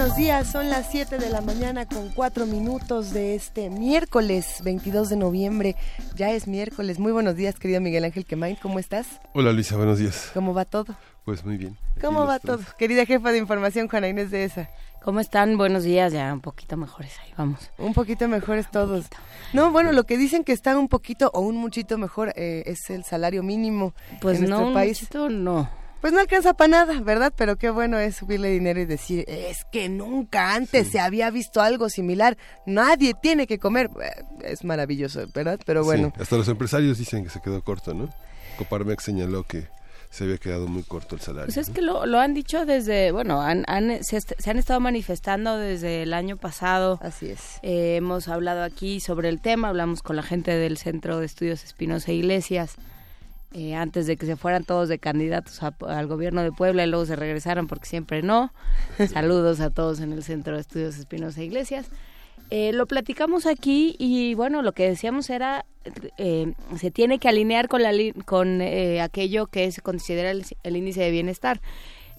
Buenos días, son las 7 de la mañana con 4 minutos de este miércoles 22 de noviembre. Ya es miércoles. Muy buenos días, querido Miguel Ángel Quemain, ¿cómo estás? Hola Luisa, buenos días. ¿Cómo va todo? Pues muy bien. ¿Cómo va todo? Querida jefa de información, Juana Inés de esa. ¿Cómo están? Buenos días, ya un poquito mejores, ahí vamos. Un poquito mejores todos. No, bueno, lo que dicen que están un poquito o un muchito mejor eh, es el salario mínimo pues en no, nuestro país. Muchito, no. Pues no alcanza para nada, ¿verdad? Pero qué bueno es subirle dinero y decir, es que nunca antes se había visto algo similar, nadie tiene que comer. Eh, Es maravilloso, ¿verdad? Pero bueno. Sí, hasta los empresarios dicen que se quedó corto, ¿no? Coparmex señaló que se había quedado muy corto el salario. Pues es ¿no? que lo, lo han dicho desde, bueno, han, han- se, est- se han estado manifestando desde el año pasado. Así es. Eh, hemos hablado aquí sobre el tema, hablamos con la gente del Centro de Estudios Espinosa Iglesias, eh, antes de que se fueran todos de candidatos a- al gobierno de Puebla y luego se regresaran porque siempre no. Saludos a todos en el Centro de Estudios Espinosa Iglesias. Eh, lo platicamos aquí y bueno, lo que decíamos era, eh, se tiene que alinear con, la, con eh, aquello que se considera el, el índice de bienestar.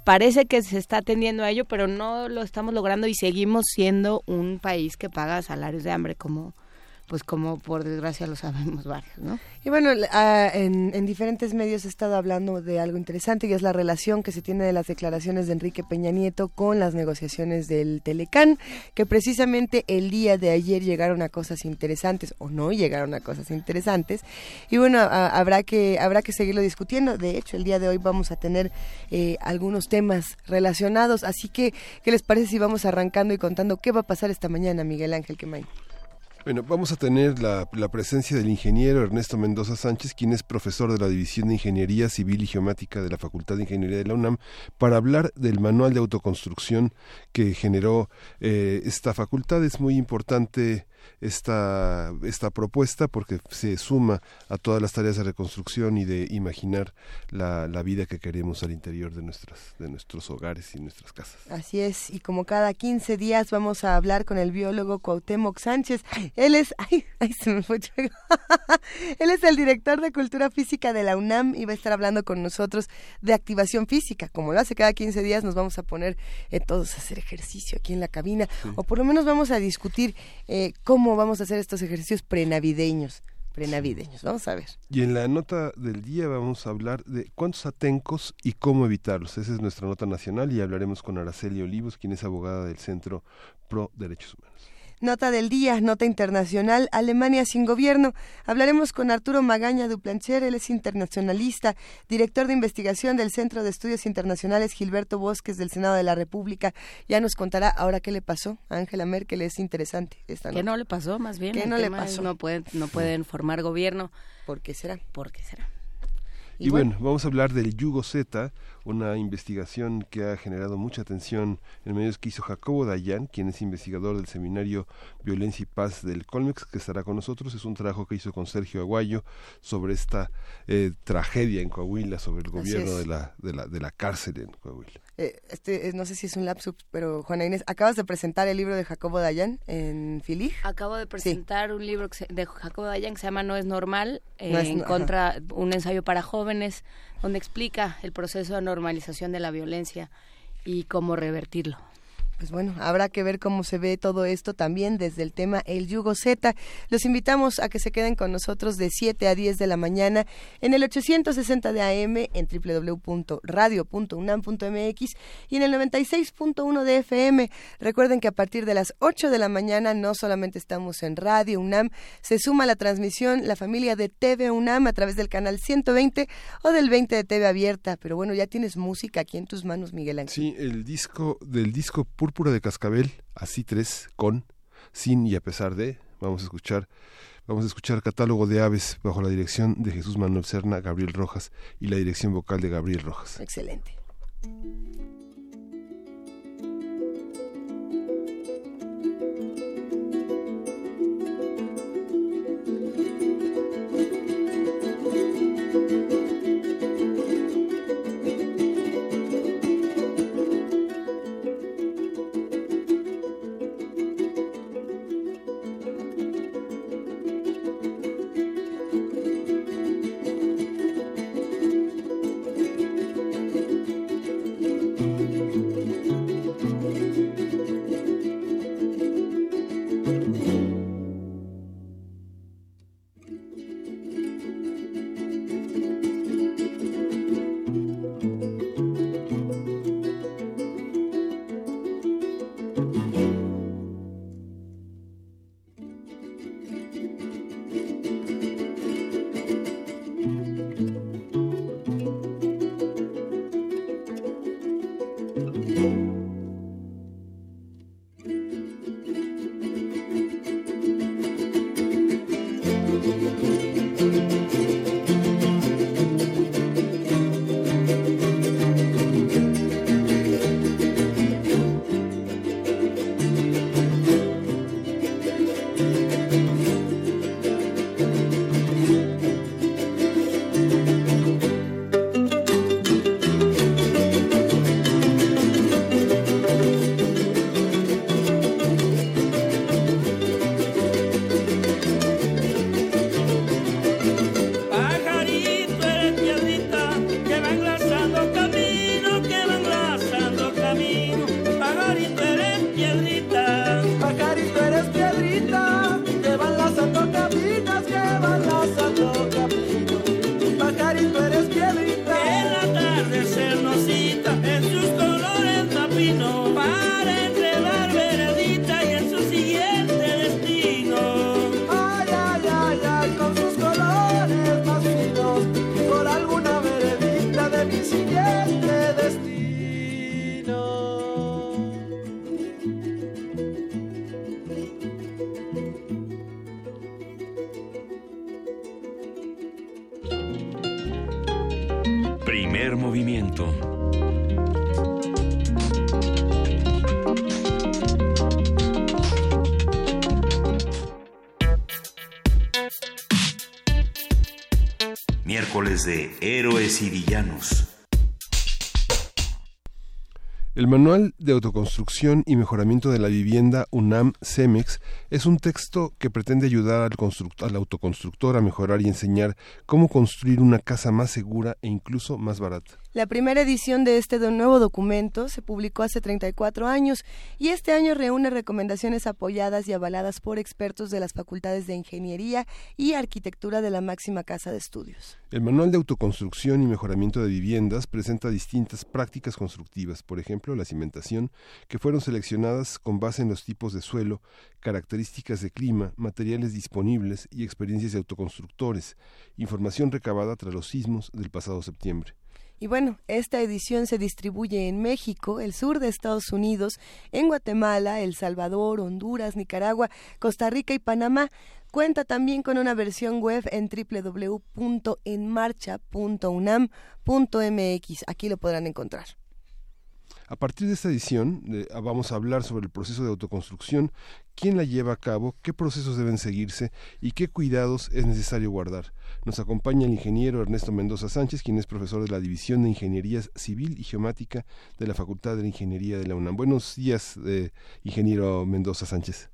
Parece que se está atendiendo a ello, pero no lo estamos logrando y seguimos siendo un país que paga salarios de hambre, como pues como por desgracia lo sabemos varios, ¿no? Y bueno, ah, en, en diferentes medios he estado hablando de algo interesante y es la relación que se tiene de las declaraciones de Enrique Peña Nieto con las negociaciones del Telecán, que precisamente el día de ayer llegaron a cosas interesantes o no llegaron a cosas interesantes. Y bueno, habrá que habrá que seguirlo discutiendo. De hecho, el día de hoy vamos a tener eh, algunos temas relacionados. Así que, ¿qué les parece si vamos arrancando y contando qué va a pasar esta mañana, Miguel Ángel Quemay? Bueno, vamos a tener la, la presencia del ingeniero Ernesto Mendoza Sánchez, quien es profesor de la División de Ingeniería Civil y Geomática de la Facultad de Ingeniería de la UNAM, para hablar del manual de autoconstrucción que generó eh, esta facultad. Es muy importante esta, esta propuesta porque se suma a todas las tareas de reconstrucción y de imaginar la, la vida que queremos al interior de, nuestras, de nuestros hogares y nuestras casas. Así es, y como cada 15 días vamos a hablar con el biólogo Cuauhtémoc Sánchez. Él es, ay, ay, se me fue. Él es el director de Cultura Física de la UNAM y va a estar hablando con nosotros de activación física. Como lo hace cada 15 días, nos vamos a poner eh, todos a hacer ejercicio aquí en la cabina, o por lo menos vamos a discutir eh, cómo vamos a hacer estos ejercicios prenavideños. Prenavideños, vamos a ver. Y en la nota del día vamos a hablar de cuántos atencos y cómo evitarlos. Esa es nuestra nota nacional y hablaremos con Araceli Olivos, quien es abogada del Centro Pro Derechos Humanos. Nota del día, nota internacional, Alemania sin gobierno. Hablaremos con Arturo Magaña Duplancher, él es internacionalista, director de investigación del Centro de Estudios Internacionales Gilberto Bosques del Senado de la República. Ya nos contará ahora qué le pasó a Angela Merkel, es interesante esta ¿Qué nota. no le pasó más bien? ¿Qué no le pasó? No pueden, no pueden formar gobierno. ¿Por qué será? ¿Por qué será? Y, bueno, vamos a hablar del Yugo Z, una investigación que ha generado mucha atención en medios que hizo Jacobo Dayan, quien es investigador del seminario Violencia y Paz del Colmex, que estará con nosotros. Es un trabajo que hizo con Sergio Aguayo sobre esta eh, tragedia en Coahuila, sobre el gobierno de la, de, la, de la cárcel en Coahuila. Eh, este, eh, no sé si es un lapsus, pero Juana Inés, acabas de presentar el libro de Jacobo Dayan en Filig. Acabo de presentar un libro de Jacobo Dayan que se llama No es normal, eh, No es en no- contra un ensayo para jóvenes, donde explica el proceso de normalización de la violencia y cómo revertirlo. Pues bueno, habrá que ver cómo se ve todo esto también desde el tema El Yugo Z. Los invitamos a que se queden con nosotros de 7 a 10 de la mañana en el 860 de AM, en www.radio.unam.mx y en el 96.1 de FM. Recuerden que a partir de las 8 de la mañana no solamente estamos en Radio UNAM, se suma la transmisión la familia de TV UNAM a través del canal 120 o del 20 de TV Abierta. Pero bueno, ya tienes música aquí en tus manos, Miguel Ángel. Sí, el disco del disco Púrpura de Cascabel, así tres, con, sin y a pesar de Vamos a escuchar Vamos a escuchar Catálogo de Aves bajo la dirección de Jesús Manuel Serna, Gabriel Rojas y la dirección vocal de Gabriel Rojas. Excelente. De Héroes y Villanos. El Manual de Autoconstrucción y Mejoramiento de la Vivienda UNAM CEMEX es un texto que pretende ayudar al, al, autoconstructor a mejorar y enseñar cómo construir una casa más segura e incluso más barata. La primera edición de este nuevo documento se publicó hace 34 años y este año reúne recomendaciones apoyadas y avaladas por expertos de las facultades de Ingeniería y Arquitectura de la máxima casa de estudios. El Manual de Autoconstrucción y Mejoramiento de Viviendas presenta distintas prácticas constructivas, por ejemplo, la cimentación, que fueron seleccionadas con base en los tipos de suelo, características de clima, materiales disponibles y experiencias de autoconstructores, información recabada tras los sismos del pasado septiembre. Y bueno, esta edición se distribuye en México, el sur de Estados Unidos, en Guatemala, El Salvador, Honduras, Nicaragua, Costa Rica y Panamá. Cuenta también con una versión web en www.enmarcha.unam.mx. Aquí lo podrán encontrar. A partir de esta edición ah, vamos a hablar sobre el proceso de autoconstrucción, quién la lleva a cabo, qué procesos deben seguirse y qué cuidados es necesario guardar. Nos acompaña el ingeniero Ernesto Mendoza Sánchez, quien es profesor de la División de Ingeniería Civil y Geomática de la Facultad de Ingeniería de la UNAM. Buenos días, eh, ingeniero Mendoza Sánchez.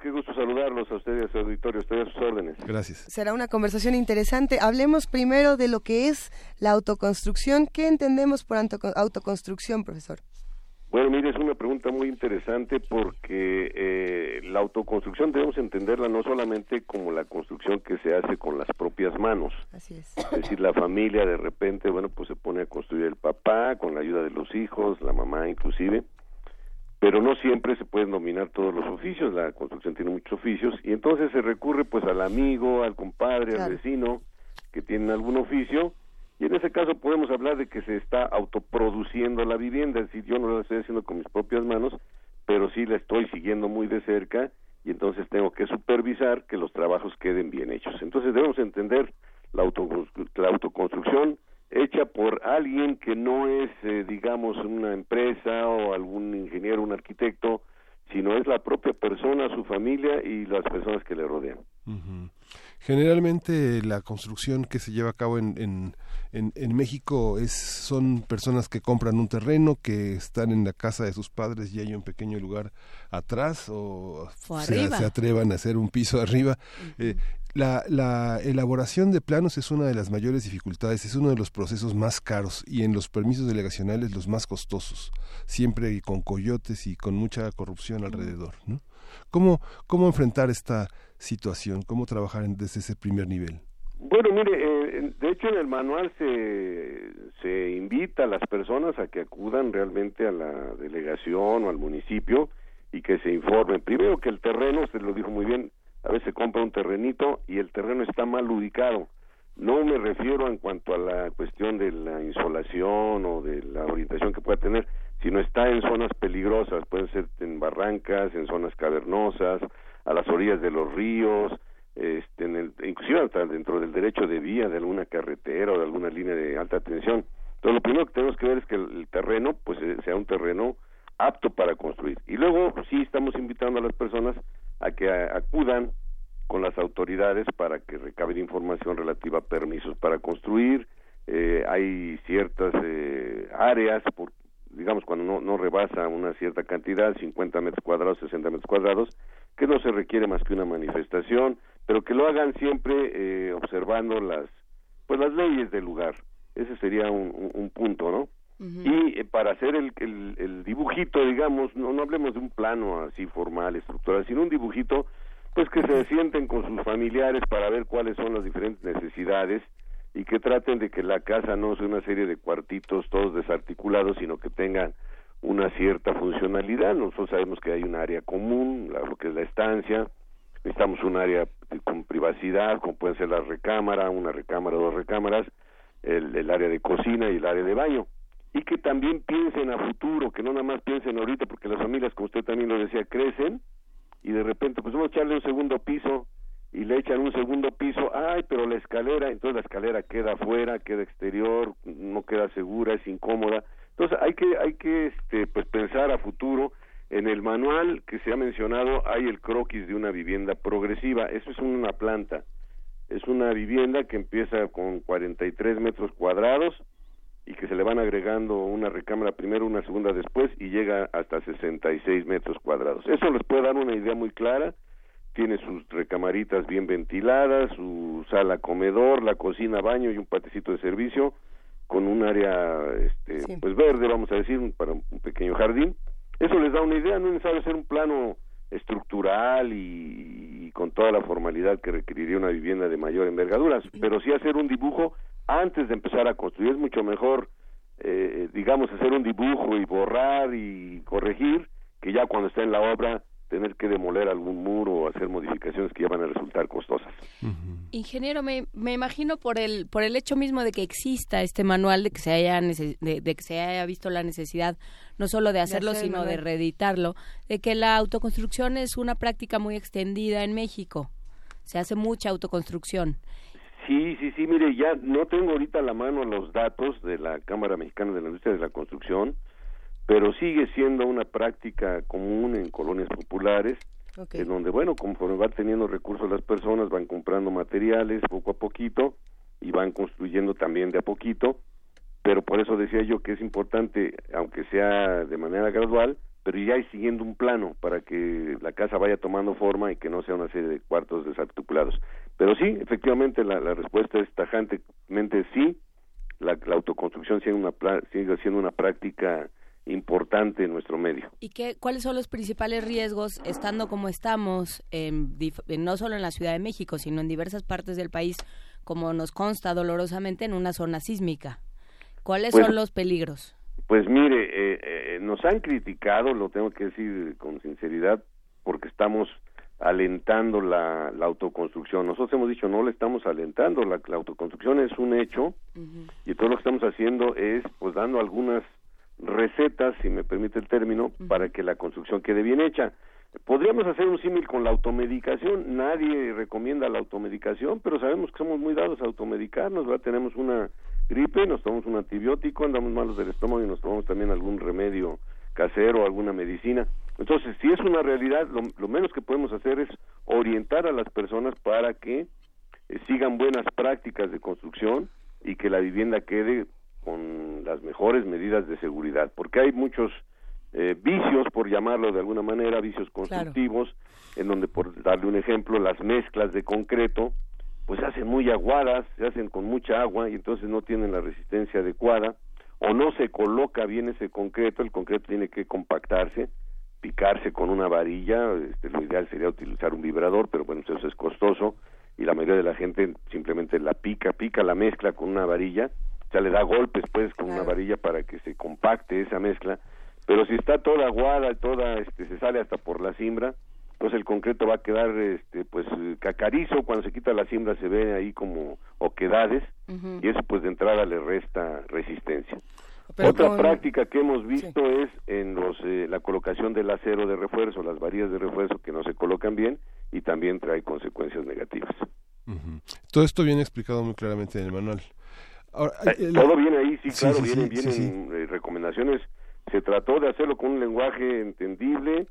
Qué gusto saludarlos a ustedes, a su auditorio, estoy a sus órdenes. Gracias. Será una conversación interesante. Hablemos primero de lo que es la autoconstrucción. ¿Qué entendemos por autoconstrucción, profesor? Bueno, mire, es una pregunta muy interesante porque eh, la autoconstrucción debemos entenderla no solamente como la construcción que se hace con las propias manos. Así es. Es decir, la familia de repente, bueno, pues se pone a construir el papá con la ayuda de los hijos, la mamá inclusive, pero no siempre se pueden dominar todos los oficios, la construcción tiene muchos oficios y entonces se recurre pues al amigo, al compadre, al vecino que tienen algún oficio y en ese caso podemos hablar de que se está autoproduciendo la vivienda, es decir, yo no la estoy haciendo con mis propias manos, pero sí la estoy siguiendo muy de cerca y entonces tengo que supervisar que los trabajos queden bien hechos. Entonces debemos entender la, la autoconstrucción hecha por alguien que no es, eh, digamos, una empresa o algún ingeniero, un arquitecto, sino es la propia persona, su familia y las personas que le rodean. Generalmente la construcción que se lleva a cabo en, en, en, México es, son personas que compran un terreno, que están en la casa de sus padres y hay un pequeño lugar atrás o, se, atrevan a hacer un piso arriba. Eh, la, la, elaboración de planos es una de las mayores dificultades, es uno de los procesos más caros y en los permisos delegacionales los más costosos, siempre con coyotes y con mucha corrupción alrededor. ¿no? ¿Cómo, ¿Cómo enfrentar esta situación? ¿Cómo trabajar desde ese primer nivel? Bueno, mire, eh, de hecho en el manual se, se invita a las personas a que acudan realmente a la delegación o al municipio y que se informen. Primero que el terreno, usted lo dijo muy bien, a veces compra un terrenito y el terreno está mal ubicado. No me refiero en cuanto a la cuestión de la insolación o de la orientación que pueda tener, sino está en zonas peligrosas, pueden ser en barrancas, en zonas cavernosas, a las orillas de los ríos, este, en el, inclusive hasta dentro del derecho de vía de alguna carretera o de alguna línea de alta tensión. Entonces, lo primero que tenemos que ver es que el, terreno, pues, eh, sea un terreno apto para construir. Y luego, sí, estamos invitando a las personas a que acudan con las autoridades para que recaben información relativa a permisos para construir. Eh, hay ciertas eh, áreas, por, digamos, cuando no, no rebasa una cierta cantidad, 50 metros cuadrados, 60 metros cuadrados, que no se requiere más que una manifestación, pero que lo hagan siempre eh, observando las, pues las leyes del lugar. Ese sería un, un, punto, ¿no? Y eh, para hacer el, el, el, dibujito, digamos, no, no hablemos de un plano así formal, estructural, sino un dibujito, pues que se sienten con sus familiares para ver cuáles son las diferentes necesidades y que traten de que la casa no sea una serie de cuartitos todos desarticulados, sino que tengan una cierta funcionalidad. Nosotros sabemos que hay un área común, lo que es la estancia, necesitamos un área con privacidad, como puede ser la recámara, una recámara, dos recámaras, el, el área de cocina y el área de baño. Y que también piensen a futuro, que no nada más piensen ahorita, porque las familias, como usted también lo decía, crecen y de repente, pues vamos a echarle un segundo piso y le echan un segundo piso, ay, pero la escalera, entonces la escalera queda afuera, queda exterior, no queda segura, es incómoda. Entonces hay que hay que este pues pensar a futuro en el manual que se ha mencionado hay el croquis de una vivienda progresiva, eso es una planta. Es una vivienda que empieza con 43 metros cuadrados y que se le van agregando una recámara primero, una segunda después y llega hasta 66 metros cuadrados. Eso les puede dar una idea muy clara tiene sus recamaritas bien ventiladas, su sala comedor, la cocina, baño y un patecito de servicio con un área este, pues verde, vamos a decir, para un pequeño jardín. Eso les da una idea, no es necesario hacer un plano estructural y, con toda la formalidad que requeriría una vivienda de mayor envergadura, pero sí hacer un dibujo antes de empezar a construir. Es mucho mejor, eh, digamos, hacer un dibujo y borrar y corregir que ya cuando está en la obra tener que demoler algún muro o hacer modificaciones que ya van a resultar costosas. Ingeniero, me, me, imagino por el por el hecho mismo de que exista este manual, de que se haya de, que se haya visto la necesidad no solo de hacerlo, sino de reeditarlo, de que la autoconstrucción es una práctica muy extendida en México. Se hace mucha autoconstrucción. Sí, sí, sí, mire, ya no tengo ahorita a la mano los datos de la Cámara Mexicana de la Industria de la Construcción, pero sigue siendo una práctica común en colonias populares, en donde, bueno, conforme van teniendo recursos las personas, van comprando materiales poco a poquito y van construyendo también de a poquito, pero por eso decía yo que es importante, aunque sea de manera gradual, pero ya ir siguiendo un plano para que la casa vaya tomando forma y que no sea una serie de cuartos desarticulados. Pero sí, efectivamente, la, la respuesta es tajantemente sí, la, la autoconstrucción sigue, una, sigue siendo una práctica importante en nuestro medio. ¿Y qué, cuáles son los principales riesgos estando como estamos, en, no solo en la Ciudad de México, sino en diversas partes del país, como nos consta dolorosamente en una zona sísmica? ¿Cuáles pues son los peligros? Pues mire, eh, eh, nos han criticado, lo tengo que decir con sinceridad, porque estamos alentando la, la autoconstrucción. Nosotros hemos dicho, no le estamos alentando, la, autoconstrucción es un hecho y todo lo que estamos haciendo es pues dando algunas recetas, si me permite el término, para que la construcción quede bien hecha. Podríamos hacer un símil con la automedicación. Nadie recomienda la automedicación, pero sabemos que somos muy dados a automedicarnos. ¿verdad? Tenemos una gripe, nos tomamos un antibiótico, andamos malos del estómago y nos tomamos también algún remedio casero, alguna medicina. Entonces, si es una realidad, lo, menos que podemos hacer es orientar a las personas para que eh, sigan buenas prácticas de construcción y que la vivienda quede con las mejores medidas de seguridad, porque hay muchos eh, vicios, por llamarlo de alguna manera, vicios constructivos, en donde, por darle un ejemplo, las mezclas de concreto, pues se hacen muy aguadas, se hacen con mucha agua y entonces no tienen la resistencia adecuada, o no se coloca bien ese concreto, el concreto tiene que compactarse, picarse con una varilla, este, lo ideal sería utilizar un vibrador, pero bueno, eso es costoso, y la mayoría de la gente simplemente la pica, pica la mezcla con una varilla, o sea, le da golpes pues con una varilla para que se compacte esa mezcla, pero si está toda aguada, toda, este, se sale hasta por la cimbra, pues el concreto va a quedar, este, pues cacarizo, cuando se quita la cimbra se ve ahí como oquedades, y eso pues de entrada le resta resistencia. Otra práctica que hemos visto es en los, eh, la colocación del acero de refuerzo, las varillas de refuerzo que no se colocan bien y también trae consecuencias negativas. Todo esto viene explicado muy claramente en el manual. Eh, todo viene ahí, sí, claro, vienen, vienen eh, recomendaciones. Se trató de hacerlo con un lenguaje entendible,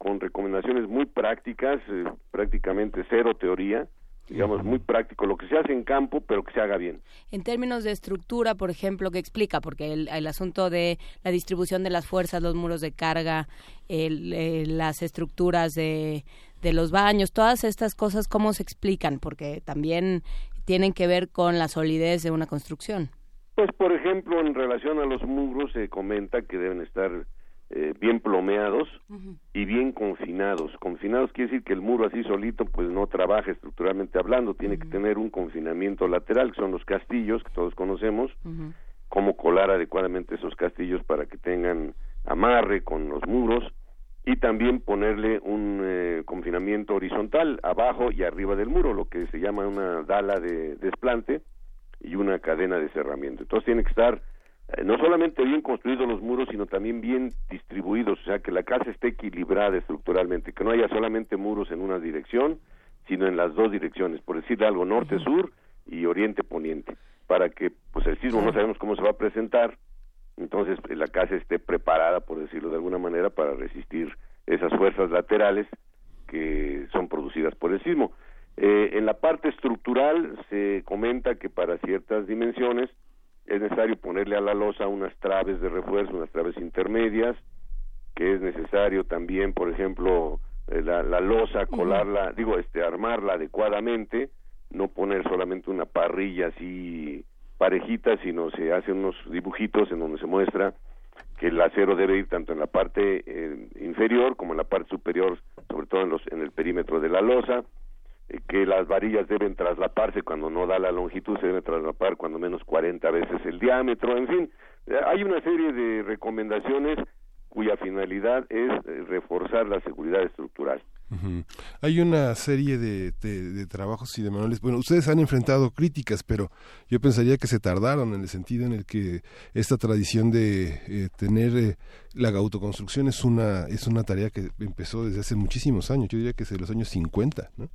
con recomendaciones muy prácticas, eh, prácticamente cero teoría, digamos, muy práctico, lo que se hace en campo, pero que se haga bien. En términos de estructura, por ejemplo, ¿qué explica? Porque el, asunto de la distribución de las fuerzas, los muros de carga, eh, las estructuras de, de los baños, todas estas cosas, ¿cómo se explican? Porque también tienen que ver con la solidez de una construcción. Pues, por ejemplo, en relación a los muros se comenta que deben estar eh, bien plomeados y bien confinados. Confinados quiere decir que el muro así solito pues no trabaja estructuralmente hablando, tiene que tener un confinamiento lateral, que son los castillos que todos conocemos, cómo colar adecuadamente esos castillos para que tengan amarre con los muros. Y también ponerle un eh, confinamiento horizontal abajo y arriba del muro, lo que se llama una dala de desplante y una cadena de cerramiento. Entonces tiene que estar no solamente bien construidos los muros, sino también bien distribuidos, o sea, que la casa esté equilibrada estructuralmente, que no haya solamente muros en una dirección, sino en las dos direcciones, por decirle algo, norte-sur y oriente-poniente, para que pues el sismo no sabemos cómo se va a presentar, entonces eh, la casa esté preparada, por decirlo de alguna manera, para resistir esas fuerzas laterales que son producidas por el sismo. Eh, en la parte estructural se comenta que para ciertas dimensiones es necesario ponerle a la losa unas traves de refuerzo, unas traves intermedias, que es necesario también, por ejemplo, eh, la, la, losa colarla, digo, este, armarla adecuadamente, no poner solamente una parrilla así parejita, sino se hacen unos dibujitos en donde se muestra que el acero debe ir tanto en la parte eh, inferior como en la parte superior, sobre todo en, los, en el perímetro de la losa, que las varillas deben traslaparse cuando no da la longitud, se deben traslapar cuando menos 40 veces el diámetro, en fin, hay una serie de recomendaciones cuya finalidad es eh, reforzar la seguridad estructural. Hay una serie de, de, trabajos y de manuales. Bueno, ustedes han enfrentado críticas, pero yo pensaría que se tardaron en el sentido en el que esta tradición de eh, tener eh, la autoconstrucción es una es una tarea que empezó desde hace muchísimos años. Yo diría que desde los años 50, ¿no?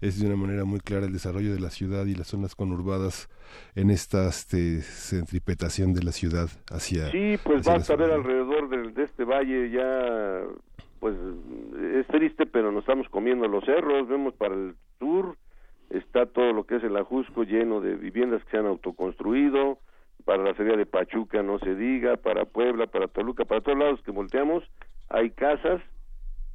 Es de una manera muy clara el desarrollo de la ciudad y las zonas conurbadas en esta este, centripetación de la ciudad hacia... Sí, pues basta ver alrededor de, este valle ya, pues es triste, pero nos estamos comiendo los cerros, vemos para el sur, está todo lo que es el Ajusco lleno de viviendas que se han autoconstruido, para la serie de Pachuca no se diga, para Puebla, para Toluca, para todos lados que volteamos, hay casas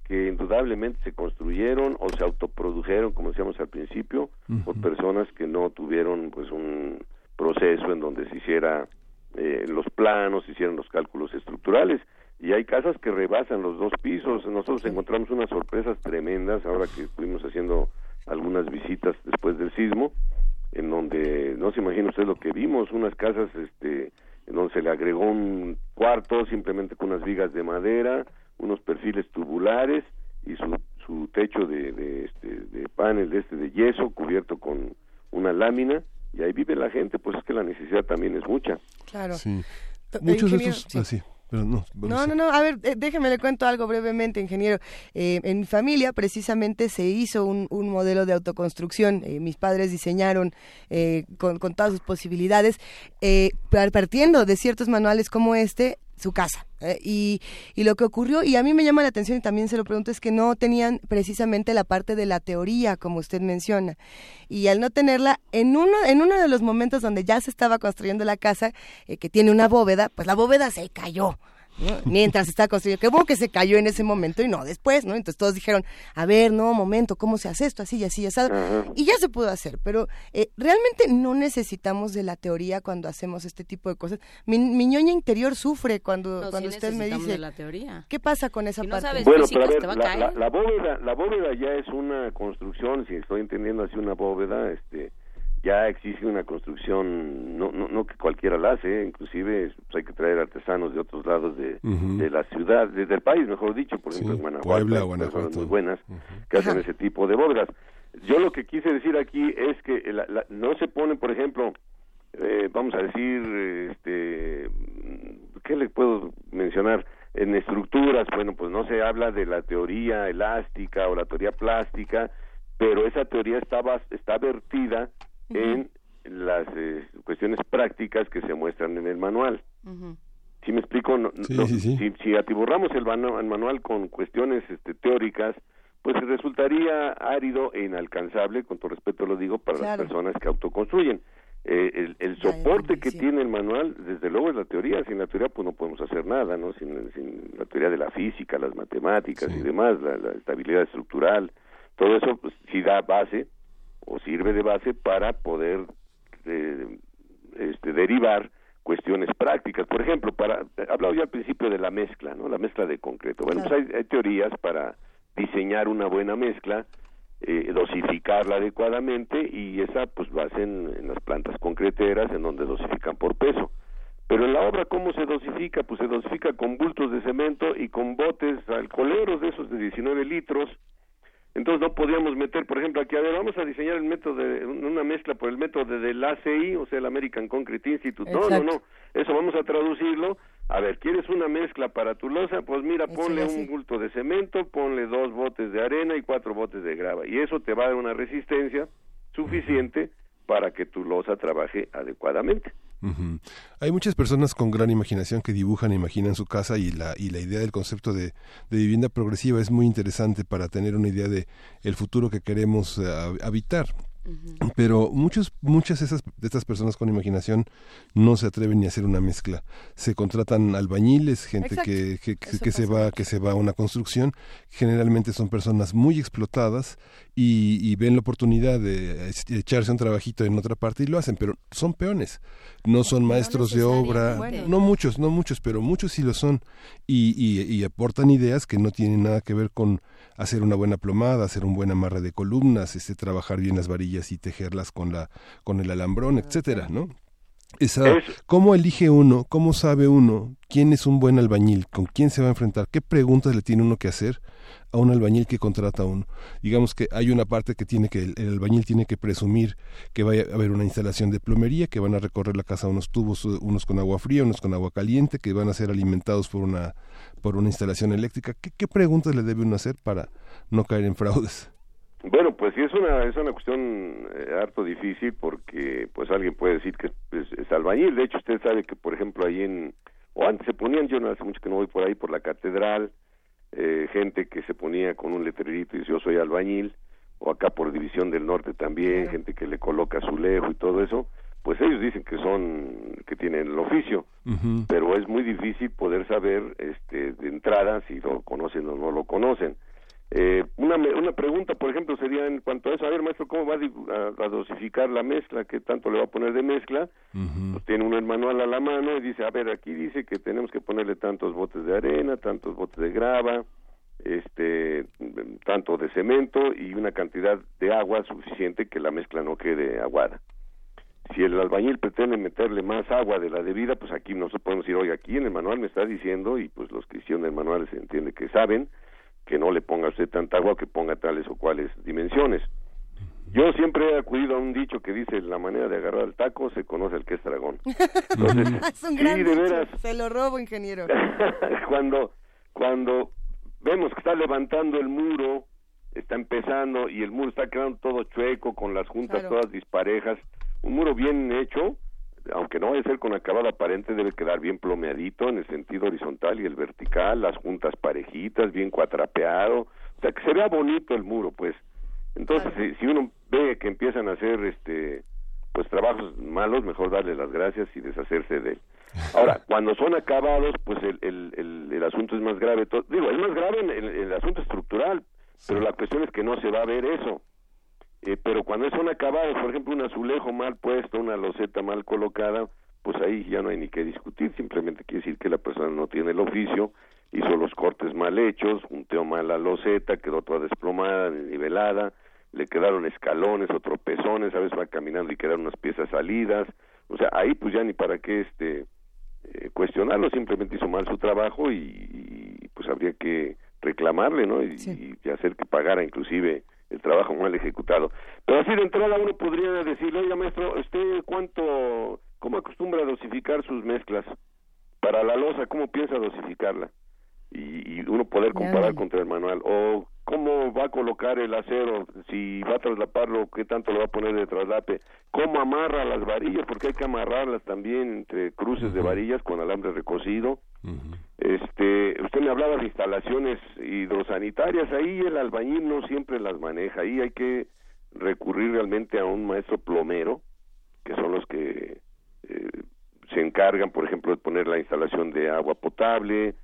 que indudablemente se construyeron o se autoprodujeron, como decíamos al principio, por personas que no tuvieron pues un proceso en donde se hiciera eh, los planos, se hicieran los cálculos estructurales. Y hay casas que rebasan los dos pisos. Nosotros encontramos unas sorpresas tremendas ahora que estuvimos haciendo algunas visitas después del sismo, en donde no se imagina usted lo que vimos, unas casas este en donde se le agregó un cuarto simplemente con unas vigas de madera, unos perfiles tubulares y su, su techo de, de, este, de panel de este de yeso cubierto con una lámina y ahí vive la gente, pues es que la necesidad también es mucha. Claro. Muchos de esos, no, no, no, a ver, déjeme le cuento algo brevemente, ingeniero. Eh, en mi familia precisamente se hizo un, modelo de autoconstrucción. Eh, mis padres diseñaron eh, con, con, todas sus posibilidades, partiendo de ciertos manuales como este, su casa. Eh, y, y, lo que ocurrió, y a mí me llama la atención y también se lo pregunto, es que no tenían precisamente la parte de la teoría, como usted menciona. Y al no tenerla, en uno, en uno de los momentos donde ya se estaba construyendo la casa, eh, que tiene una bóveda, pues la bóveda se cayó mientras está construyendo. Qué bueno que se cayó en ese momento y no después, ¿no? Entonces todos dijeron, a ver, no, momento, ¿cómo se hace esto? Así y así, y así. Y ya se pudo hacer, pero eh, realmente no necesitamos de la teoría cuando hacemos este tipo de cosas. Mi, ñoña interior sufre cuando, cuando usted me dice, la teoría. ¿qué pasa con esa parte? bueno, pero a ver, la, la, bóveda, la bóveda ya es una construcción, si estoy entendiendo así una bóveda, este ya existe una construcción, no, no, no que cualquiera la hace, inclusive pues, hay que traer artesanos de otros lados de, de la ciudad, desde el país, mejor dicho, por ejemplo, en Guanajuato, Puebla, Guanajuato. muy buenas que hacen ese tipo de bóvedas. Yo lo que quise decir aquí es que no se pone, por ejemplo, eh, vamos a decir, este, ¿qué le puedo mencionar? En estructuras, bueno, pues no se habla de la teoría elástica o la teoría plástica, pero esa teoría estaba, está vertida en las eh, cuestiones prácticas que se muestran en el manual. Si me explico, Si, atiborramos el, manual con cuestiones este, teóricas, pues resultaría árido e inalcanzable, con todo respeto lo digo, para las personas que autoconstruyen. Eh, el, soporte que tiene el manual, desde luego es la teoría, sin la teoría pues no podemos hacer nada, ¿no? Sin, la teoría de la física, las matemáticas y demás, la, la, estabilidad estructural, todo eso pues sí da base o sirve de base para poder eh, este, derivar cuestiones prácticas. Por ejemplo, para hablaba yo al principio de la mezcla, ¿no? La mezcla de concreto. Bueno, pues hay, teorías para diseñar una buena mezcla, eh, dosificarla adecuadamente y esa pues va en, en las plantas concreteras en donde dosifican por peso. Pero en la obra, ¿cómo se dosifica? Pues se dosifica con bultos de cemento y con botes alcoholeros de esos de 19 litros, entonces no podíamos meter, por ejemplo, aquí, a ver, vamos a diseñar el método de una mezcla por el método del ACI, o sea, el American Concrete Institute. No, no, no, eso vamos a traducirlo. A ver, ¿quieres una mezcla para tu losa? Pues mira, ponle un bulto de cemento, ponle dos botes de arena y cuatro botes de grava. Y eso te va a dar una resistencia suficiente para que tu losa trabaje adecuadamente. Hay muchas personas con gran imaginación que dibujan e imaginan su casa y la, y la idea del concepto de, vivienda progresiva es muy interesante para tener una idea de el futuro que queremos eh, habitar. Pero muchos, muchas de, esas, de estas personas con imaginación no se atreven ni a hacer una mezcla. Se contratan albañiles, gente que, que, que, se va, que se va a una construcción. Generalmente son personas muy explotadas y, y, ven la oportunidad de echarse un trabajito en otra parte y lo hacen, pero son peones. No son maestros de obra, no muchos, no muchos, pero muchos sí lo son. Y, y, y aportan ideas que no tienen nada que ver con hacer una buena plomada, hacer un buen amarre de columnas, este, trabajar bien las varillas y tejerlas con, la, con el alambrón, etcétera, ¿no? Esa, ¿Cómo elige uno, cómo sabe uno quién es un buen albañil, con quién se va a enfrentar, qué preguntas le tiene uno que hacer a un albañil que contrata a uno. Digamos que hay una parte que tiene que el, albañil tiene que presumir que va a haber una instalación de plomería, que van a recorrer la casa unos tubos, unos con agua fría, unos con agua caliente, que van a ser alimentados por una por una instalación eléctrica. ¿Qué, preguntas le debe uno hacer para no caer en fraudes? Bueno, pues sí es una es una cuestión eh, harto difícil porque pues alguien puede decir que es, albañil. De hecho, usted sabe que por ejemplo ahí en o antes se ponían, yo no hace mucho que no voy por ahí por la catedral, eh, gente que se ponía con un letrerito y dice yo soy albañil, o acá por División del Norte también, gente que le coloca su lejo y todo eso, pues ellos dicen que son, que tienen el oficio, pero es muy difícil poder saber este, de entrada si lo conocen o no lo conocen. Eh, una, una pregunta, por ejemplo, sería en cuanto a eso, a ver, maestro, ¿cómo va a, dosificar la mezcla? ¿Qué tanto le va a poner de mezcla? Pues tiene uno el manual a la mano y dice, a ver, aquí dice que tenemos que ponerle tantos botes de arena, tantos botes de grava, este, tanto de cemento y una cantidad de agua suficiente que la mezcla no quede aguada. Si el albañil pretende meterle más agua de la debida, pues aquí no se podemos decir, oye, aquí en el manual me está diciendo, y pues los que hicieron el manual se entiende que saben, que no le ponga usted tanta agua que ponga tales o cuales dimensiones. Yo siempre he acudido a un dicho que dice la manera de agarrar el taco se conoce el que es dragón. Entonces, es un gran Se lo robo, ingeniero. cuando, cuando vemos que está levantando el muro, está empezando y el muro está quedando todo chueco con las juntas todas disparejas, un muro bien hecho, aunque no vaya a ser con acabado aparente, debe quedar bien plomeadito en el sentido horizontal y el vertical, las juntas parejitas, bien cuatrapeado, o sea, que se vea bonito el muro, pues. Entonces, si, uno ve que empiezan a hacer este pues trabajos malos, mejor darle las gracias y deshacerse de él. Ahora, cuando son acabados, pues el, el, el, asunto es más grave. Digo, es más grave en, el asunto estructural, pero la cuestión es que no se va a ver eso. Eh, pero cuando son acabados, por ejemplo, un azulejo mal puesto, una loseta mal colocada, pues ahí ya no hay ni que discutir, simplemente quiere decir que la persona no tiene el oficio, hizo los cortes mal hechos, junteó mal la loseta, quedó toda desplomada, nivelada, le quedaron escalones o tropezones, a veces va caminando y quedan unas piezas salidas, o sea, ahí pues ya ni para qué este eh, cuestionarlo, simplemente hizo mal su trabajo y, pues habría que reclamarle, ¿no? Y, y, hacer que pagara inclusive el trabajo mal ejecutado. Pero así de entrada uno podría decirle, oiga maestro, ¿usted cuánto, cómo acostumbra dosificar sus mezclas? Para la losa, ¿cómo piensa dosificarla? Y, y uno poder comparar contra el manual. O cómo va a colocar el acero, si va a traslaparlo, qué tanto lo va a poner de traslape, cómo amarra las varillas, porque hay que amarrarlas también entre cruces de varillas con alambre recocido. Este, usted me hablaba de instalaciones hidrosanitarias, ahí el albañil no siempre las maneja, ahí hay que recurrir realmente a un maestro plomero, que son los que eh, se encargan, por ejemplo, de poner la instalación de agua potable,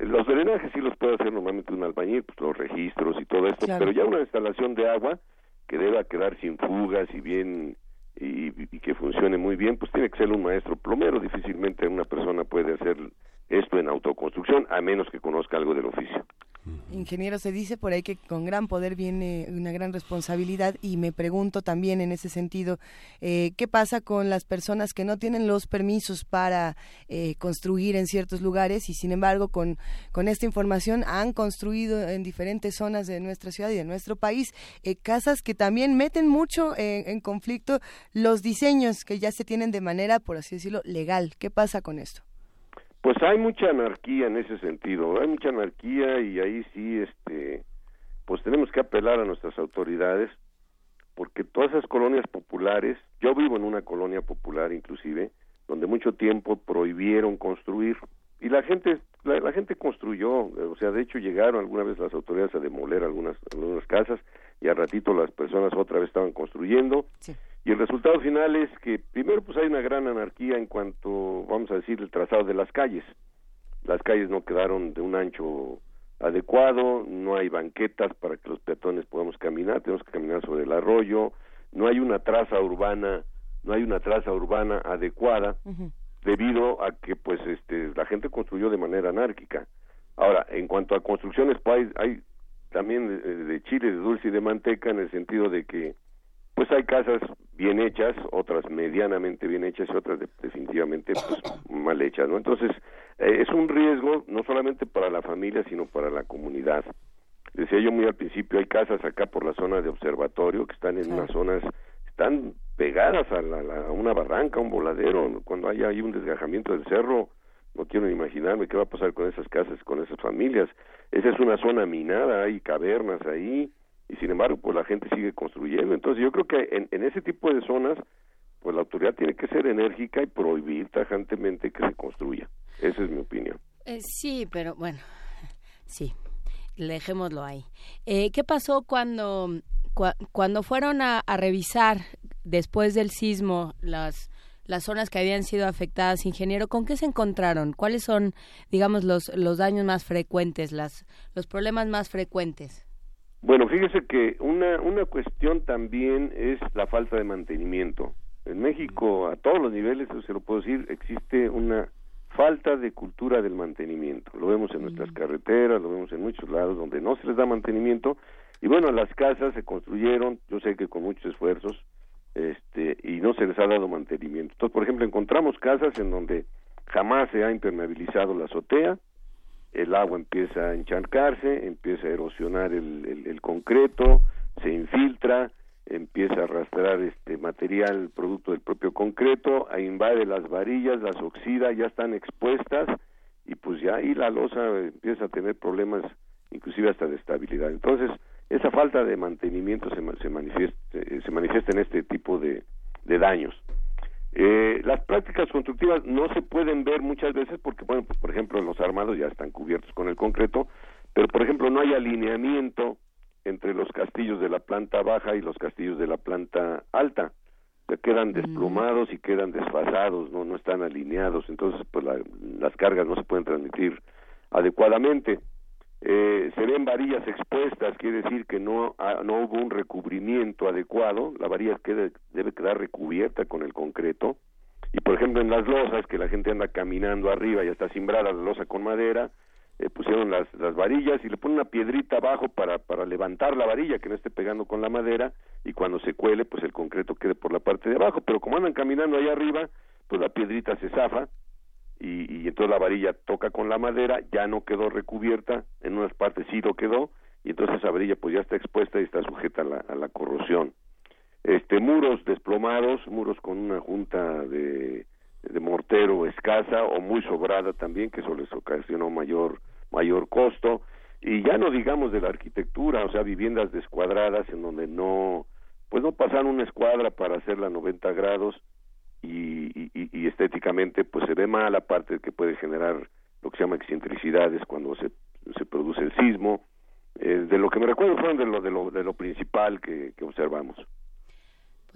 los drenajes sí los puede hacer normalmente un albañil, pues los registros y todo esto, pero ya una instalación de agua que deba quedar sin fugas y bien y, y, que funcione muy bien, pues tiene que ser un maestro plomero, difícilmente una persona puede hacer esto en autoconstrucción a menos que conozca algo del oficio. Ingeniero, se dice por ahí que con gran poder viene una gran responsabilidad y me pregunto también en ese sentido, eh, ¿qué pasa con las personas que no tienen los permisos para eh, construir en ciertos lugares y sin embargo con, con esta información han construido en diferentes zonas de nuestra ciudad y de nuestro país eh, casas que también meten mucho en conflicto los diseños que ya se tienen de manera, por así decirlo, legal? ¿Qué pasa con esto? Pues hay mucha anarquía en ese sentido, hay mucha anarquía y ahí sí, este, pues tenemos que apelar a nuestras autoridades, porque todas esas colonias populares, yo vivo en una colonia popular inclusive, donde mucho tiempo prohibieron construir y la gente la, gente construyó, o sea, de hecho llegaron alguna vez las autoridades a demoler algunas algunas casas y al ratito las personas otra vez estaban construyendo. Y el resultado final es que primero pues hay una gran anarquía en cuanto, vamos a decir, el trazado de las calles. Las calles no quedaron de un ancho adecuado, no hay banquetas para que los peatones podamos caminar, tenemos que caminar sobre el arroyo, no hay una traza urbana, no hay una traza urbana adecuada debido a que pues este la gente construyó de manera anárquica. Ahora, en cuanto a construcciones, pues hay, también de, de chile, de dulce y de manteca en el sentido de que pues hay casas bien hechas, otras medianamente bien hechas y otras definitivamente pues, mal hechas, ¿no? Entonces, eh, es un riesgo no solamente para la familia, sino para la comunidad. Decía yo muy al principio, hay casas acá por la zona de observatorio que están en unas zonas, están pegadas a, la, una barranca, un voladero, cuando haya ahí un desgajamiento del cerro, no quiero imaginarme qué va a pasar con esas casas, con esas familias. Esa es una zona minada, hay cavernas ahí, y sin embargo pues la gente sigue construyendo. Entonces yo creo que en, en ese tipo de zonas pues la autoridad tiene que ser enérgica y prohibir tajantemente que se construya. Esa es mi opinión. Eh, sí pero bueno sí dejémoslo ahí. Eh, qué pasó cuando cuando fueron a, a revisar después del sismo las las zonas que habían sido afectadas, ingeniero, ¿con qué se encontraron? ¿Cuáles son, digamos, los, los daños más frecuentes, las, los problemas más frecuentes? Bueno, fíjese que una, una cuestión también es la falta de mantenimiento. En México, a todos los niveles, se lo puedo decir, existe una falta de cultura del mantenimiento. Lo vemos en nuestras carreteras, lo vemos en muchos lados donde no se les da mantenimiento. Y bueno, las casas se construyeron, yo sé que con muchos esfuerzos, este, y no se les ha dado mantenimiento. Entonces, por ejemplo, encontramos casas en donde jamás se ha impermeabilizado la azotea, el agua empieza a encharcarse, empieza a erosionar el, concreto, se infiltra empieza a arrastrar este material, producto del propio concreto, invade las varillas, las oxida, ya están expuestas y pues ya ahí la losa empieza a tener problemas inclusive hasta de estabilidad. Entonces, esa falta de mantenimiento se, se, manifiesta, se manifiesta en este tipo de, de daños. Eh, las prácticas constructivas no se pueden ver muchas veces porque, bueno, pues, por ejemplo, los armados ya están cubiertos con el concreto, pero, por ejemplo, no hay alineamiento entre los castillos de la planta baja y los castillos de la planta alta. Se quedan mm. desplomados y quedan desfasados, no, no están alineados, entonces pues las cargas no se pueden transmitir adecuadamente. Eh, se ven varillas expuestas, quiere decir que no, no hubo un recubrimiento adecuado, la varilla debe quedar recubierta con el concreto, y por ejemplo en las losas, que la gente anda caminando arriba y está cimbrada la losa con madera, eh, pusieron las, las varillas y le ponen una piedrita abajo para, para levantar la varilla, que no esté pegando con la madera, y cuando se cuele, pues el concreto quede por la parte de abajo, pero como andan caminando allá arriba, pues la piedrita se zafa, y, y entonces la varilla toca con la madera, ya no quedó recubierta, en unas partes sí lo quedó, y entonces esa varilla pues ya está expuesta y está sujeta a la, a la corrosión. Este, muros desplomados, muros con una junta de, mortero escasa o muy sobrada también, que eso les ocasionó mayor, mayor costo, y ya no digamos de la arquitectura, o sea, viviendas descuadradas en donde no, pues no pasan una escuadra para hacerla 90 grados, y, y, estéticamente pues se ve mal, aparte que puede generar lo que se llama excentricidades cuando se, se produce el sismo. Eh, de lo que me recuerdo fueron de lo, de lo, de lo principal que, que observamos.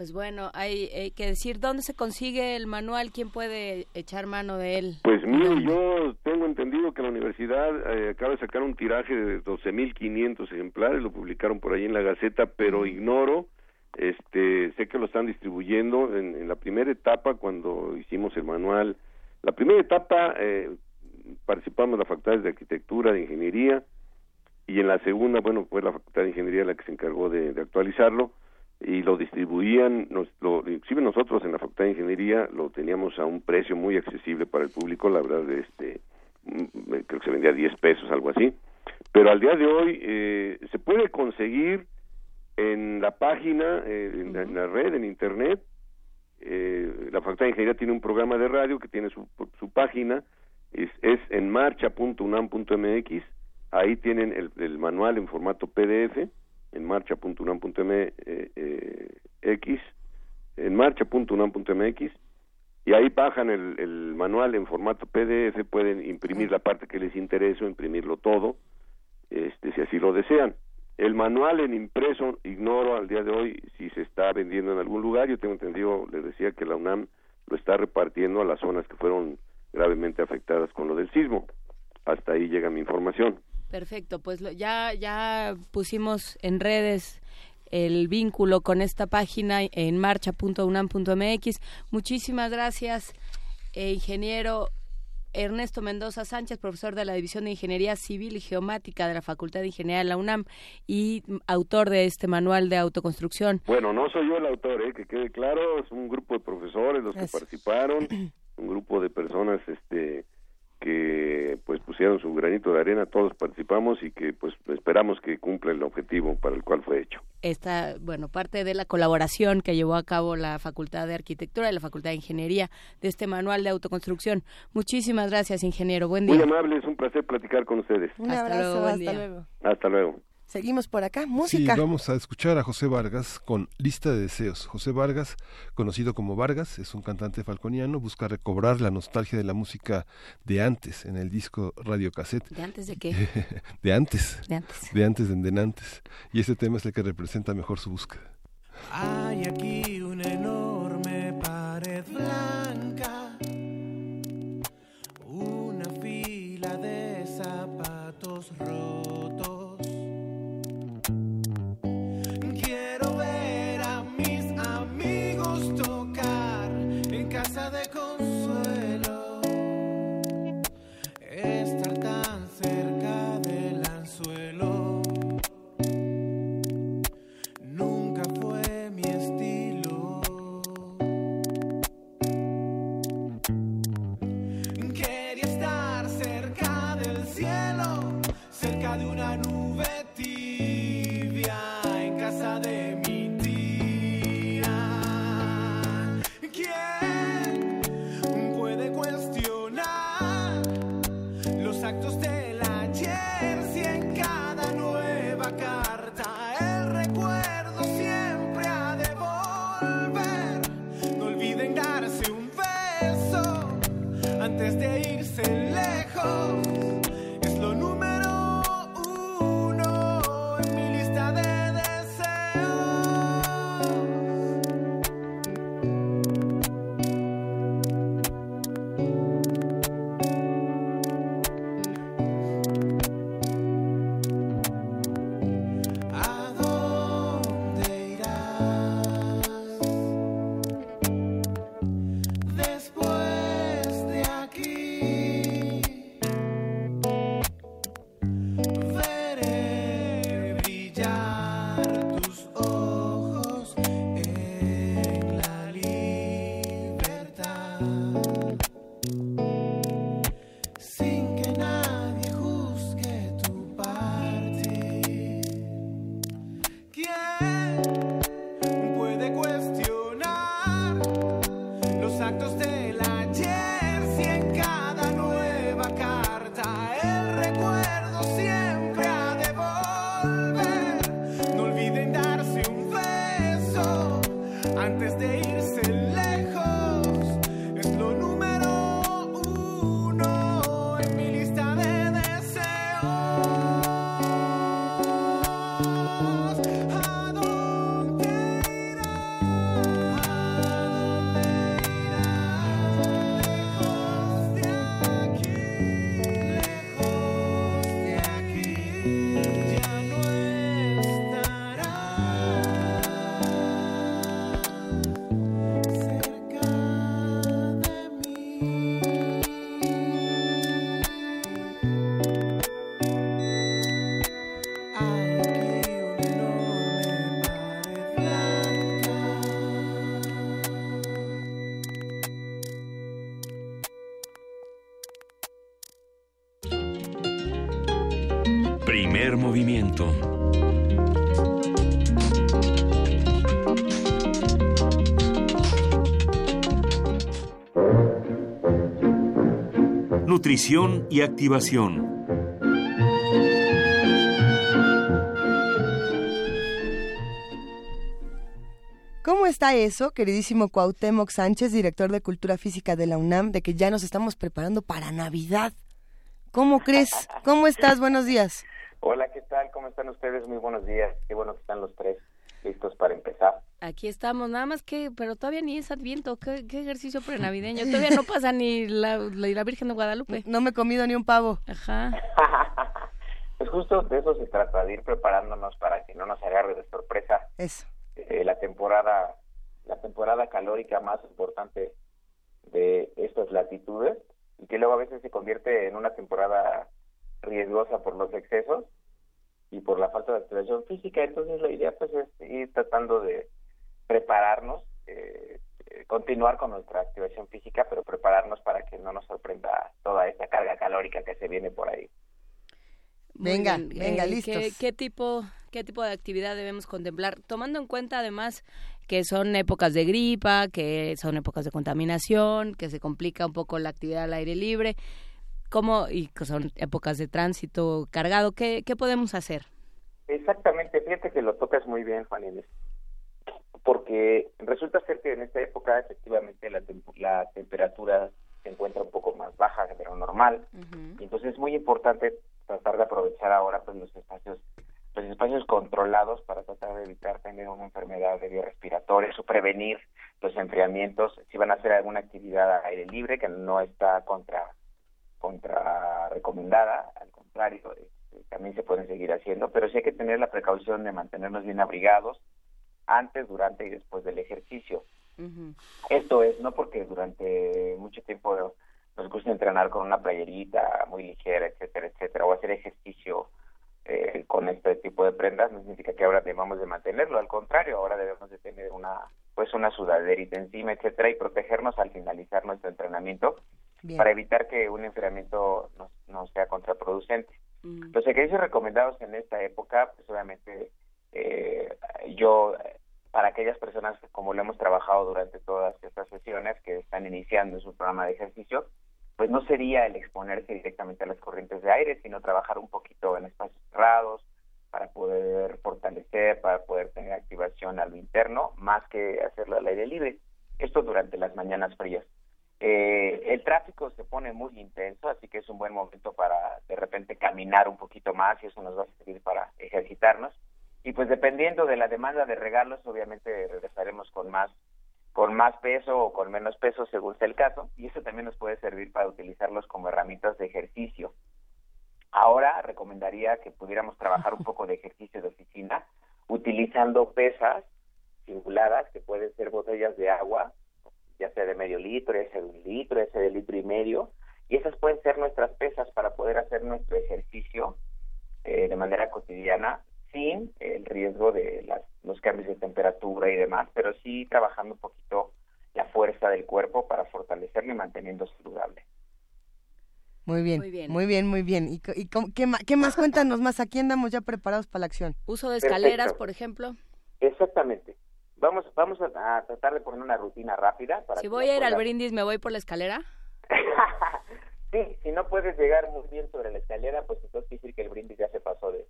Pues bueno, hay, que decir, ¿dónde se consigue el manual? ¿Quién puede echar mano de él? Pues mire, yo tengo entendido que la universidad eh, acaba de sacar un tiraje de 12.500 ejemplares, lo publicaron por ahí en la Gaceta, pero ignoro este, sé que lo están distribuyendo en, la primera etapa cuando hicimos el manual. La primera etapa eh, participamos las facultades de arquitectura, de ingeniería, y en la segunda, bueno, fue la facultad de ingeniería la que se encargó de, actualizarlo y lo distribuían, nos, lo, inclusive nosotros en la facultad de ingeniería lo teníamos a un precio muy accesible para el público, la verdad, este, mm, creo que se vendía a 10 pesos, algo así, pero al día de hoy eh, se puede conseguir en la página, eh, en, la, red, en internet, eh, la Facultad de Ingeniería tiene un programa de radio que tiene su, su página, es, es en marcha.unam.mx, ahí tienen el, el, manual en formato PDF, en marcha.unam.mx, en marcha.unam.mx, y ahí bajan el, el manual en formato PDF, pueden imprimir la parte que les interese o imprimirlo todo, este, si así lo desean. El manual en impreso, ignoro al día de hoy si se está vendiendo en algún lugar. Yo tengo entendido, les decía que la UNAM lo está repartiendo a las zonas que fueron gravemente afectadas con lo del sismo. Hasta ahí llega mi información. Perfecto, pues ya ya pusimos en redes el vínculo con esta página en marcha.unam.mx. Muchísimas gracias, eh, ingeniero Ernesto Mendoza Sánchez, profesor de la División de Ingeniería Civil y Geomática de la Facultad de Ingeniería de la UNAM y autor de este manual de autoconstrucción. Bueno, no soy yo el autor, ¿eh? que quede claro, es un grupo de profesores los que participaron, un grupo de personas este que pues pusieron su granito de arena, todos participamos y que pues esperamos que cumpla el objetivo para el cual fue hecho. Esta, bueno, parte de la colaboración que llevó a cabo la Facultad de Arquitectura y la Facultad de Ingeniería de este manual de autoconstrucción. Muchísimas gracias, ingeniero. Buen día. Muy amable, es un placer platicar con ustedes. Un abrazo, hasta luego. Hasta luego. Seguimos por acá, música. Sí, vamos a escuchar a José Vargas con Lista de Deseos. José Vargas, conocido como Vargas, es un cantante falconiano, busca recobrar la nostalgia de la música de antes en el disco Radio Cassette. ¿De antes de qué? de antes. De antes. De antes, de antes. Y ese tema es el que representa mejor su búsqueda. Hay aquí una enorme pared blanca, Nutrición y activación. ¿Cómo está eso, queridísimo Cuauhtémoc Sánchez, director de Cultura Física de la UNAM, de que ya nos estamos preparando para Navidad? ¿Cómo crees? ¿Cómo estás? Buenos días. Hola, ¿qué tal? ¿Cómo están ustedes? Muy buenos días. Qué bueno que están los tres listos para empezar. Aquí estamos, nada más que, pero todavía ni es Adviento, qué, qué ejercicio prenavideño, todavía no pasa ni la, la, la Virgen de Guadalupe. No me he comido ni un pavo. Ajá. Pues justo de eso se trata, de ir preparándonos para que no nos agarre de sorpresa Eso. eh, la temporada, la temporada calórica más importante de estas latitudes y que luego a veces se convierte en una temporada riesgosa por los excesos y por la falta de activación física. Entonces la idea pues es ir tratando de prepararnos, eh, eh, continuar con nuestra activación física, pero prepararnos para que no nos sorprenda toda esta carga calórica que se viene por ahí. Venga, bien. venga, Eh, listos. ¿qué, qué tipo, ¿Qué tipo de actividad debemos contemplar? Tomando en cuenta además que son épocas de gripa, que son épocas de contaminación, que se complica un poco la actividad al aire libre, ¿cómo, y que son épocas de tránsito cargado, ¿qué, qué podemos hacer? Exactamente, fíjate que lo tocas muy bien, Juan Inés. Porque resulta ser que en esta época efectivamente la, la temperatura se encuentra un poco más baja de lo normal. Y entonces es muy importante tratar de aprovechar ahora pues los espacios los espacios controlados para tratar de evitar tener una enfermedad de vías respiratorias o prevenir los enfriamientos. Si van a hacer alguna actividad a aire libre que no está contra contra recomendada, al contrario, este, también se pueden seguir haciendo, pero sí hay que tener la precaución de mantenernos bien abrigados antes, durante y después del ejercicio. Esto es no porque durante mucho tiempo nos gusta entrenar con una playerita muy ligera, etcétera, etcétera, o hacer ejercicio eh, con este tipo de prendas, no significa que ahora debamos de mantenerlo, al contrario, ahora debemos de tener una pues una sudaderita encima, etcétera, y protegernos al finalizar nuestro entrenamiento Bien. para evitar que un enfriamiento no, no sea contraproducente. Mm. Los ejercicios recomendados en esta época, pues obviamente eh, yo, para aquellas personas que como lo hemos trabajado durante todas estas sesiones que están iniciando su programa de ejercicio, pues no sería el exponerse directamente a las corrientes de aire, sino trabajar un poquito en espacios cerrados para poder fortalecer, para poder tener activación a lo interno, más que hacerlo al aire libre. Esto durante las mañanas frías. Eh, el tráfico se pone muy intenso, así que es un buen momento para de repente caminar un poquito más y eso nos va a servir para ejercitarnos. Y pues dependiendo de la demanda de regalos, obviamente regresaremos con más con más peso o con menos peso según sea el caso, y eso también nos puede servir para utilizarlos como herramientas de ejercicio. Ahora recomendaría que pudiéramos trabajar un poco de ejercicio de oficina utilizando pesas simuladas que pueden ser botellas de agua, ya sea de medio litro, ya sea de un litro, ya sea de litro y medio, y esas pueden ser nuestras pesas para poder hacer nuestro ejercicio eh, de manera cotidiana sin el riesgo de las, los cambios de temperatura y demás, pero sí trabajando un poquito la fuerza del cuerpo para fortalecerlo y manteniendo saludable. Muy bien, Muy bien. muy bien, muy bien. ¿Y, y cómo- qué, qué más? Cuéntanos más. Aquí andamos ya preparados para la acción. Uso de escaleras, Perfecto. por ejemplo. Exactamente. Vamos, vamos a, a tratar de poner una rutina rápida. Para Si voy a ir al brindis, ¿me voy por la escalera? sí, si no puedes llegar muy bien sobre la escalera, pues entonces quiere decir que el brindis ya se pasó de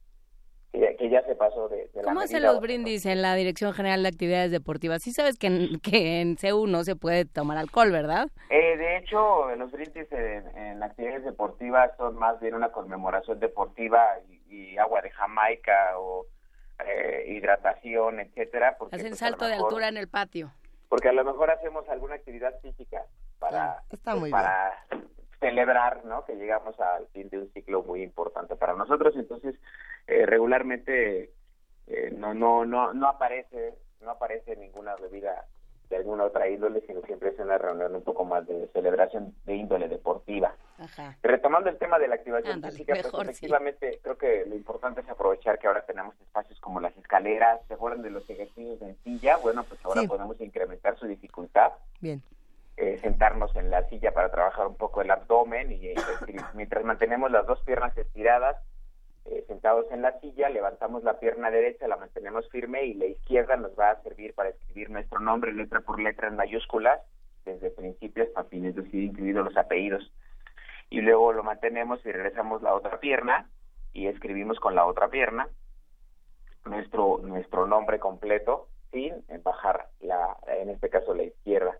que ya, que ya se pasó de, de la ¿Cómo hacen los brindis en la Dirección General de Actividades Deportivas? Sí sabes que en, que en CEU no se puede tomar alcohol, ¿verdad? Eh, de hecho, los brindis en, en actividades deportivas son más bien una conmemoración deportiva y, y agua de Jamaica o eh, hidratación, etcétera. Porque, Hacen pues, a lo salto de mejor- altura en el patio. Porque a lo mejor hacemos alguna actividad física para, Está muy para celebrar, ¿no? Que llegamos al fin de un ciclo muy importante para nosotros. Entonces, eh, regularmente eh, no, no, no, no aparece, no aparece ninguna bebida de alguna otra índole, sino siempre es una reunión un poco más de celebración de índole deportiva. Ajá. Retomando el tema de la activación Ándale, física, pues sí. efectivamente creo que lo importante es aprovechar que ahora tenemos espacios como las escaleras, ¿se acuerdan de los ejercicios en silla? Bueno, pues ahora Sí. podemos incrementar su dificultad, Bien. eh, sentarnos en la silla para trabajar un poco el abdomen y eh, escri- mientras mantenemos las dos piernas estiradas, eh, sentados en la silla, levantamos la pierna derecha, la mantenemos firme y la izquierda nos va a servir para escribir nuestro nombre letra por letra en mayúsculas, desde principio hasta fin, es decir, incluidos los apellidos. Y luego lo mantenemos y regresamos la otra pierna y escribimos con la otra pierna nuestro nuestro nombre completo sin bajar la en este caso la izquierda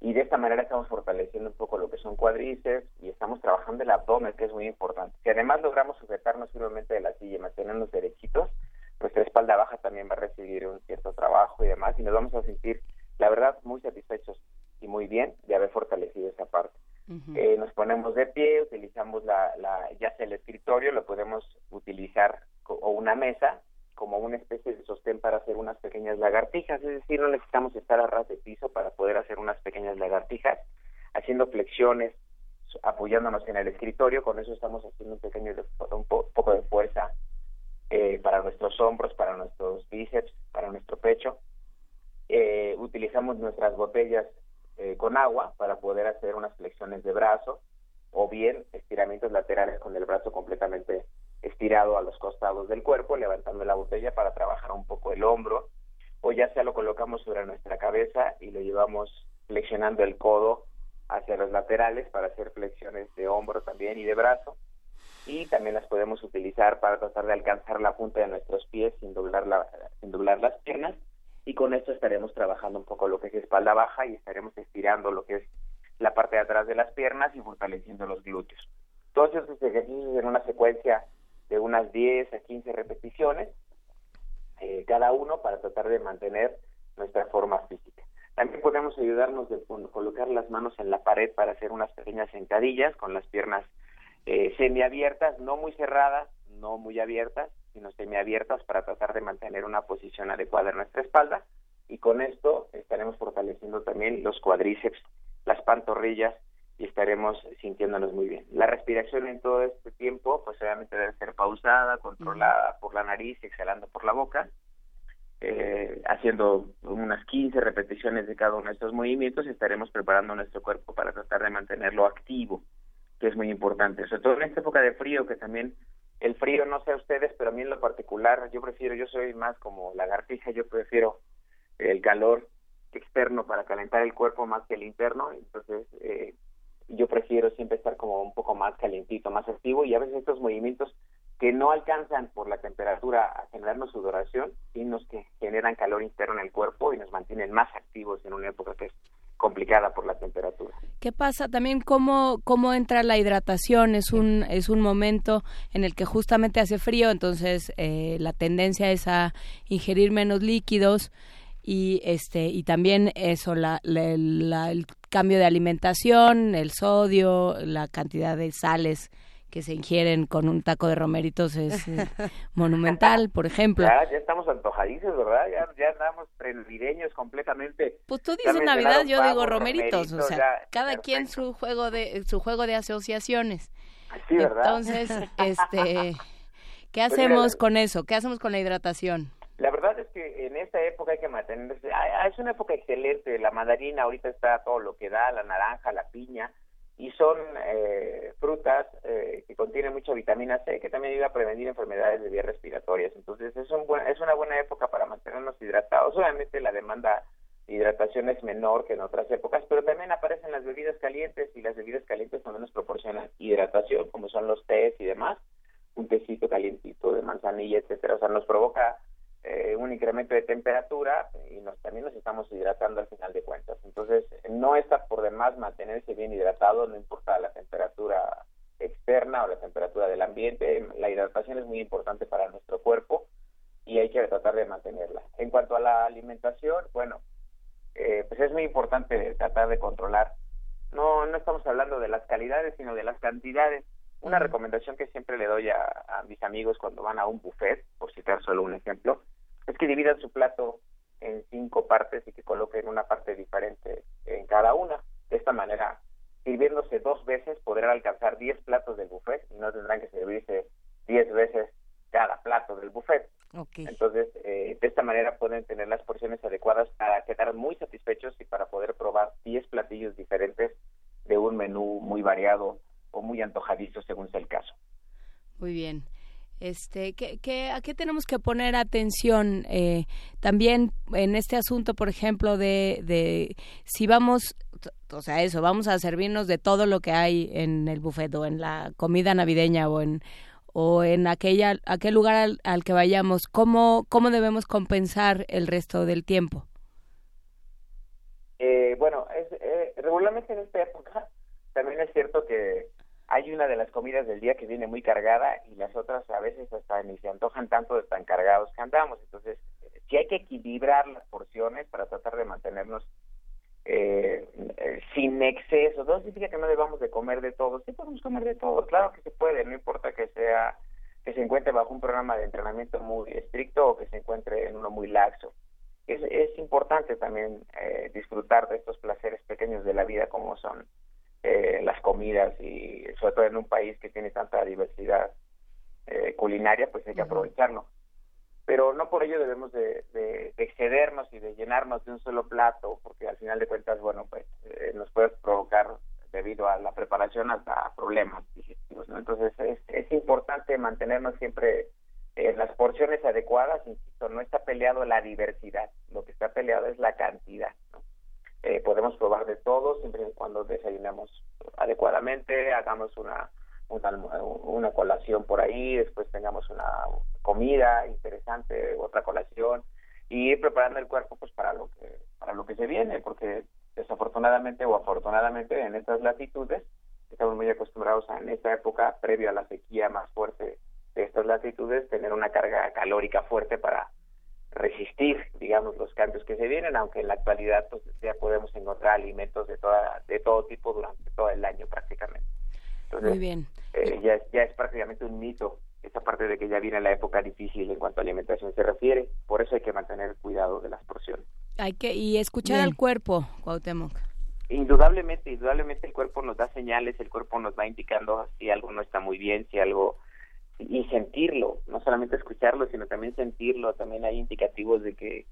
y de esta manera estamos fortaleciendo un poco lo que son cuadríceps y estamos trabajando el abdomen que es muy importante. Si además logramos sujetarnos firmemente de la silla y mantenernos derechitos nuestra espalda baja también va a recibir un cierto trabajo y demás y nos vamos a sentir la verdad muy satisfechos y muy bien de haber fortalecido esa parte. Eh, nos ponemos de pie, utilizamos la, la, ya sea el escritorio, lo podemos utilizar o una mesa como una especie de sostén para hacer unas pequeñas lagartijas, es decir, no necesitamos estar a ras de piso para poder hacer unas pequeñas lagartijas, haciendo flexiones, apoyándonos en el escritorio, con eso estamos haciendo un pequeño un po- poco de fuerza eh, para nuestros hombros, para nuestros bíceps, para nuestro pecho. Eh, utilizamos nuestras botellas eh, con agua para poder hacer unas flexiones de brazo o bien estiramientos laterales con el brazo completamente estirado a los costados del cuerpo, levantando la botella para trabajar un poco el hombro, o ya sea lo colocamos sobre nuestra cabeza y lo llevamos flexionando el codo hacia los laterales para hacer flexiones de hombro también y de brazo, y también las podemos utilizar para tratar de alcanzar la punta de nuestros pies sin doblar, la, sin doblar las piernas, y con esto estaremos trabajando un poco lo que es espalda baja y estaremos estirando lo que es la parte de atrás de las piernas y fortaleciendo los glúteos. Todos estos ejercicios en una secuencia de unas 10 a 15 repeticiones, eh, cada uno para tratar de mantener nuestra forma física. También podemos ayudarnos de colocar las manos en la pared para hacer unas pequeñas sentadillas con las piernas eh, semiabiertas, no muy cerradas, no muy abiertas, sino semiabiertas para tratar de mantener una posición adecuada en nuestra espalda. Y con esto estaremos fortaleciendo también los cuadríceps, las pantorrillas y estaremos sintiéndonos muy bien. La respiración en todo este tiempo, pues obviamente debe ser pausada, controlada por la nariz, exhalando por la boca, eh, haciendo unas 15 repeticiones de cada uno de estos movimientos, estaremos preparando nuestro cuerpo para tratar de mantenerlo activo, que es muy importante, sobre todo en esta época de frío, que también el frío, no sé a ustedes, pero a mí en lo particular, yo prefiero, yo soy más como lagartija, yo prefiero el calor externo para calentar el cuerpo más que el interno, entonces eh, yo prefiero siempre estar como un poco más calientito, más activo y a veces estos movimientos que no alcanzan por la temperatura a generarnos sudoración, sino que generan calor interno en el cuerpo y nos mantienen más activos en una época que es complicada por la temperatura. ¿Qué pasa también cómo cómo entra la hidratación? Es un es un momento en el que justamente hace frío, entonces eh, la tendencia es a ingerir menos líquidos y este y también eso la, la- la- el cambio de alimentación, el sodio, la cantidad de sales que se ingieren con un taco de romeritos es eh, monumental, por ejemplo. Ya, ya estamos antojadizos, ¿verdad? Ya, ya andamos navideños completamente. Pues tú dices Navidad, yo digo romeritos, o sea, ya, cada quien su juego de su juego de asociaciones. Sí, ¿verdad? Entonces, este, ¿qué Pues hacemos mira, con eso? ¿Qué hacemos con la hidratación? La verdad es que en esta época hay que mantenerse. ah, ah, Es una época excelente. La mandarina ahorita está todo lo que da, la naranja, la piña, y son eh, frutas eh, que contienen mucha vitamina C, que también ayuda a prevenir enfermedades de vías respiratorias. Entonces es, un buen- es una buena época para mantenernos hidratados. Obviamente la demanda de hidratación es menor que en otras épocas, pero también aparecen las bebidas calientes y las bebidas calientes también nos proporcionan hidratación, como son los tés y demás. Un tecito calientito de manzanilla, etcétera. O sea, nos provoca eh, un incremento de temperatura y nos, también nos estamos hidratando al final de cuentas. Entonces, no está por demás mantenerse bien hidratado, no importa la temperatura externa o la temperatura del ambiente. La hidratación es muy importante para nuestro cuerpo y hay que tratar de mantenerla. En cuanto a la alimentación, bueno, eh, pues es muy importante tratar de controlar. No, no estamos hablando de las calidades, sino de las cantidades. Una recomendación que siempre le doy a, a mis amigos cuando van a un buffet, por citar solo un ejemplo, es que dividan su plato en cinco partes y que coloquen una parte diferente en cada una. De esta manera, sirviéndose dos veces, podrán alcanzar 10 platos del buffet y no tendrán que servirse 10 veces cada plato del buffet. Entonces, eh, de esta manera pueden tener las porciones adecuadas para quedar muy satisfechos y para poder probar 10 platillos diferentes de un menú muy variado o muy antojadizo según sea el caso. Muy bien. Este, ¿qué, qué, ¿A qué tenemos que poner atención eh, también en este asunto, por ejemplo, de, de si vamos, o sea, eso, vamos a servirnos de todo lo que hay en el buffet o en la comida navideña o en o en aquella aquel lugar al, al que vayamos, ¿cómo, ¿cómo debemos compensar el resto del tiempo? Eh, bueno, es, eh, regularmente en esta época también es cierto que hay una de las comidas del día que viene muy cargada y las otras a veces hasta ni se antojan tanto de tan cargados que andamos. Entonces, sí hay que equilibrar las porciones para tratar de mantenernos eh, eh, sin exceso. No significa que no debamos de comer de todo. Sí podemos comer de todo. Claro que se puede, no importa que sea que se encuentre bajo un programa de entrenamiento muy estricto o que se encuentre en uno muy laxo es, es importante también eh, disfrutar de estos placeres pequeños de la vida como son eh, las comidas y sobre todo en un país que tiene tanta diversidad eh, culinaria, pues hay que aprovecharlo. Pero no por ello debemos de, de- de excedernos y de llenarnos de un solo plato, porque al final de cuentas, bueno, pues eh, nos puede provocar debido a la preparación hasta problemas digestivos, ¿no? Entonces es, es importante mantenernos siempre en las porciones adecuadas, insisto, no está peleado la diversidad, lo que está peleado es la cantidad. Eh, podemos probar de todo siempre y cuando desayunemos adecuadamente, hagamos una, una, una colación por ahí, después tengamos una comida interesante, otra colación, y ir preparando el cuerpo pues para lo que, para lo que se viene, porque desafortunadamente o afortunadamente en estas latitudes estamos muy acostumbrados a, en esta época, previo a la sequía más fuerte de estas latitudes, tener una carga calórica fuerte para resistir, digamos, los cambios que se vienen, aunque en la actualidad pues ya podemos encontrar alimentos de toda de todo tipo durante todo el año prácticamente. Entonces, Muy bien. eh, ya, es- ya es prácticamente un mito esa parte de que ya viene la época difícil en cuanto a alimentación se refiere, por eso hay que mantener cuidado de las porciones. Hay que y escuchar Bien. al cuerpo, Cuauhtémoc. Indudablemente, indudablemente el cuerpo nos da señales, el cuerpo nos va indicando si algo no está muy bien, si algo y sentirlo, no solamente escucharlo, sino también sentirlo, también hay indicativos de que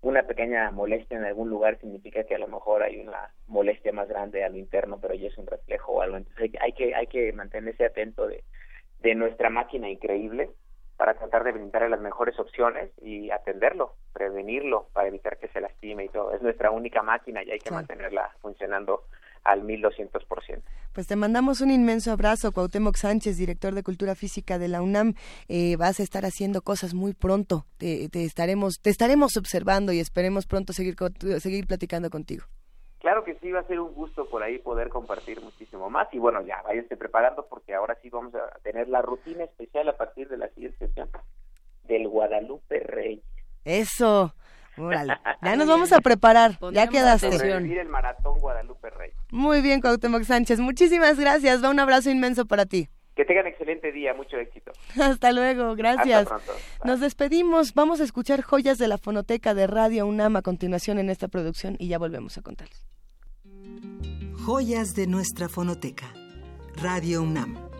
una pequeña molestia en algún lugar significa que a lo mejor hay una molestia más grande a lo interno, pero ya es un reflejo o algo. Entonces hay, que- hay que hay que mantenerse atento de, de nuestra máquina increíble para tratar de brindarle las mejores opciones y atenderlo, prevenirlo para evitar que se lastime y todo. Es nuestra única máquina y hay que mantenerla funcionando al 1200%. Pues te mandamos un inmenso abrazo, Cuauhtémoc Sánchez, director de Cultura Física de la UNAM. Eh, vas a estar haciendo cosas muy pronto. Te, te estaremos te estaremos observando y esperemos pronto seguir seguir platicando contigo. Claro que sí, va a ser un gusto por ahí poder compartir muchísimo más. Y bueno, ya váyanse preparando porque ahora sí vamos a tener la rutina especial a partir de la siguiente sesión del Guadalupe Rey. Eso. Órale. Ya nos vamos a preparar. Ya quedaste. el maratón Guadalupe Rey. Muy bien, Cuauhtémoc Sánchez. Muchísimas gracias. Va un abrazo inmenso para ti. Que tengan excelente día, mucho éxito. Hasta luego. Gracias. Hasta pronto. Bye. Nos despedimos. Vamos a escuchar joyas de la fonoteca de Radio UNAM a continuación en esta producción y ya volvemos a contarles. Joyas de nuestra fonoteca. Radio UNAM.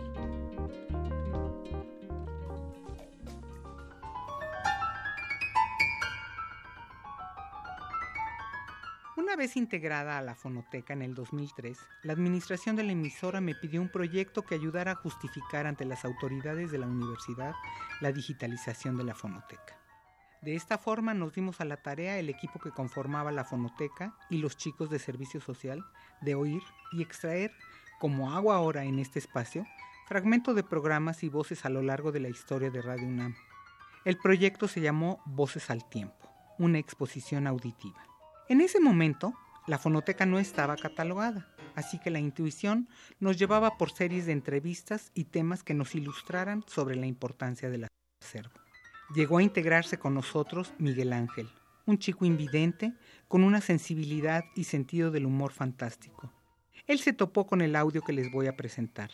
Una vez integrada a la fonoteca en el 2003, la administración de la emisora me pidió un proyecto que ayudara a justificar ante las autoridades de la universidad la digitalización de la fonoteca. De esta forma nos dimos a la tarea el equipo que conformaba la fonoteca y los chicos de servicio social de oír y extraer, como hago ahora en este espacio, fragmentos de programas y voces a lo largo de la historia de Radio UNAM. El proyecto se llamó Voces al Tiempo, una exposición auditiva. En ese momento, la fonoteca no estaba catalogada, así que la intuición nos llevaba por series de entrevistas y temas que nos ilustraran sobre la importancia del acervo. Llegó a integrarse con nosotros Miguel Ángel, un chico invidente con una sensibilidad y sentido del humor fantástico. Él se topó con el audio que les voy a presentar.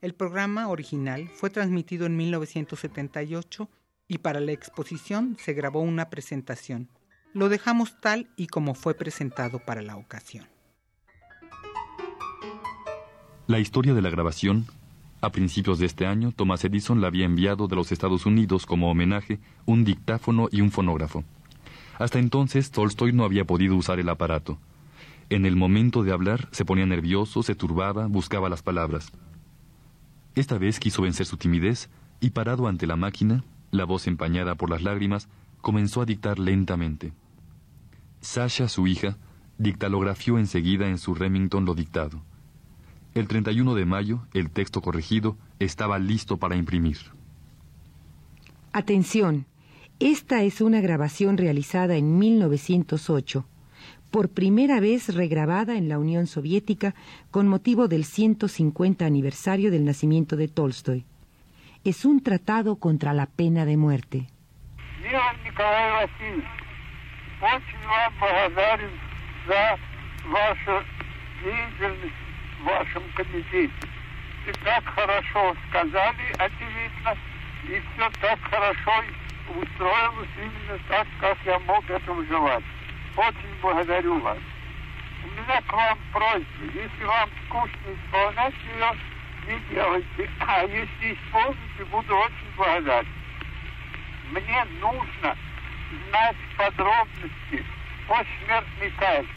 El programa original fue transmitido en 1978 y para la exposición se grabó una presentación. Lo dejamos tal y como fue presentado para la ocasión. La historia de la grabación. A principios de este año, Thomas Edison le había enviado de los Estados Unidos como homenaje un dictáfono y un fonógrafo. Hasta entonces, Tolstoy no había podido usar el aparato. En el momento de hablar, se ponía nervioso, se turbaba, buscaba las palabras. Esta vez quiso vencer su timidez y, parado ante la máquina, la voz empañada por las lágrimas, comenzó a dictar lentamente. Sasha, su hija, dictalografió enseguida en su Remington lo dictado. El 31 de mayo, el texto corregido estaba listo para imprimir. Atención, esta es una grabación realizada en 1908, por primera vez regrabada en la Unión Soviética con motivo del 150 aniversario del nacimiento de Tolstoy. Es un tratado contra la pena de muerte. Милый Николай Васильевич, очень вам благодарен за вашу деятельность в вашем комитете. И так хорошо сказали, очевидно, и все так хорошо устроилось именно так, как я мог этого желать. Очень благодарю вас. У меня к вам просьба, если вам скучно исполнять ее, не делайте. А если исполните, буду очень благодарен. Мне нужно знать подробности о смертной казни.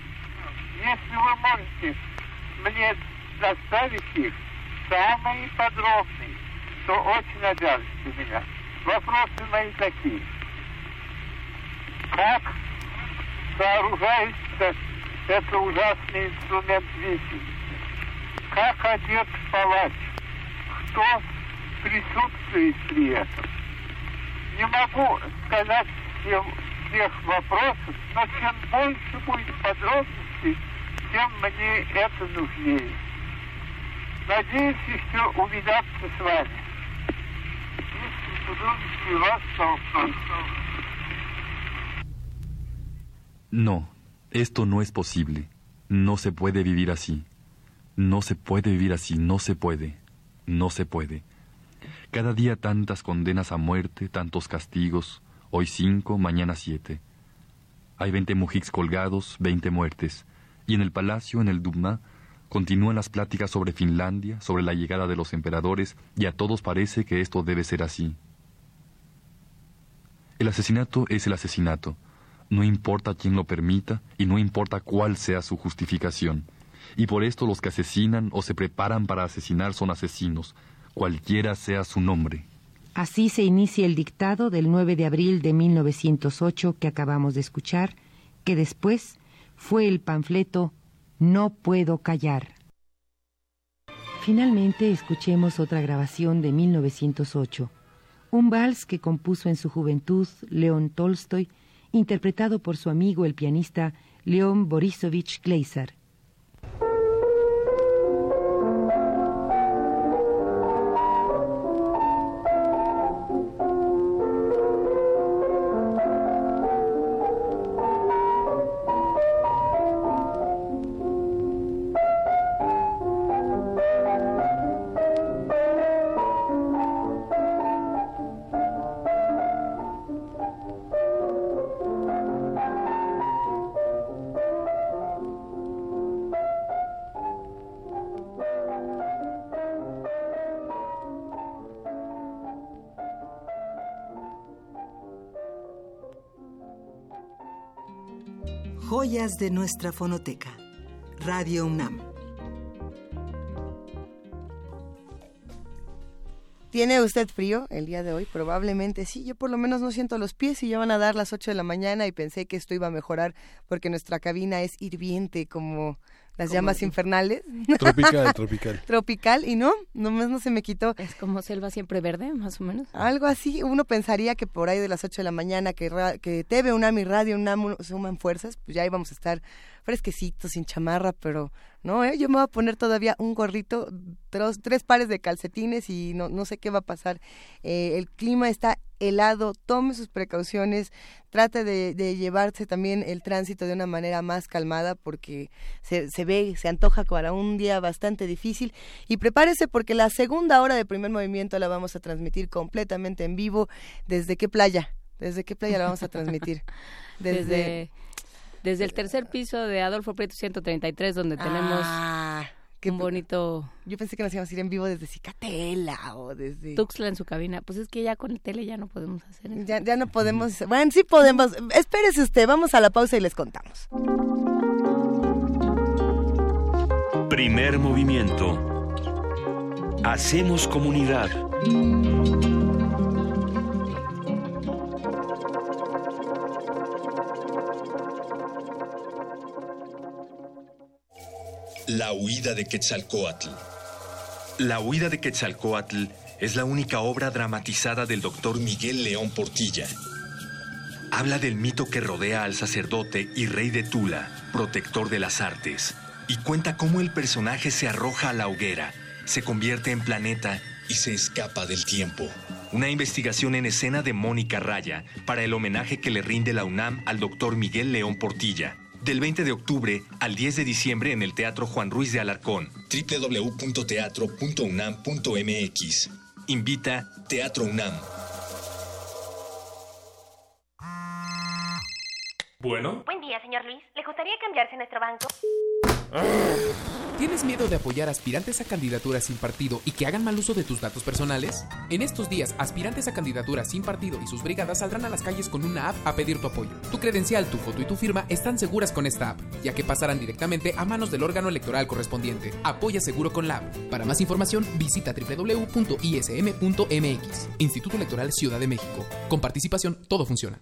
Если вы можете мне доставить их, самые подробные, то очень обяжете меня. Вопросы мои такие. Как сооружается это ужасный инструмент висельницы? Как одет палач? Кто присутствует при этом? Не могу сказать всем, всех вопросов, но чем больше будет подробностей, тем мне это нужнее. Надеюсь еще увидаться с вами. Если трудности вас Толстой. No, esto no es posible. No se puede vivir así. No se puede vivir así, no se puede. No se puede. Cada día tantas condenas a muerte, tantos castigos, hoy cinco, mañana siete. Hay veinte mujiks colgados, veinte muertes, y en el palacio, en el Duma, continúan las pláticas sobre Finlandia, sobre la llegada de los emperadores, y a todos parece que esto debe ser así. El asesinato es el asesinato, no importa quién lo permita y no importa cuál sea su justificación. Y por esto los que asesinan o se preparan para asesinar son asesinos, cualquiera sea su nombre. Así se inicia el dictado del 9 de abril de 1908 que acabamos de escuchar, que después fue el panfleto No puedo callar. Finalmente escuchemos otra grabación de 1908, un vals que compuso en su juventud León Tolstoy, interpretado por su amigo el pianista León Borisovich Gleiser. Joyas de nuestra fonoteca. Radio UNAM. ¿Tiene usted frío el día de hoy? Probablemente sí. Yo por lo menos no siento los pies y ya van a dar las 8 de la mañana y pensé que esto iba a mejorar porque nuestra cabina es hirviente como las llamas infernales. Tropical, tropical. Tropical y no, nomás no se me quitó. Es como selva siempre verde, más o menos. Algo así, uno pensaría que por ahí de las 8 de la mañana que, ra- que TV UNAM y Radio UNAM suman fuerzas, pues ya íbamos a estar fresquecitos, sin chamarra, pero no, ¿eh? yo me voy a poner todavía un gorrito, tres, tres pares de calcetines y no, no sé qué va a pasar. Eh, el clima está helado, tome sus precauciones, trate de, de llevarse también el tránsito de una manera más calmada porque se, se ve, se antoja para un día bastante difícil y prepárese porque la segunda hora de primer movimiento la vamos a transmitir completamente en vivo. ¿Desde qué playa? ¿Desde qué playa la vamos a transmitir? Desde, desde el tercer piso de Adolfo Prieto 133, donde tenemos Ah, un bonito Yo pensé que nos íbamos a ir en vivo desde Cicatela o desde... Tuxtla en su cabina. Pues es que ya con el tele ya no podemos hacer eso. Ya, ya no podemos... Bueno, sí podemos. Espérese usted, vamos a la pausa y les contamos. Primer movimiento. Hacemos comunidad. La huida de Quetzalcoatl. La huida de Quetzalcoatl es la única obra dramatizada del doctor Miguel León Portilla. Habla del mito que rodea al sacerdote y rey de Tula, protector de las artes, y cuenta cómo el personaje se arroja a la hoguera, se convierte en planeta y se escapa del tiempo. Una investigación en escena de Mónica Raya para el homenaje que le rinde la UNAM al doctor Miguel León Portilla. Del 20 de octubre al 10 de diciembre en el Teatro Juan Ruiz de Alarcón. www.teatro.unam.mx. Invita Teatro UNAM. Bueno. Buen día, señor Luis. ¿Le gustaría cambiarse a nuestro banco? ¿Tienes miedo de apoyar aspirantes a candidaturas sin partido y que hagan mal uso de tus datos personales? En estos días, aspirantes a candidaturas sin partido y sus brigadas saldrán a las calles con una app a pedir tu apoyo. Tu credencial, tu foto y tu firma están seguras con esta app, ya que pasarán directamente a manos del órgano electoral correspondiente. Apoya seguro con la app. Para más información, visita www.ism.mx. Instituto Electoral Ciudad de México. Con participación, todo funciona.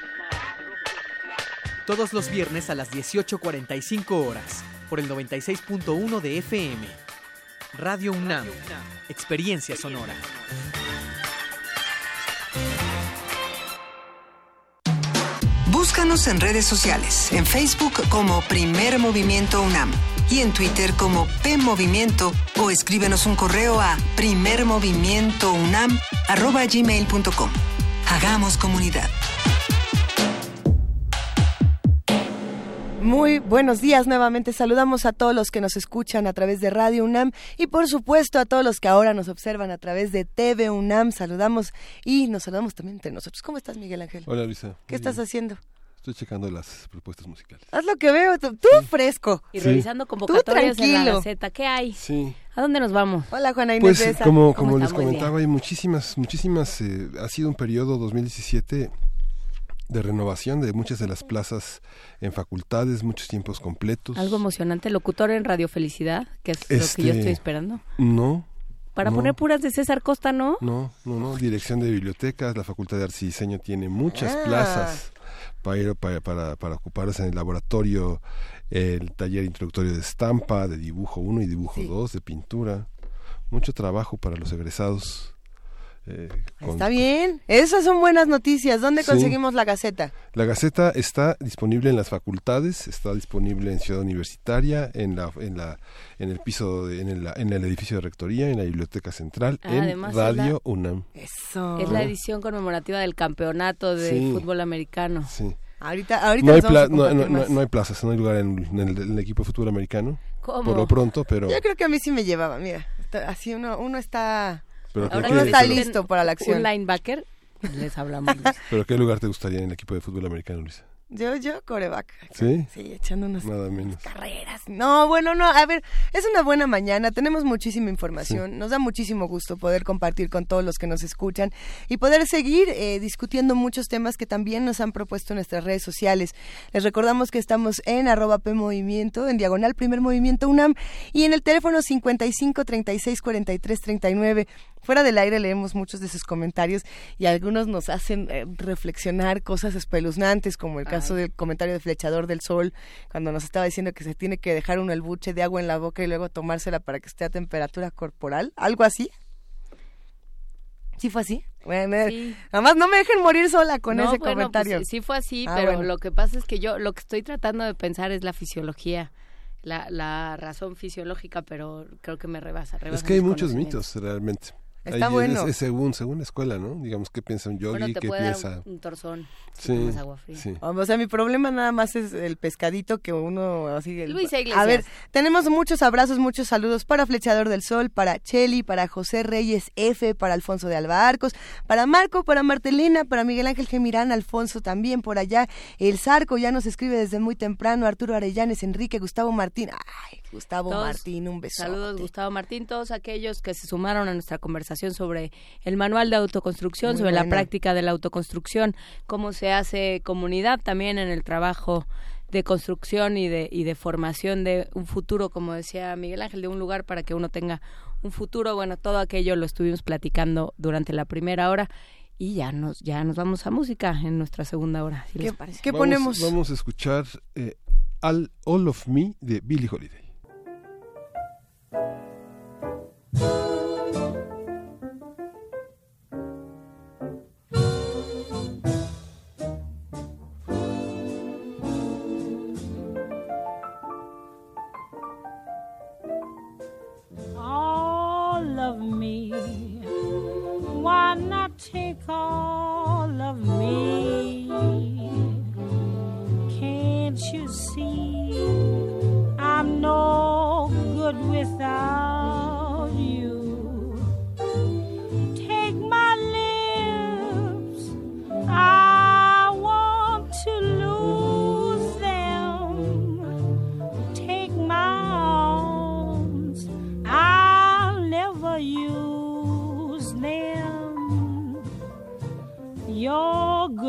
Todos los viernes a las 18.45 horas, por el 96.1 de FM. Radio UNAM, Experiencia Sonora. Búscanos en redes sociales, en Facebook como Primer Movimiento UNAM y en Twitter como P Movimiento o escríbenos un correo a primermovimientounam@gmail.com. Hagamos comunidad. Muy buenos días nuevamente. Saludamos a todos los que nos escuchan a través de Radio UNAM y por supuesto a todos los que ahora nos observan a través de TV UNAM. Saludamos y nos saludamos también entre nosotros. ¿Cómo estás, Miguel Ángel? Hola, Luisa. ¿Qué estás haciendo? Estoy checando las propuestas musicales. Haz lo que veo, tú, tú fresco. Y Sí. revisando Tú convocatorias en la tranquilo. Gaceta. ¿Qué hay? Sí. ¿A dónde nos vamos? Hola, Juana Inés Pues como, ¿Cómo como les comentaba, hay muchísimas, muchísimas, eh, ha sido un periodo 2017 de renovación de muchas de las plazas en facultades, muchos tiempos completos. Algo emocionante. Locutor en Radio Felicidad, que es lo que yo Este, estoy esperando. No, Para No. poner puras de César Costa, ¿no? No, no, no. Dirección de bibliotecas, la Facultad de Arte y Diseño tiene muchas Ah. plazas para, ir, para, para, para ocuparse en el laboratorio, el taller introductorio de estampa, de dibujo 1 y dibujo 2, de pintura. Mucho trabajo para los egresados. Eh, con- Está bien. Esas son buenas noticias. ¿Dónde Sí. conseguimos la Gaceta? La Gaceta está disponible en las facultades, está disponible en Ciudad Universitaria, en la, en la, en el piso, de- en el, en el edificio de rectoría, en la biblioteca central, Ah, en Radio la- UNAM. Eso. Es la edición conmemorativa del campeonato de Sí. fútbol americano. Sí. Ahorita, ahorita No hay, les vamos a pla- no, compartir no- no- más. no hay plazas, no hay lugar en, en el, en el equipo de fútbol americano. ¿Cómo? Por lo pronto, pero... Yo creo que a mí sí me llevaba, mira. Así uno, uno está... Pero Ahora ¿qué- uno qué- está listo para la acción. Un linebacker, les hablamos. ¿Pero qué lugar te gustaría en el equipo de fútbol americano, Luisa? Yo, yo, coreback. ¿Sí? Sí, echando unas Nada menos. carreras. No, bueno, no, a ver, es una buena mañana, tenemos muchísima información, nos da muchísimo gusto poder compartir con todos los que nos escuchan y poder seguir eh, discutiendo muchos temas que también nos han propuesto en nuestras redes sociales. Les recordamos que estamos en arroba P Movimiento, en diagonal Primer Movimiento UNAM y en el teléfono 55 36 43 39. Fuera del aire leemos muchos de sus comentarios y algunos nos hacen eh, reflexionar cosas espeluznantes, como el caso del comentario de Flechador del Sol, cuando nos estaba diciendo que se tiene que dejar un el buche de agua en la boca y luego tomársela para que esté a temperatura corporal, algo así. ¿Sí fue así? Bueno, Sí. nada más no me dejen morir sola con No, ese bueno, comentario. pues, sí fue así, Ah, pero bueno. lo que pasa es que yo lo que estoy tratando de pensar es la fisiología, la, la razón fisiológica, pero creo que me rebasa. Es rebasa que hay muchos mitos, realmente. Está Ahí bueno. Es, según, según la escuela, ¿no? Digamos, ¿qué piensa un yogi? Bueno, ¿Qué dar piensa...? un, un torzón si Sí, agua fría. sí. O sea, mi problema nada más es el pescadito que uno así. el- Luisa Iglesias. A ver, tenemos muchos abrazos, muchos saludos para Flechador del Sol, para Cheli, para José Reyes F, para Alfonso de Alba Arcos, para Marco, para Martelena, para Miguel Ángel Gemirán, Alfonso también por allá. El Zarco ya nos escribe desde muy temprano, Arturo Arellanes, Enrique, Gustavo Martín. Ay, Gustavo Todos- Martín, un beso. Saludos, Gustavo Martín, todos aquellos que se sumaron a nuestra conversación sobre el manual de autoconstrucción, Muy sobre la buena. práctica de la autoconstrucción, cómo se hace comunidad también en el trabajo de construcción y de, y de formación de un futuro, como decía Miguel Ángel, de un lugar para que uno tenga un futuro. Bueno, todo aquello lo estuvimos platicando durante la primera hora y ya nos, ya nos vamos a música en nuestra segunda hora. si les parece. ¿Qué Vamos- ponemos? Vamos a escuchar eh, All, All of Me de Billie Holiday. Take all of me? Can't you see I'm no good without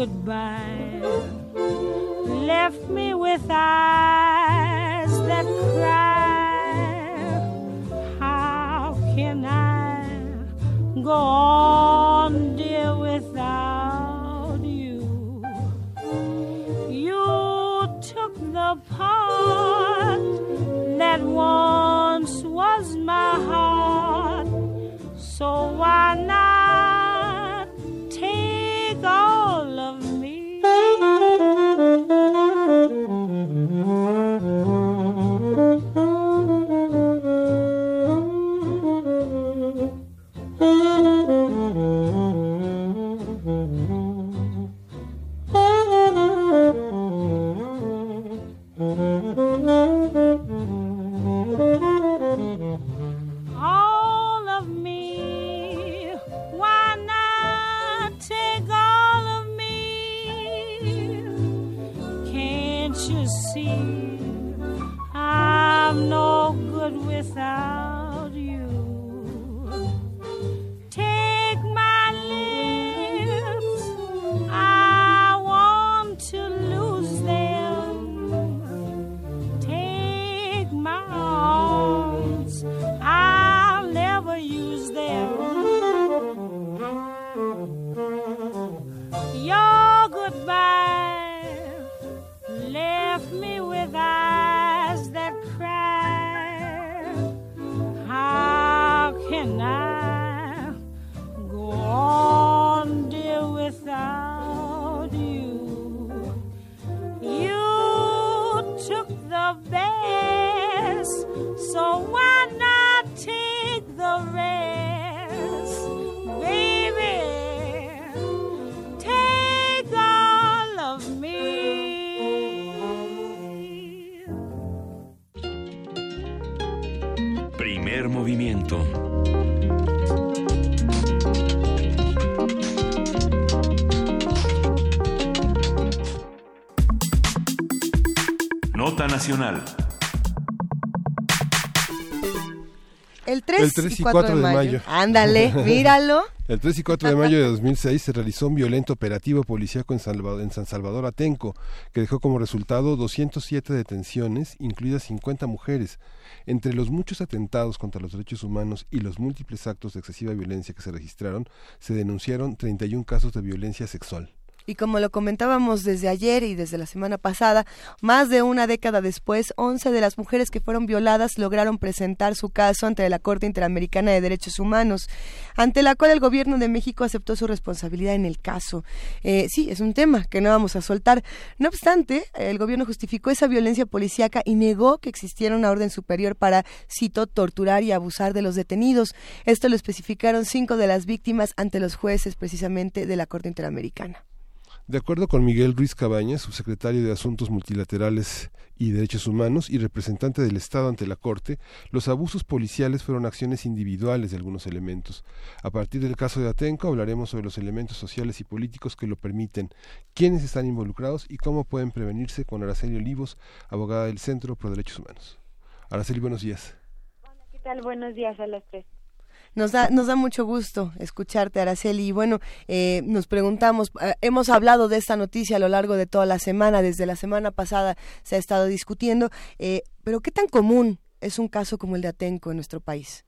goodbye left me with eyes that cry. How can I go on, 3, El 3 y 4 de mayo. Ándale, míralo. El 3 y 4 de mayo de 2006 se realizó un violento operativo policíaco en, Salvador, en San Salvador Atenco, que dejó como resultado 207 detenciones, incluidas 50 mujeres. Entre los muchos atentados contra los derechos humanos y los múltiples actos de excesiva violencia que se registraron, se denunciaron 31 casos de violencia sexual. Y como lo comentábamos desde ayer y desde la semana pasada, más de una década después, 11 de las mujeres que fueron violadas lograron presentar su caso ante la Corte Interamericana de Derechos Humanos, ante la cual el gobierno de México aceptó su responsabilidad en el caso. Eh, sí, es un tema que no vamos a soltar. No obstante, el gobierno justificó esa violencia policíaca y negó que existiera una orden superior para, cito, torturar y abusar de los detenidos. Esto lo especificaron cinco de las víctimas ante los jueces precisamente de la Corte Interamericana. De acuerdo con Miguel Ruiz Cabañas, subsecretario de Asuntos Multilaterales y Derechos Humanos y representante del Estado ante la Corte, los abusos policiales fueron acciones individuales de algunos elementos. A partir del caso de Atenco hablaremos sobre los elementos sociales y políticos que lo permiten, quiénes están involucrados y cómo pueden prevenirse con Araceli Olivos, abogada del Centro Pro Derechos Humanos. Araceli, buenos días. ¿Qué tal? Buenos días a tres. Nos da, nos da mucho gusto escucharte, Araceli. Y bueno, eh, nos preguntamos, eh, hemos hablado de esta noticia a lo largo de toda la semana, desde la semana pasada se ha estado discutiendo, eh, pero ¿qué tan común es un caso como el de Atenco en nuestro país?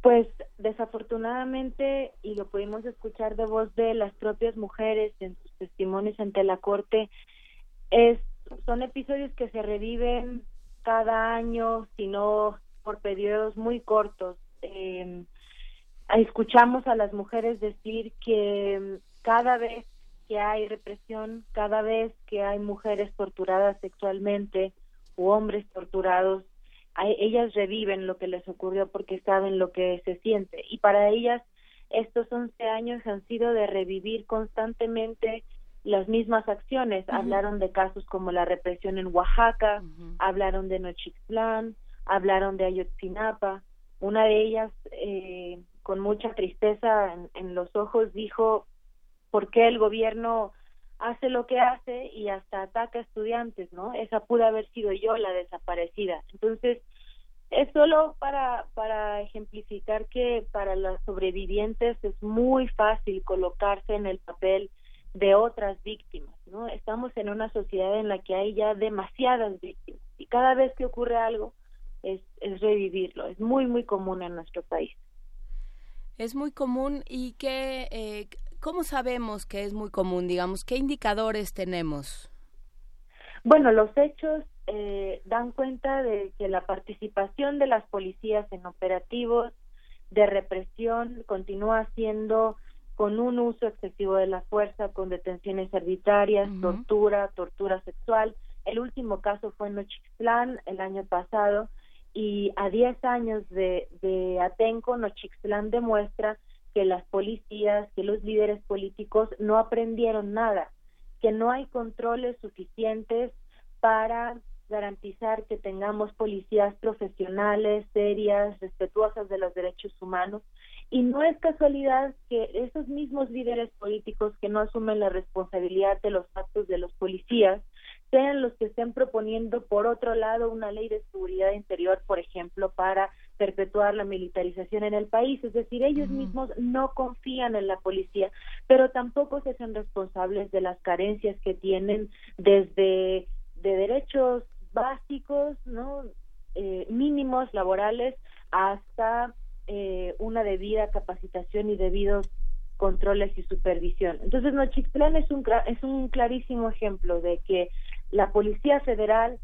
Pues desafortunadamente, y lo pudimos escuchar de voz de las propias mujeres en sus testimonios ante la Corte, es, son episodios que se reviven cada año, sino por periodos muy cortos. Eh, escuchamos a las mujeres decir que cada vez que hay represión, cada vez que hay mujeres torturadas sexualmente u hombres torturados, ellas reviven lo que les ocurrió porque saben lo que se siente. Y para ellas estos 11 años han sido de revivir constantemente las mismas acciones. Hablaron de casos como la represión en Oaxaca, hablaron de Nochixtlán, hablaron de Ayotzinapa. Una de ellas, eh, con mucha tristeza en, los ojos, dijo, ¿por qué el gobierno hace lo que hace y hasta ataca estudiantes, ¿no? Esa pudo haber sido yo la desaparecida. Entonces, es solo para, para ejemplificar que para las sobrevivientes es muy fácil colocarse en el papel de otras víctimas, ¿no? Estamos en una sociedad en la que hay ya demasiadas víctimas y cada vez que ocurre algo es, es revivirlo. Es muy, muy común en nuestro país. Es muy común y que, eh, ¿cómo sabemos que es muy común? Digamos, ¿qué indicadores tenemos? Bueno, los hechos eh, dan cuenta de que la participación de las policías en operativos de represión continúa siendo con un uso excesivo de la fuerza, con detenciones arbitrarias, tortura, tortura sexual. El último caso fue en Nochixtlán el año pasado y a 10 años de, de Atenco, Nochixtlán demuestra que las policías, que los líderes políticos no aprendieron nada, que no hay controles suficientes para garantizar que tengamos policías profesionales, serias, respetuosas de los derechos humanos. Y no es casualidad que esos mismos líderes políticos que no asumen la responsabilidad de los actos de los policías sean los que estén proponiendo, por otro lado, una ley de seguridad interior, por ejemplo, para perpetuar la militarización en el país. Es decir, ellos mismos no confían en la policía, pero tampoco se hacen responsables de las carencias que tienen desde de derechos básicos, ¿no? Eh, mínimos laborales hasta eh, una debida capacitación y debidos controles y supervisión. Entonces, Nochixtlán es un es un clarísimo ejemplo de que la Policía Federal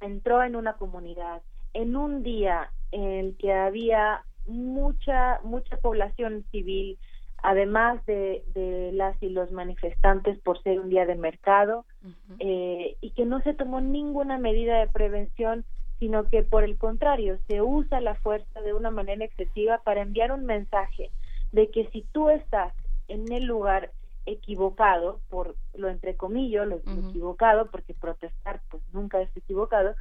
entró en una comunidad en un día en el que había mucha mucha población civil, además de, de las y los manifestantes por ser un día de mercado, eh, y que no se tomó ninguna medida de prevención, sino que por el contrario se usa la fuerza de una manera excesiva para enviar un mensaje de que si tú estás en el lugar equivocado, por lo entrecomillo, lo, lo equivocado, porque protestar pues nunca es equivocado,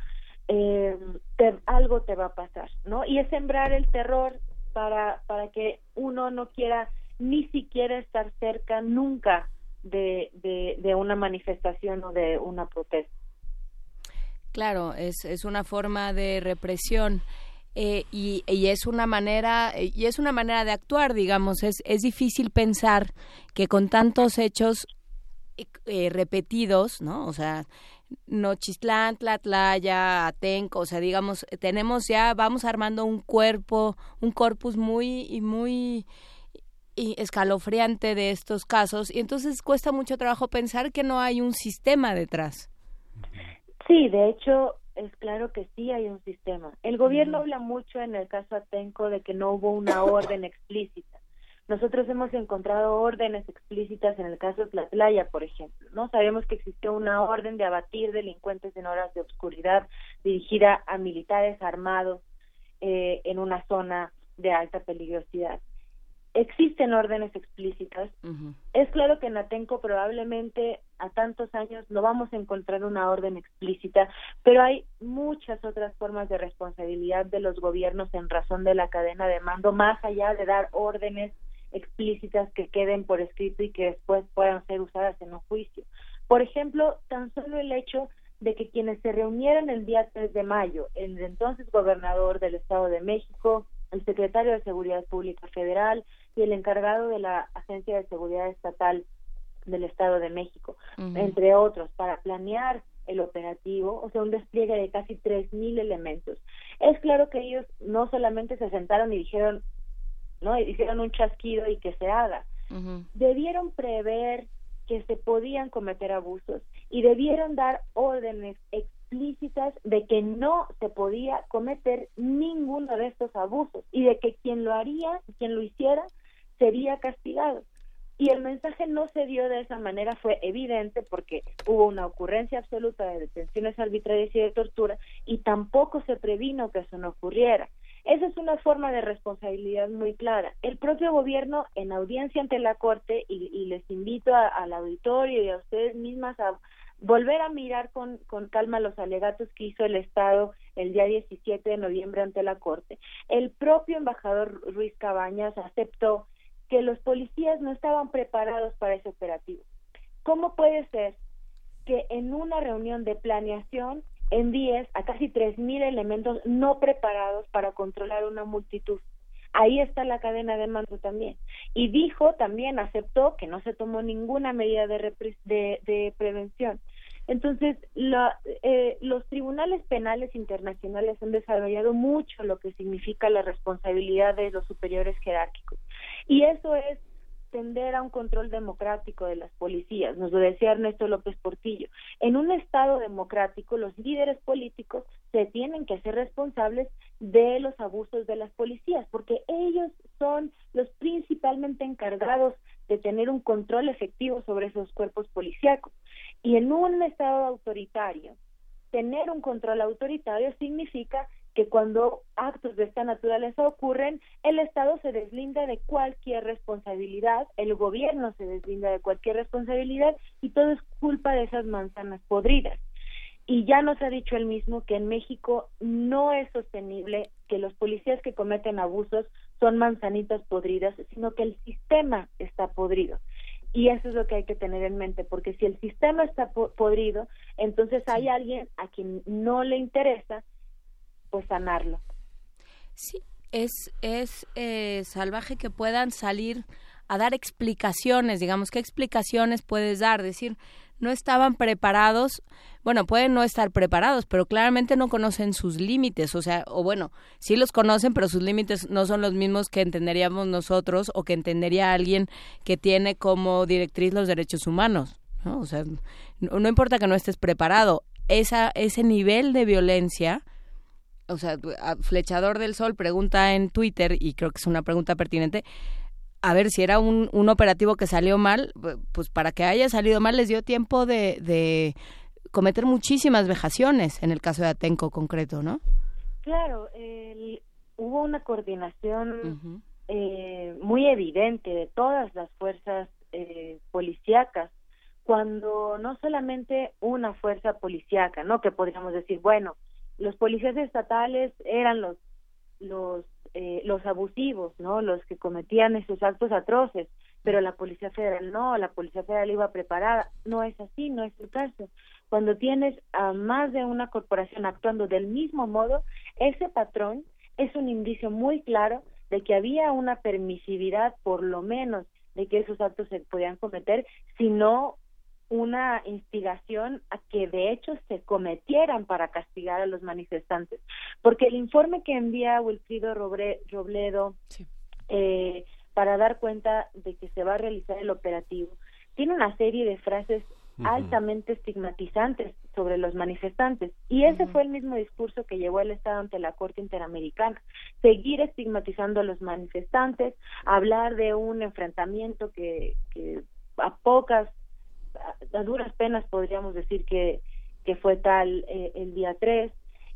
eh, te- algo te va a pasar, ¿no? Y es sembrar el terror para, para que uno no quiera ni siquiera estar cerca nunca de, de, de una manifestación o de una protesta. Claro, es, es una forma de represión. Eh, y, es una manera y es una manera de actuar digamos. Es, es difícil pensar que con tantos hechos eh, repetidos no o sea Nochistlán, Tlatlaya, Atenco, o sea, digamos, tenemos ya, vamos armando un cuerpo, un corpus muy, y muy y escalofriante de estos casos, y entonces cuesta mucho trabajo pensar que no hay un sistema detrás. Sí, de hecho, es claro que sí hay un sistema. El gobierno habla mucho en el caso Atenco de que no hubo una orden explícita. Nosotros hemos encontrado órdenes explícitas en el caso de Tlatlaya, por ejemplo, ¿no? Sabemos que existió una orden de abatir delincuentes en horas de oscuridad dirigida a militares armados eh, en una zona de alta peligrosidad. Existen órdenes explícitas. Es claro que en Atenco probablemente a tantos años no vamos a encontrar una orden explícita, pero hay muchas otras formas de responsabilidad de los gobiernos en razón de la cadena de mando, más allá de dar órdenes explícitas que queden por escrito y que después puedan ser usadas en un juicio. Por ejemplo, tan solo el hecho de que quienes se reunieron el día 3 de mayo, el entonces gobernador del Estado de México, el secretario de Seguridad Pública Federal y el encargado de la Agencia de Seguridad Estatal del Estado de México, entre otros, para planear el operativo, o sea, un despliegue de casi 3.000 elementos. Es claro que ellos no solamente se sentaron y dijeron, no, hicieron un chasquido y que se haga. Debieron prever que se podían cometer abusos y debieron dar órdenes explícitas de que no se podía cometer ninguno de estos abusos y de que quien lo haría, quien lo hiciera, sería castigado. Y el mensaje no se dio de esa manera, fue evidente porque hubo una ocurrencia absoluta de detenciones arbitrarias y de tortura y tampoco se previno que eso no ocurriera. Esa es una forma de responsabilidad muy clara. El propio gobierno en audiencia ante la Corte, y, y les invito a- al auditorio y a ustedes mismas a volver a mirar con, con calma los alegatos que hizo el Estado el día 17 de noviembre ante la Corte. El propio embajador Ruiz Cabañas aceptó que los policías no estaban preparados para ese operativo. ¿Cómo puede ser que en una reunión de planeación envíes a casi 3.000 elementos no preparados para controlar una multitud? Ahí está la cadena de mando también. Y dijo también, aceptó que no se tomó ninguna medida de, de prevención. Entonces, la- eh, los tribunales penales internacionales han desarrollado mucho lo que significa la responsabilidad de los superiores jerárquicos. Y eso es tender a un control democrático de las policías, nos lo decía Ernesto López Portillo. En un Estado democrático, los líderes políticos se tienen que hacer responsables de los abusos de las policías, porque ellos son los principalmente encargados de tener un control efectivo sobre esos cuerpos policíacos. Y en un Estado autoritario, tener un control autoritario significa que cuando actos de esta naturaleza ocurren, el Estado se deslinda de cualquier responsabilidad, el gobierno se deslinda de cualquier responsabilidad y todo es culpa de esas manzanas podridas. Y ya nos ha dicho él mismo que en México no es sostenible que los policías que cometen abusos son manzanitas podridas, sino que el sistema está podrido. Y eso es lo que hay que tener en mente, porque si el sistema está po- podrido, entonces hay alguien a quien no le interesa, pues sanarlo. Sí, es, es eh, salvaje que puedan salir a dar explicaciones, digamos, ¿qué explicaciones puedes dar? Decir, no estaban preparados, bueno, pueden no estar preparados, pero claramente no conocen sus límites, o sea, o bueno, sí los conocen, pero sus límites no son los mismos que entenderíamos nosotros o que entendería alguien que tiene como directriz los derechos humanos, ¿no? O sea, no, no importa que no estés preparado, esa, ese nivel de violencia, o sea, Flechador del Sol pregunta en Twitter, y creo que es una pregunta pertinente, a ver si era un, un operativo que salió mal, pues para que haya salido mal les dio tiempo de, de cometer muchísimas vejaciones, en el caso de Atenco concreto, ¿no? Claro, el- hubo una coordinación eh, muy evidente de todas las fuerzas eh, policíacas, cuando no solamente una fuerza policíaca, ¿no? Que podríamos decir, bueno, los policías estatales eran los los eh, los abusivos, ¿no? Los que cometían esos actos atroces, pero la policía federal no, la policía federal iba preparada. No es así, no es el caso. Cuando tienes a más de una corporación actuando del mismo modo, ese patrón es un indicio muy claro de que había una permisividad, por lo menos, de que esos actos se podían cometer, sino una instigación a que de hecho se cometieran para castigar a los manifestantes. Porque el informe que envía Wilfrido Robre- Robledo eh, para dar cuenta de que se va a realizar el operativo tiene una serie de frases altamente estigmatizantes sobre los manifestantes. Y ese fue el mismo discurso que llevó el Estado ante la Corte Interamericana. Seguir estigmatizando a los manifestantes, hablar de un enfrentamiento que, que a pocas, a, duras penas podríamos decir que, que fue tal eh, el día 3.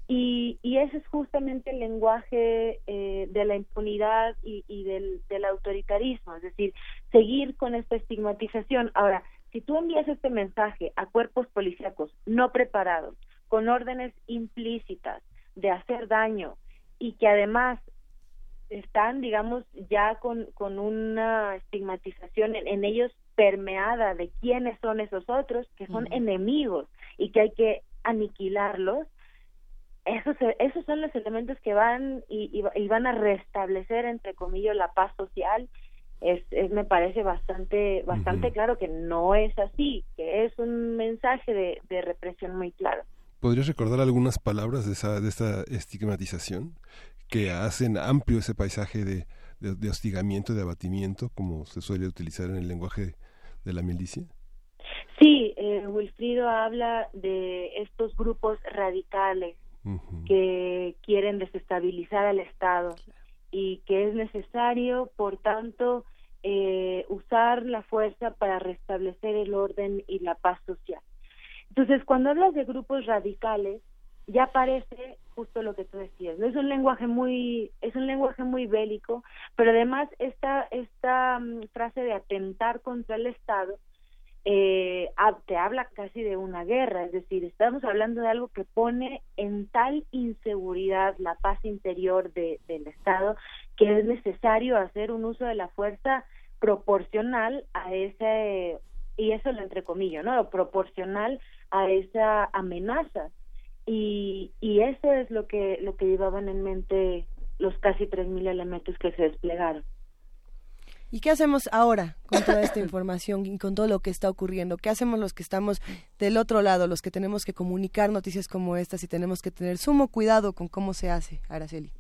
Y, y ese es justamente el lenguaje eh, de la impunidad y, y del, del autoritarismo, es decir, seguir con esta estigmatización. Ahora, si tú envías este mensaje a cuerpos policíacos no preparados, con órdenes implícitas de hacer daño y que además están, digamos, ya con, con una estigmatización en ellos permeada de quiénes son esos otros, que son enemigos y que hay que aniquilarlos, esos, esos son los elementos que van y, y- y van a restablecer, entre comillas, la paz social. Es, es- me parece bastante bastante claro que no es así, que es un mensaje de, de represión muy claro. ¿Podrías recordar algunas palabras de esa de esta estigmatización que hacen amplio ese paisaje de, de, de hostigamiento, de abatimiento, como se suele utilizar en el lenguaje de la milicia? Sí, eh, Wilfrido habla de estos grupos radicales que quieren desestabilizar al Estado y que es necesario, por tanto, eh, usar la fuerza para restablecer el orden y la paz social. Entonces, cuando hablas de grupos radicales, ya parece justo lo que tú decías. ¿no? Es un lenguaje muy, es un lenguaje muy bélico, pero además esta esta mm, frase de atentar contra el Estado eh, te habla casi de una guerra, es decir, estamos hablando de algo que pone en tal inseguridad la paz interior de, del Estado que es necesario hacer un uso de la fuerza proporcional a ese, y eso lo entrecomillo, ¿no? Proporcional a esa amenaza. Y, y eso es lo que, lo que llevaban en mente los casi 3.000 elementos que se desplegaron. ¿Y qué hacemos ahora con toda esta información y con todo lo que está ocurriendo? ¿Qué hacemos los que estamos del otro lado, los que tenemos que comunicar noticias como estas y tenemos que tener sumo cuidado con cómo se hace, Araceli?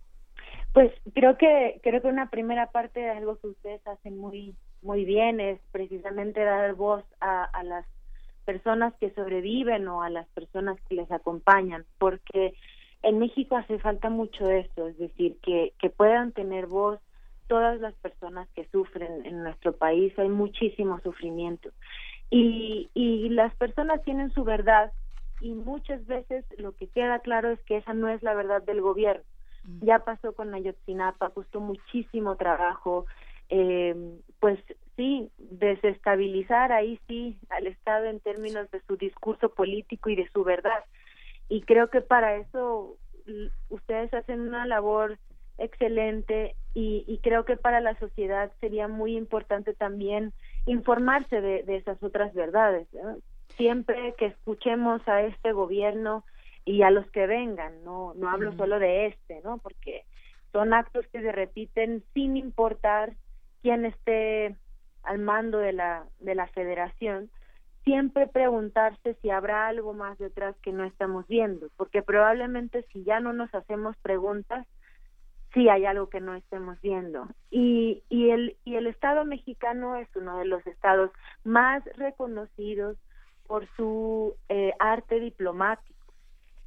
Pues creo que creo que una primera parte de algo que ustedes hacen muy muy bien es precisamente dar voz a, a las personas que sobreviven o a las personas que les acompañan, porque en México hace falta mucho eso, es decir, que, que puedan tener voz todas las personas que sufren en nuestro país, hay muchísimo sufrimiento. Y, y las personas tienen su verdad y muchas veces lo que queda claro es que esa no es la verdad del gobierno. Ya pasó con Ayotzinapa, costó muchísimo trabajo, eh, pues sí, desestabilizar ahí sí al Estado en términos de su discurso político y de su verdad. Y creo que para eso ustedes hacen una labor excelente y, y creo que para la sociedad sería muy importante también informarse de, de esas otras verdades. ¿no? Siempre que escuchemos a este gobierno y a los que vengan, no, no hablo solo de este, ¿no? Porque son actos que se repiten sin importar quién esté al mando de la, de la federación, siempre preguntarse si habrá algo más detrás que no estamos viendo, porque probablemente si ya no nos hacemos preguntas, sí hay algo que no estemos viendo. Y, y, el, y el Estado mexicano es uno de los estados más reconocidos por su eh, arte diplomático.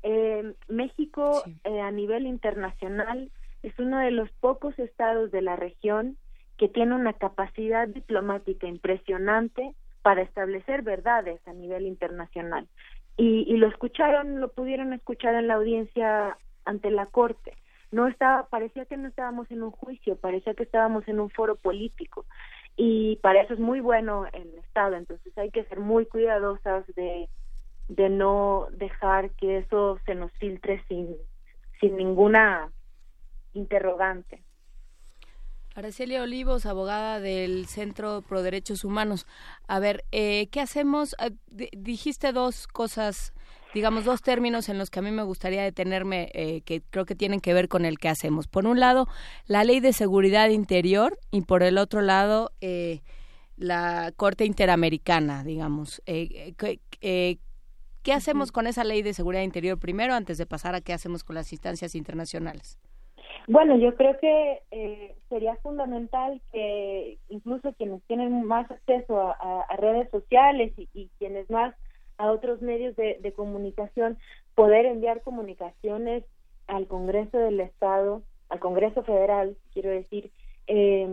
Eh, México eh, a nivel internacional es uno de los pocos estados de la región que tiene una capacidad diplomática impresionante para establecer verdades a nivel internacional. Y, y lo escucharon, lo pudieron escuchar en la audiencia ante la Corte. No estaba, parecía que no estábamos en un juicio, parecía que estábamos en un foro político. Y para eso es muy bueno el Estado, entonces hay que ser muy cuidadosas de, de no dejar que eso se nos filtre sin, sin ninguna interrogante. Araceli Olivos, abogada del Centro Pro Derechos Humanos. A ver, eh, ¿qué hacemos? Ah, di- dijiste dos cosas, digamos, dos términos en los que a mí me gustaría detenerme, eh, que creo que tienen que ver con el que hacemos. Por un lado, la Ley de Seguridad Interior y por el otro lado, eh, la Corte Interamericana, digamos. Eh, eh, ¿qué- eh, ¿Qué hacemos con esa Ley de Seguridad Interior primero antes de pasar a qué hacemos con las instancias internacionales? Bueno, yo creo que eh, sería fundamental que incluso quienes tienen más acceso a, redes sociales y, quienes más a otros medios de, de comunicación, poder enviar comunicaciones al Congreso del Estado, al Congreso Federal, quiero decir, eh,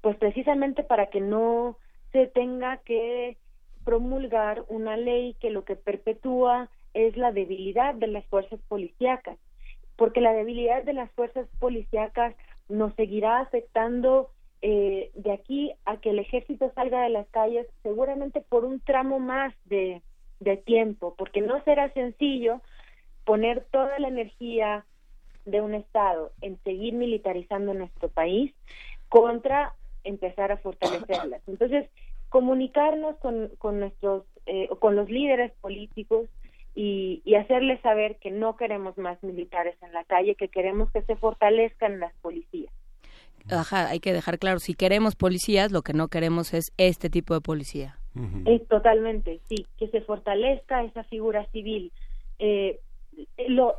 pues precisamente para que no se tenga que promulgar una ley que lo que perpetúa es la debilidad de las fuerzas policíacas porque la debilidad de las fuerzas policíacas nos seguirá afectando eh, de aquí a que el ejército salga de las calles seguramente por un tramo más de, de tiempo, porque no será sencillo poner toda la energía de un Estado en seguir militarizando nuestro país contra empezar a fortalecerlas. Entonces, comunicarnos con, con nuestros, eh, con los líderes políticos y, y hacerles saber que no queremos más militares en la calle, que queremos que se fortalezcan las policías. Ajá, hay que dejar claro, si queremos policías, lo que no queremos es este tipo de policía. Es totalmente, sí, que se fortalezca esa figura civil. Eh, lo,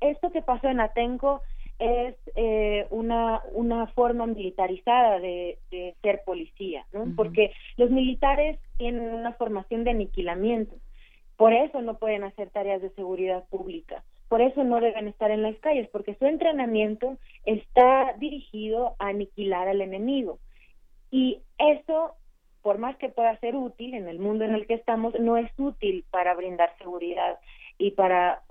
esto que pasó en Atenco es eh, una, una forma militarizada de, de ser policía, ¿no? Porque los militares tienen una formación de aniquilamiento, por eso no pueden hacer tareas de seguridad pública, por eso no deben estar en las calles, porque su entrenamiento está dirigido a aniquilar al enemigo. Y eso, por más que pueda ser útil en el mundo en el que estamos, no es útil para brindar seguridad y para,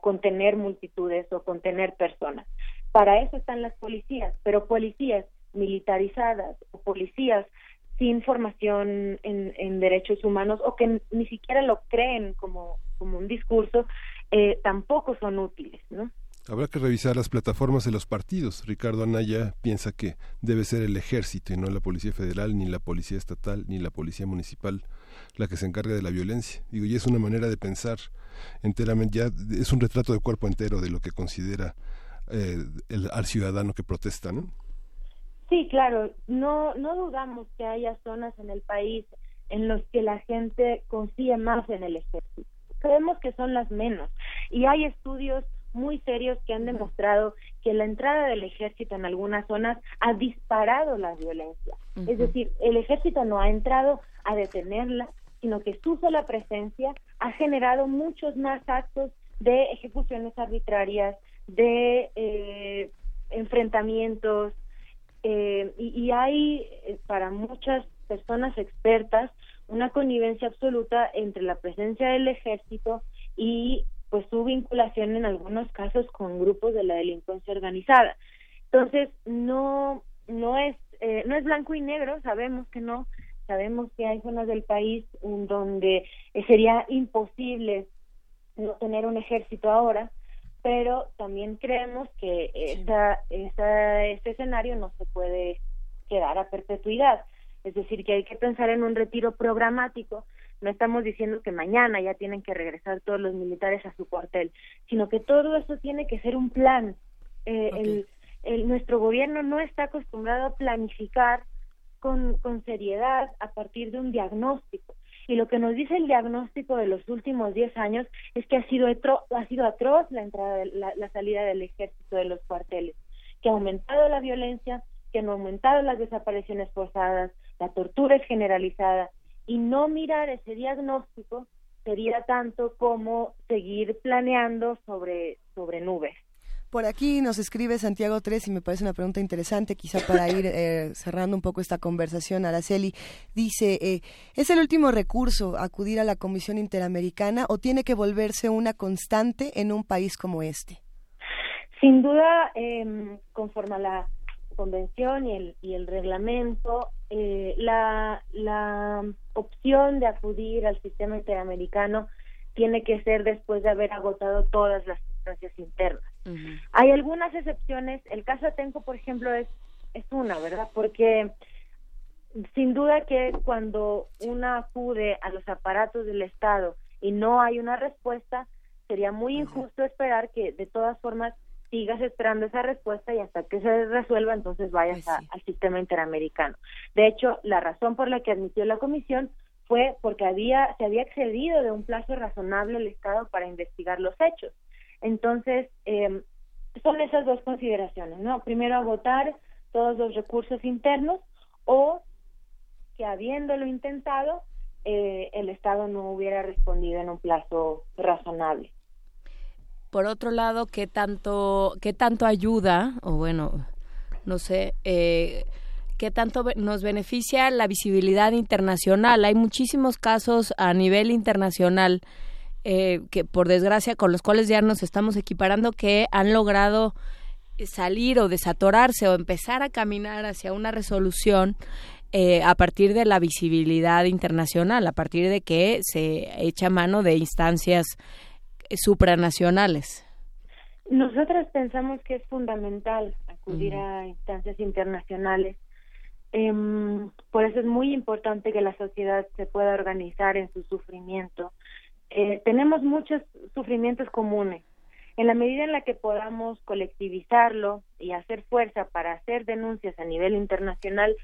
contener multitudes o contener personas. Para eso están las policías, pero policías militarizadas o policías sin formación en, derechos humanos o que ni siquiera lo creen como, como un discurso, eh, tampoco son útiles, ¿no? Habrá que revisar las plataformas de los partidos. Ricardo Anaya piensa que debe ser el ejército y no la Policía Federal, ni la Policía Estatal, ni la Policía Municipal la que se encargue de la violencia. Digo, y es una manera de pensar enteramente, ya es un retrato de cuerpo entero de lo que considera eh, el, al ciudadano que protesta, ¿no? Sí, claro, no, no dudamos que haya zonas en el país en los que la gente confíe más en el ejército. Creemos que son las menos. Y hay estudios muy serios que han demostrado que la entrada del ejército en algunas zonas ha disparado la violencia. Es decir, el ejército no ha entrado a detenerla, sino que su sola presencia ha generado muchos más actos de ejecuciones arbitrarias, de eh, enfrentamientos, eh, y, y hay eh, para muchas personas expertas una connivencia absoluta entre la presencia del ejército y pues su vinculación en algunos casos con grupos de la delincuencia organizada. Entonces no no es eh, no es blanco y negro, sabemos que no, sabemos que hay zonas del país en donde eh, sería imposible no tener un ejército ahora, pero también creemos que esa, esa, ese escenario no se puede quedar a perpetuidad. Es decir, que hay que pensar en un retiro programático. No estamos diciendo que mañana ya tienen que regresar todos los militares a su cuartel, sino que todo eso tiene que ser un plan. Eh, el, el, nuestro gobierno no está acostumbrado a planificar con, con seriedad a partir de un diagnóstico. Y lo que nos dice el diagnóstico de los últimos 10 años es que ha sido, ha sido atroz la, entrada la salida del ejército de los cuarteles, que ha aumentado la violencia, que han aumentado las desapariciones forzadas, la tortura es generalizada, y no mirar ese diagnóstico sería tanto como seguir planeando sobre, sobre nubes. Por aquí nos escribe Santiago 3 y me parece una pregunta interesante, quizá para ir eh, cerrando un poco esta conversación. Araceli dice, eh, ¿es el último recurso acudir a la Comisión Interamericana o tiene que volverse una constante en un país como este? Sin duda, eh, conforme a la convención y el, y el reglamento, eh, la, la opción de acudir al sistema interamericano tiene que ser después de haber agotado todas las instancias internas. Hay algunas excepciones, el caso Atenco, por ejemplo, es, es una, ¿verdad? Porque sin duda que cuando una acude a los aparatos del Estado y no hay una respuesta, sería muy injusto esperar que de todas formas sigas esperando esa respuesta y hasta que se resuelva entonces vayas a- al sistema interamericano. De hecho, la razón por la que admitió la comisión fue porque había se había excedido de un plazo razonable el Estado para investigar los hechos. Entonces, eh, son esas dos consideraciones, ¿no? Primero, agotar todos los recursos internos o que habiéndolo intentado, eh, el Estado no hubiera respondido en un plazo razonable. Por otro lado, ¿qué tanto, qué tanto ayuda, o bueno, no sé, eh, qué tanto nos beneficia la visibilidad internacional? Hay muchísimos casos a nivel internacional eh, que, por desgracia, con los cuales ya nos estamos equiparando, que han logrado salir o desatorarse o empezar a caminar hacia una resolución eh, a partir de la visibilidad internacional, a partir de que se echa mano de instancias eh, supranacionales. Nosotras pensamos que es fundamental acudir a instancias internacionales. Em, por eso es muy importante que la sociedad se pueda organizar en su sufrimiento. Eh, tenemos muchos sufrimientos comunes. En la medida en la que podamos colectivizarlo y hacer fuerza para hacer denuncias a nivel internacional,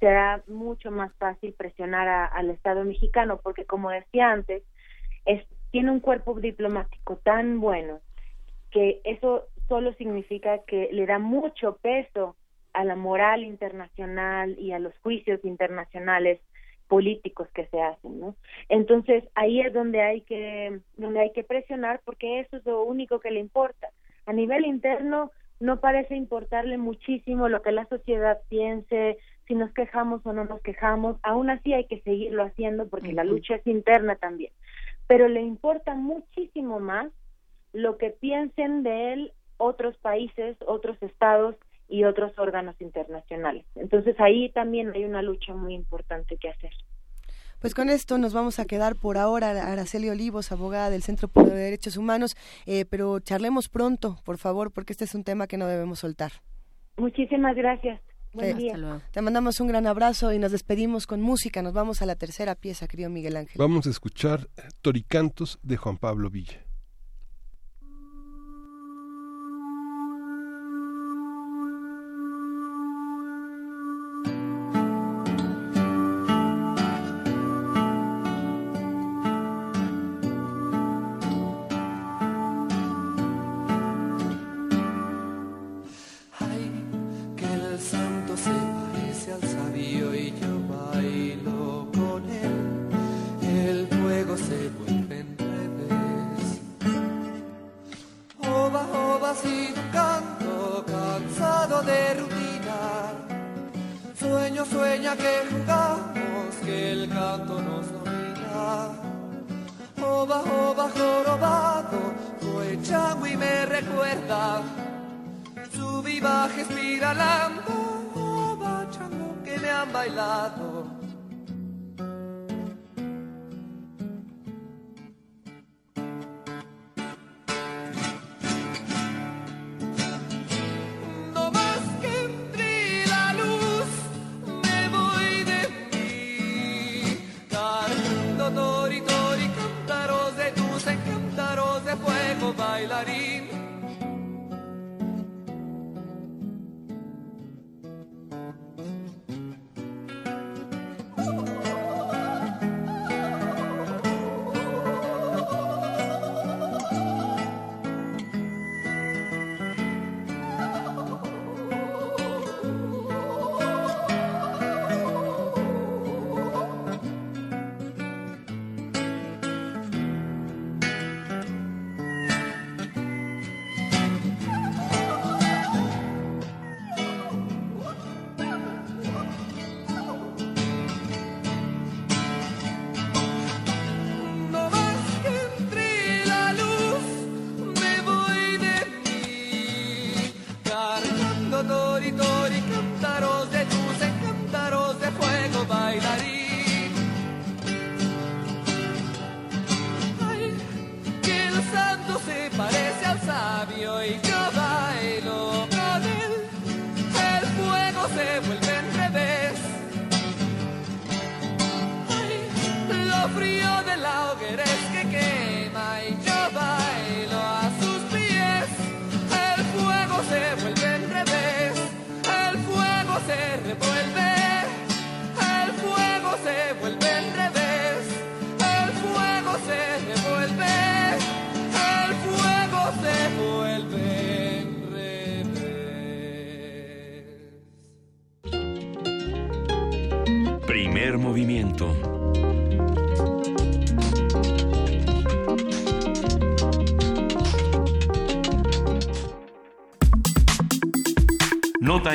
será mucho más fácil presionar a- al Estado mexicano, porque como decía antes, es, tiene un cuerpo diplomático tan bueno que eso solo significa que le da mucho peso a la moral internacional y a los juicios internacionales políticos que se hacen, ¿no? Entonces ahí es donde hay que donde hay que presionar porque eso es lo único que le importa. A nivel interno no parece importarle muchísimo lo que la sociedad piense, si nos quejamos o no nos quejamos, aún así hay que seguirlo haciendo porque la lucha es interna también. Pero le importa muchísimo más lo que piensen de él otros países, otros estados y otros órganos internacionales. Entonces ahí también hay una lucha muy importante que hacer. Pues con esto nos vamos a quedar por ahora. Araceli Olivos, abogada del Centro de Derechos Humanos, eh, pero charlemos pronto, por favor, porque este es un tema que no debemos soltar. Muchísimas gracias. Buen día. Te mandamos un gran abrazo y nos despedimos con música. Nos vamos a la tercera pieza, querido Miguel Ángel. Vamos a escuchar Toricantos de Juan Pablo Villa.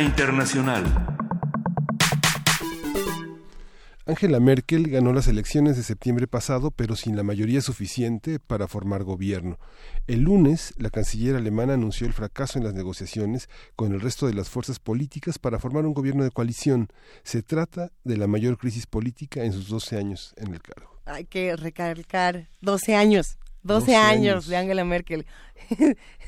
Internacional. Angela Merkel ganó las elecciones de septiembre pasado, pero sin la mayoría suficiente para formar gobierno. El lunes, la canciller alemana anunció el fracaso en las negociaciones con el resto de las fuerzas políticas para formar un gobierno de coalición. Se trata de la mayor crisis política en sus 12 años en el cargo. Hay que recalcar 12 años. 12, 12 años. años. de Angela Merkel.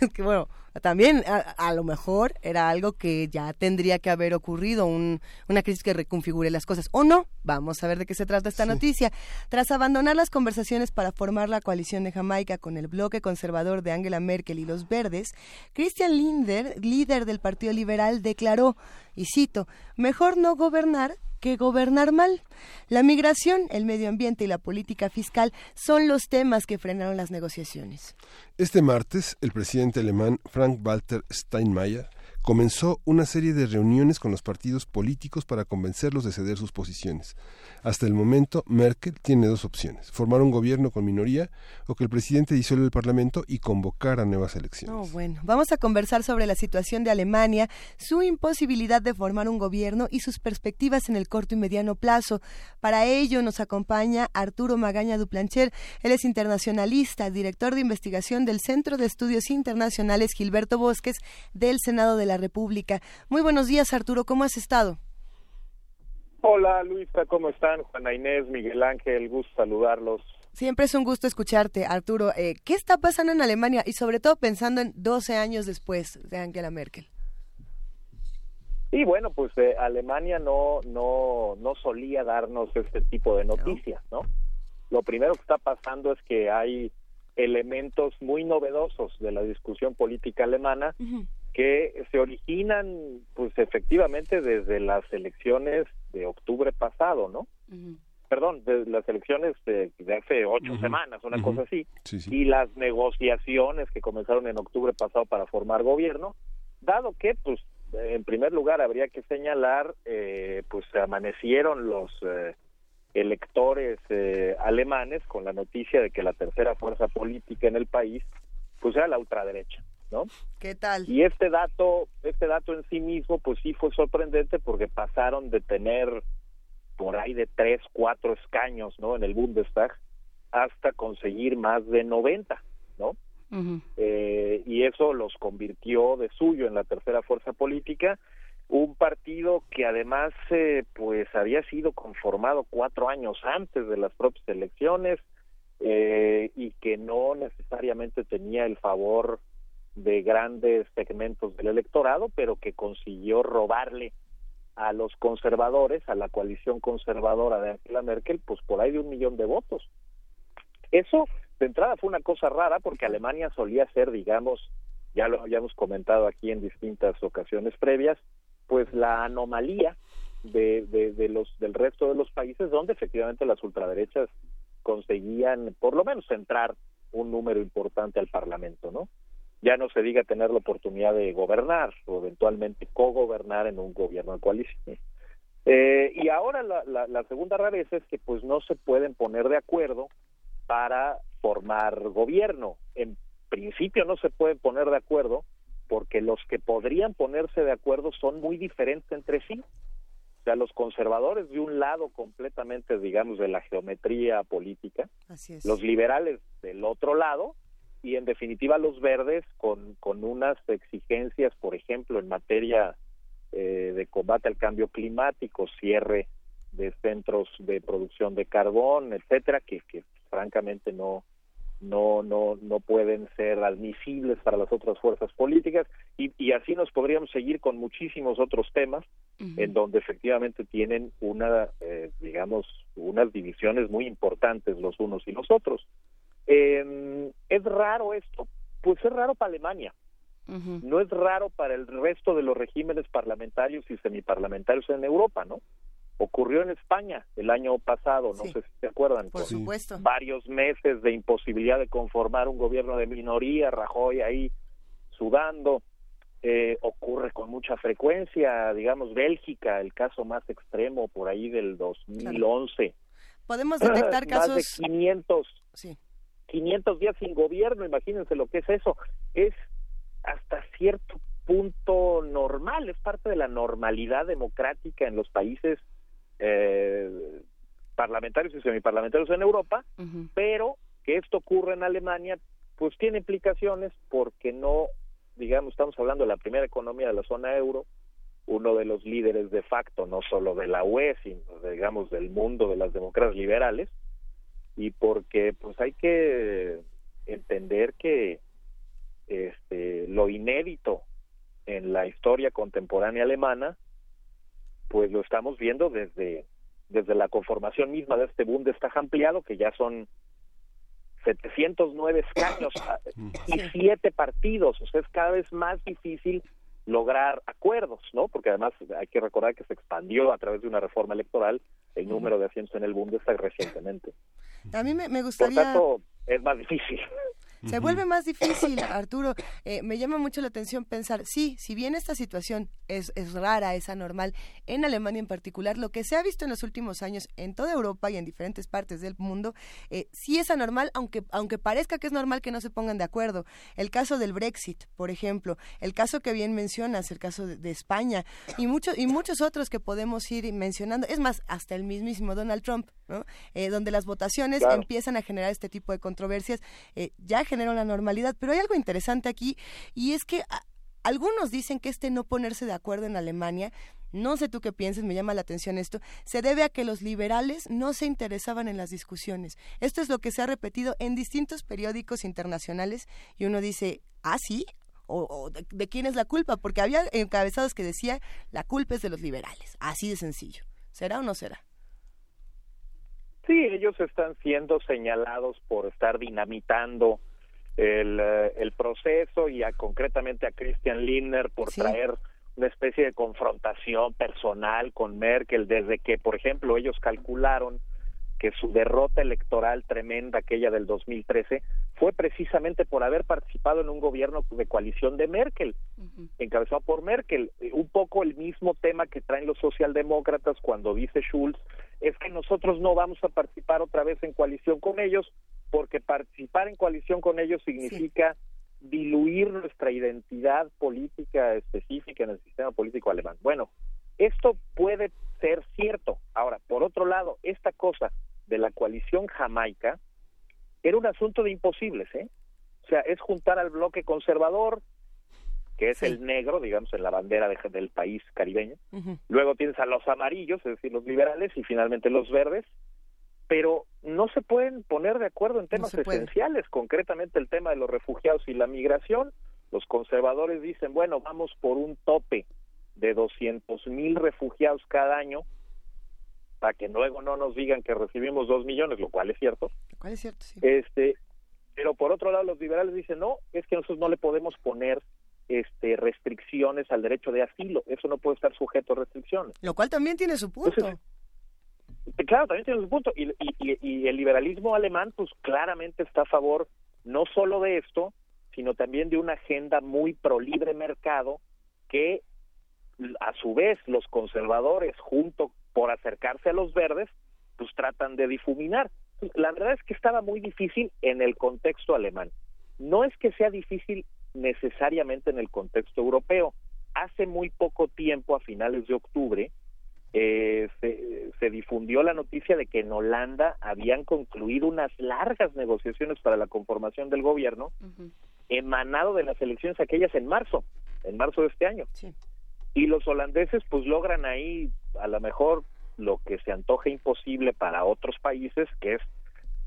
es que bueno, también a, a lo mejor era algo que ya tendría que haber ocurrido, un- una crisis que reconfigure las cosas. O no, vamos a ver de qué se trata esta noticia. Tras abandonar las conversaciones para formar la coalición de Jamaica con el bloque conservador de Angela Merkel y los verdes, Christian Linder, líder del Partido Liberal, declaró, y cito, mejor no gobernar que gobernar mal. La migración, el medio ambiente y la política fiscal son los temas que frenaron las negociaciones. Este martes, el presidente alemán Frank-Walter Steinmeier comenzó una serie de reuniones con los partidos políticos para convencerlos de ceder sus posiciones. Hasta el momento, Merkel tiene dos opciones, formar un gobierno con minoría o que el presidente disuelva el Parlamento y convocar a nuevas elecciones. No, bueno, vamos a conversar sobre la situación de Alemania, su imposibilidad de formar un gobierno y sus perspectivas en el corto y mediano plazo. Para ello nos acompaña Arturo Magaña Duplancher. Él es internacionalista, director de investigación del Centro de Estudios Internacionales Gilberto Bosques del Senado de la República. Muy buenos días, Arturo, ¿cómo has estado? Hola Luisa, ¿cómo están? Juana Inés, Miguel Ángel, gusto saludarlos. Siempre es un gusto escucharte, Arturo. Eh, ¿Qué está pasando en Alemania y sobre todo pensando en 12 años después de Angela Merkel? Y bueno, pues eh, Alemania no, no, no solía darnos este tipo de noticias, ¿no? Lo primero que está pasando es que hay elementos muy novedosos de la discusión política alemana que se originan, pues efectivamente, desde las elecciones de octubre pasado, ¿no? Perdón, de las elecciones de, de hace ocho semanas, una cosa así. Sí, sí. y las negociaciones que comenzaron en octubre pasado para formar gobierno, dado que, pues, en primer lugar habría que señalar, eh, pues amanecieron los eh, electores eh, alemanes con la noticia de que la tercera fuerza política en el país, pues era la ultraderecha, ¿no? ¿Qué tal? Y este dato, este dato en sí mismo, pues sí fue sorprendente porque pasaron de tener por ahí de tres, cuatro escaños, ¿no? En el Bundestag hasta conseguir más de 90, ¿no? Eh, y eso los convirtió de suyo en la tercera fuerza política, un partido que además, eh, pues había sido conformado cuatro años antes de las propias elecciones eh, y que no necesariamente tenía el favor de grandes segmentos del electorado, pero que consiguió robarle a los conservadores, a la coalición conservadora de Angela Merkel, pues por ahí de un millón de votos. Eso, de entrada, fue una cosa rara porque Alemania solía ser, digamos, ya lo habíamos comentado aquí en distintas ocasiones previas, pues la anomalía de, de, de los del resto de los países donde efectivamente las ultraderechas conseguían por lo menos entrar un número importante al Parlamento, ¿no? Ya no se diga tener la oportunidad de gobernar o eventualmente cogobernar en un gobierno de coalición. Eh, y ahora la, la, la segunda rareza es que pues no se pueden poner de acuerdo para formar gobierno. En principio no se pueden poner de acuerdo porque los que podrían ponerse de acuerdo son muy diferentes entre sí. O sea, los conservadores de un lado completamente, digamos, de la geometría política, Así es. los liberales del otro lado y en definitiva los verdes con, con unas exigencias, por ejemplo, en materia eh, de combate al cambio climático, cierre de centros de producción de carbón, etcétera, que, que francamente no no no no pueden ser admisibles para las otras fuerzas políticas. Y, y así nos podríamos seguir con muchísimos otros temas en donde efectivamente tienen una eh, digamos unas divisiones muy importantes los unos y los otros Eh, es raro esto pues es raro para Alemania no es raro para el resto de los regímenes parlamentarios y semiparlamentarios en Europa no ocurrió en España el año pasado, no Sí. sé si se acuerdan, Por supuesto. varios meses de imposibilidad de conformar un gobierno de minoría, Rajoy ahí sudando, eh, ocurre con mucha frecuencia, digamos, Bélgica, el caso más extremo por ahí del 2011. Podemos detectar Más de casos... 500, Sí. 500 días sin gobierno, imagínense lo que es eso. Es hasta cierto punto normal, es parte de la normalidad democrática en los países eh, parlamentarios y semiparlamentarios en Europa, pero que esto ocurra en Alemania, pues tiene implicaciones porque no, digamos, estamos hablando de la primera economía de la zona euro, uno de los líderes de facto, no solo de la UE, sino, digamos, del mundo de las democracias liberales, y porque pues hay que entender que este lo inédito en la historia contemporánea alemana pues lo estamos viendo desde desde la conformación misma de este Bundestag ampliado que ya son 709 escaños ah, y siete partidos, o sea, es cada vez más difícil lograr acuerdos, ¿no? Porque además hay que recordar que se expandió a través de una reforma electoral el número de asientos en el Bundestag recientemente. A mí me, me Por gustaría... tanto, es más difícil. Se vuelve más difícil, Arturo. Eh, me llama mucho la atención pensar, sí, si bien esta situación es, es rara, es anormal, en Alemania en particular, lo que se ha visto en los últimos años en toda Europa y en diferentes partes del mundo, eh, sí es anormal, aunque, aunque parezca que es normal que no se pongan de acuerdo. El caso del Brexit, por ejemplo, el caso que bien mencionas, el caso de, de España y, muchos y muchos otros que podemos ir mencionando, es más, hasta el mismísimo Donald Trump, ¿no? Eh, donde las votaciones Claro. empiezan a generar este tipo de controversias, eh, ya generan la normalidad. Pero hay algo interesante aquí y es que a- algunos dicen que este no ponerse de acuerdo en Alemania, no sé tú qué piensas, me llama la atención esto, se debe a que los liberales no se interesaban en las discusiones. Esto es lo que se ha repetido en distintos periódicos internacionales y uno dice, ah, sí. ¿O, o de, de quién es la culpa? Porque había encabezados que decía, la culpa es de los liberales. Así de sencillo. ¿Será o no será? Sí, ellos están siendo señalados por estar dinamitando el, eh, el proceso y a, concretamente a Christian Lindner por traer una especie de confrontación personal con Merkel desde que, por ejemplo, ellos calcularon que su derrota electoral tremenda, aquella del 2013, fue precisamente por haber participado en un gobierno de coalición de Merkel, encabezado por Merkel. Eh, Un poco el mismo tema que traen los socialdemócratas cuando dice Schulz, es que nosotros no vamos a participar otra vez en coalición con ellos, porque participar en coalición con ellos significa diluir nuestra identidad política específica en el sistema político alemán. Bueno, esto puede ser cierto. Ahora, por otro lado, esta cosa de la coalición jamaica era un asunto de imposibles, ¿eh? O sea, es juntar al bloque conservador, que es el negro, digamos, en la bandera de- del país caribeño. Luego tienes a los amarillos, es decir, los liberales, y finalmente los verdes. Pero no se pueden poner de acuerdo en temas esenciales, concretamente el tema de los refugiados y la migración. Los conservadores dicen, bueno, vamos por un tope de 200 mil refugiados cada año para que luego no nos digan que recibimos dos millones, lo cual es cierto. ¿Cuál es cierto? Sí. Este, pero por otro lado los liberales dicen no, es que nosotros no le podemos poner este restricciones al derecho de asilo, eso no puede estar sujeto a restricciones. Lo cual también tiene su punto. Eh, Claro, también tiene su punto. Y- y- y el liberalismo alemán, pues claramente está a favor no solo de esto, sino también de una agenda muy pro libre mercado que a su vez los conservadores, junto por acercarse a los verdes, pues tratan de difuminar. La verdad es que estaba muy difícil en el contexto alemán. No es que sea difícil necesariamente en el contexto europeo. Hace muy poco tiempo, a finales de octubre, eh, se, se difundió la noticia de que en Holanda habían concluido unas largas negociaciones para la conformación del gobierno, emanado de las elecciones aquellas en marzo, en marzo de este año. Y los holandeses pues logran ahí a lo mejor lo que se antoja imposible para otros países, que es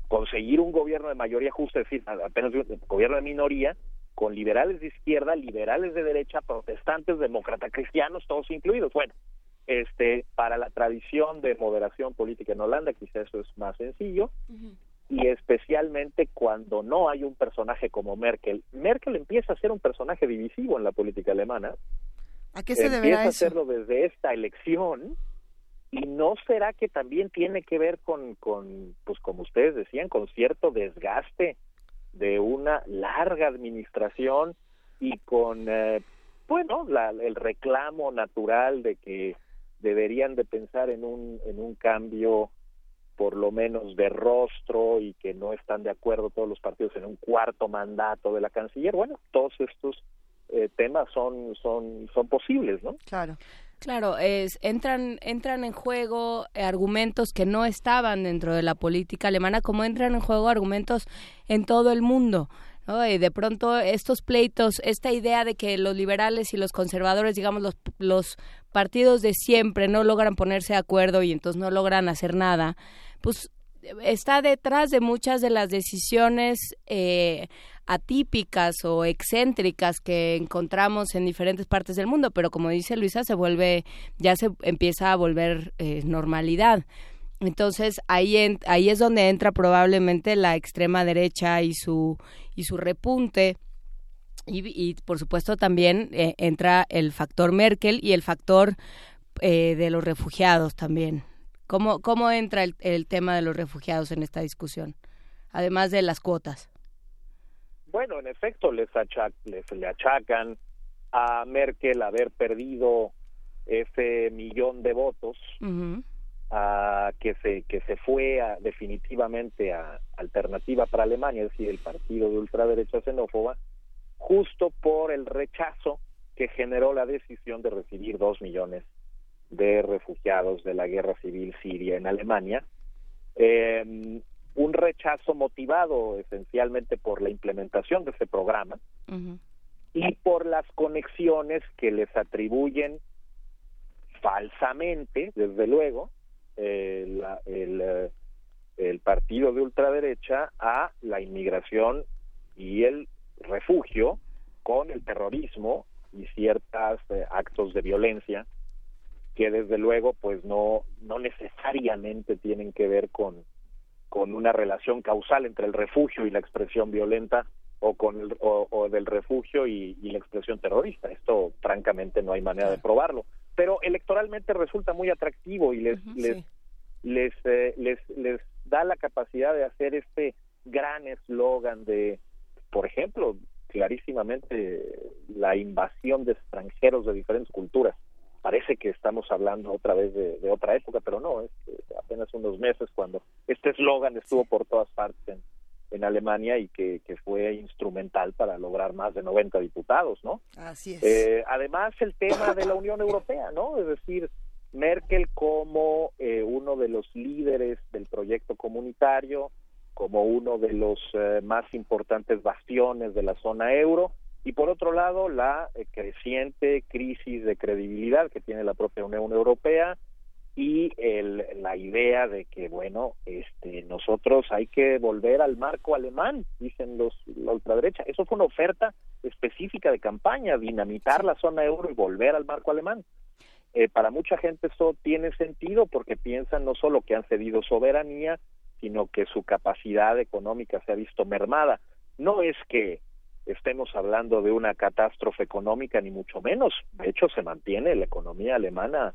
conseguir un gobierno de mayoría justa, es decir, apenas un gobierno de minoría, con liberales de izquierda, liberales de derecha, protestantes, demócratas, cristianos, todos incluidos. Bueno, este, para la tradición de moderación política en Holanda, quizá eso es más sencillo, y especialmente cuando no hay un personaje como Merkel. Merkel empieza a ser un personaje divisivo en la política alemana. ¿A qué se empieza deberá a eso? hacerlo desde esta elección y no será que también tiene que ver con, con pues como ustedes decían, con cierto desgaste de una larga administración y con, eh, bueno, la- el reclamo natural de que deberían de pensar en un, en un cambio por lo menos de rostro y que no están de acuerdo todos los partidos en un cuarto mandato de la canciller. Bueno, todos estos eh, temas son, son, son posibles, ¿no? Claro. Claro, es, entran, entran en juego argumentos que no estaban dentro de la política alemana, como entran en juego argumentos en todo el mundo. ¿no? Y de pronto estos pleitos, esta idea de que los liberales y los conservadores, digamos, los, los partidos de siempre no logran ponerse de acuerdo y entonces no logran hacer nada, pues está detrás de muchas de las decisiones eh, atípicas o excéntricas que encontramos en diferentes partes del mundo, pero como dice Luisa, se vuelve, ya se empieza a volver eh, normalidad. Entonces ahí en- ahí es donde entra probablemente la extrema derecha y su y su repunte y, por supuesto también eh, entra el factor Merkel y el factor eh, de los refugiados también. ¿Cómo, cómo entra el, el tema de los refugiados en esta discusión? Además de las cuotas. Bueno, en efecto, les, achac- les le achacan a Merkel haber perdido ese millón de votos a que se que se fue a- definitivamente a Alternativa para Alemania, es decir, el partido de ultraderecha xenófoba, justo por el rechazo que generó la decisión de recibir dos millones de refugiados de la guerra civil siria en Alemania. Eh, un rechazo motivado esencialmente por la implementación de ese programa y por las conexiones que les atribuyen falsamente, desde luego, eh, la- el, eh, el partido de ultraderecha a la inmigración y el refugio con el terrorismo y ciertos actos de violencia que desde luego pues no no necesariamente tienen que ver con con una relación causal entre el refugio y la expresión violenta o con el, o, o del refugio y, y la expresión terrorista. Esto francamente no hay manera de probarlo. Pero electoralmente resulta muy atractivo y les les les, eh, les les da la capacidad de hacer este gran eslogan de por ejemplo clarísimamente la invasión de extranjeros de diferentes culturas parece que estamos hablando otra vez de, de otra época, pero no, es eh, apenas unos meses cuando este eslogan estuvo por todas partes en, en Alemania y que, que fue instrumental para lograr más de 90 diputados, ¿no? Así es. Eh, además, el tema de la Unión Europea, ¿no? Es decir, Merkel como eh, uno de los líderes del proyecto comunitario, como uno de los eh, más importantes bastiones de la zona euro, y por otro lado, la eh, creciente crisis de credibilidad que tiene la propia Unión Europea y el, la idea de que, bueno, este, nosotros hay que volver al marco alemán, dicen los la ultraderecha. Eso fue una oferta específica de campaña, dinamitar la zona euro y volver al marco alemán. Eh, para mucha gente eso tiene sentido porque piensan no solo que han cedido soberanía, sino que su capacidad económica se ha visto mermada. No es que estemos hablando de una catástrofe económica, ni mucho menos. De hecho, se mantiene la economía alemana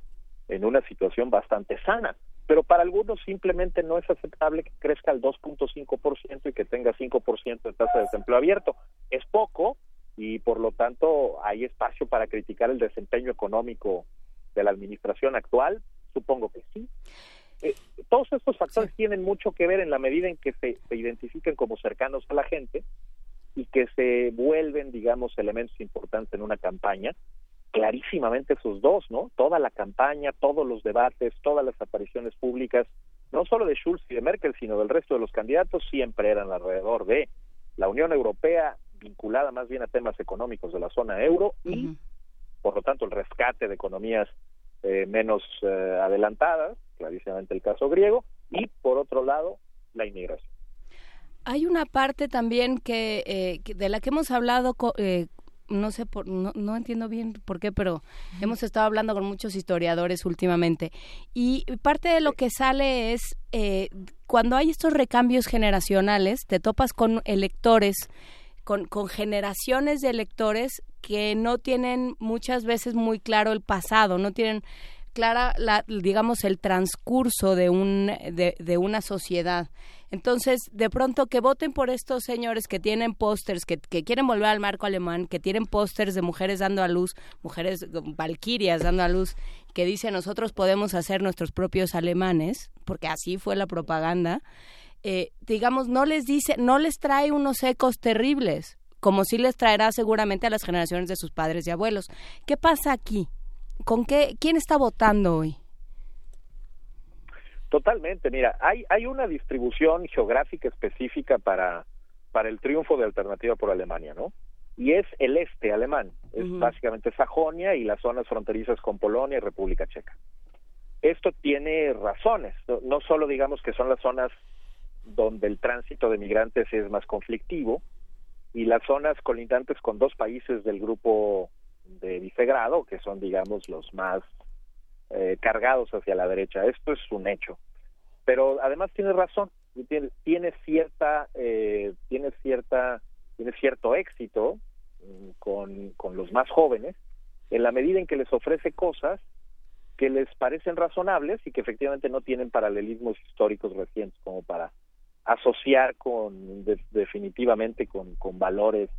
en una situación bastante sana. Pero para algunos simplemente no es aceptable que crezca al 2.5% y que tenga 5% de tasa de desempleo abierto. Es poco y por lo tanto hay espacio para criticar el desempeño económico de la administración actual. Supongo que sí. Eh, todos estos factores tienen mucho que ver en la medida en que se, se identifiquen como cercanos a la gente y que se vuelven, digamos, elementos importantes en una campaña. Clarísimamente esos dos, ¿no? Toda la campaña, todos los debates, todas las apariciones públicas, no solo de Schulz y de Merkel, sino del resto de los candidatos, siempre eran alrededor de la Unión Europea, vinculada más bien a temas económicos de la zona euro y, por lo tanto, el rescate de economías eh, menos eh, adelantadas, clarísimamente el caso griego, y, por otro lado, la inmigración. Hay una parte también que, eh, que- de la que hemos hablado, co- eh, no sé, por, no, no entiendo bien por qué, pero hemos estado hablando con muchos historiadores últimamente. Y parte de lo que sale es, eh, cuando hay estos recambios generacionales, te topas con electores, con, con generaciones de electores que no tienen muchas veces muy claro el pasado, no tienen clara, la, digamos, el transcurso de, un, de, una sociedad. Entonces, de pronto que voten por estos señores que tienen pósters, que, que quieren volver al marco alemán, que tienen pósters de mujeres dando a luz, mujeres eh, valquirias dando a luz, que dice nosotros podemos hacer nuestros propios alemanes, porque así fue la propaganda, eh, digamos, no les dice, no les trae unos ecos terribles, como sí les traerá seguramente a las generaciones de sus padres y abuelos. ¿Qué pasa aquí? ¿Con qué? ¿Quién está votando hoy? Totalmente, mira, hay, hay una distribución geográfica específica para, para el triunfo de Alternativa por Alemania, ¿no? Y es el este alemán, es básicamente Sajonia y las zonas fronterizas con Polonia y República Checa. Esto tiene razones, no, no solo digamos que son las zonas donde el tránsito de migrantes es más conflictivo y las zonas colindantes con dos países del grupo de Visegrado, que son digamos los más eh, cargados hacia la derecha. Esto es un hecho. Pero además tiene razón, tiene, tiene cierta, eh, tiene cierta, tiene cierto éxito mm, con, con los más jóvenes en la medida en que les ofrece cosas que les parecen razonables y que efectivamente no tienen paralelismos históricos recientes como para asociar con de- definitivamente con, con valores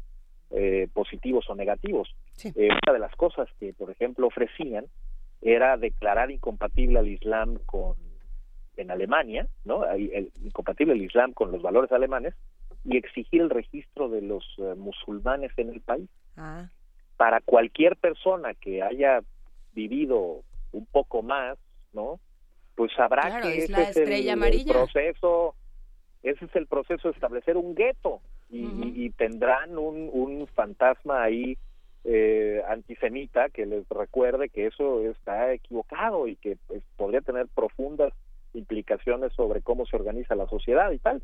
eh, positivos o negativos. Eh, una de las cosas que, por ejemplo, ofrecían era declarar incompatible al Islam con en Alemania, ¿no? El- incompatible el Islam con los valores alemanes y exigir el registro de los eh, musulmanes en el país. Ah, para cualquier persona que haya vivido un poco más, ¿no? Pues sabrá Claro, que es ese es el- proceso, ese es el proceso de establecer un gueto y, y- y tendrán un, un fantasma ahí eh, antisemita que les recuerde que eso está equivocado y que pues, podría tener profundas implicaciones sobre cómo se organiza la sociedad y tal.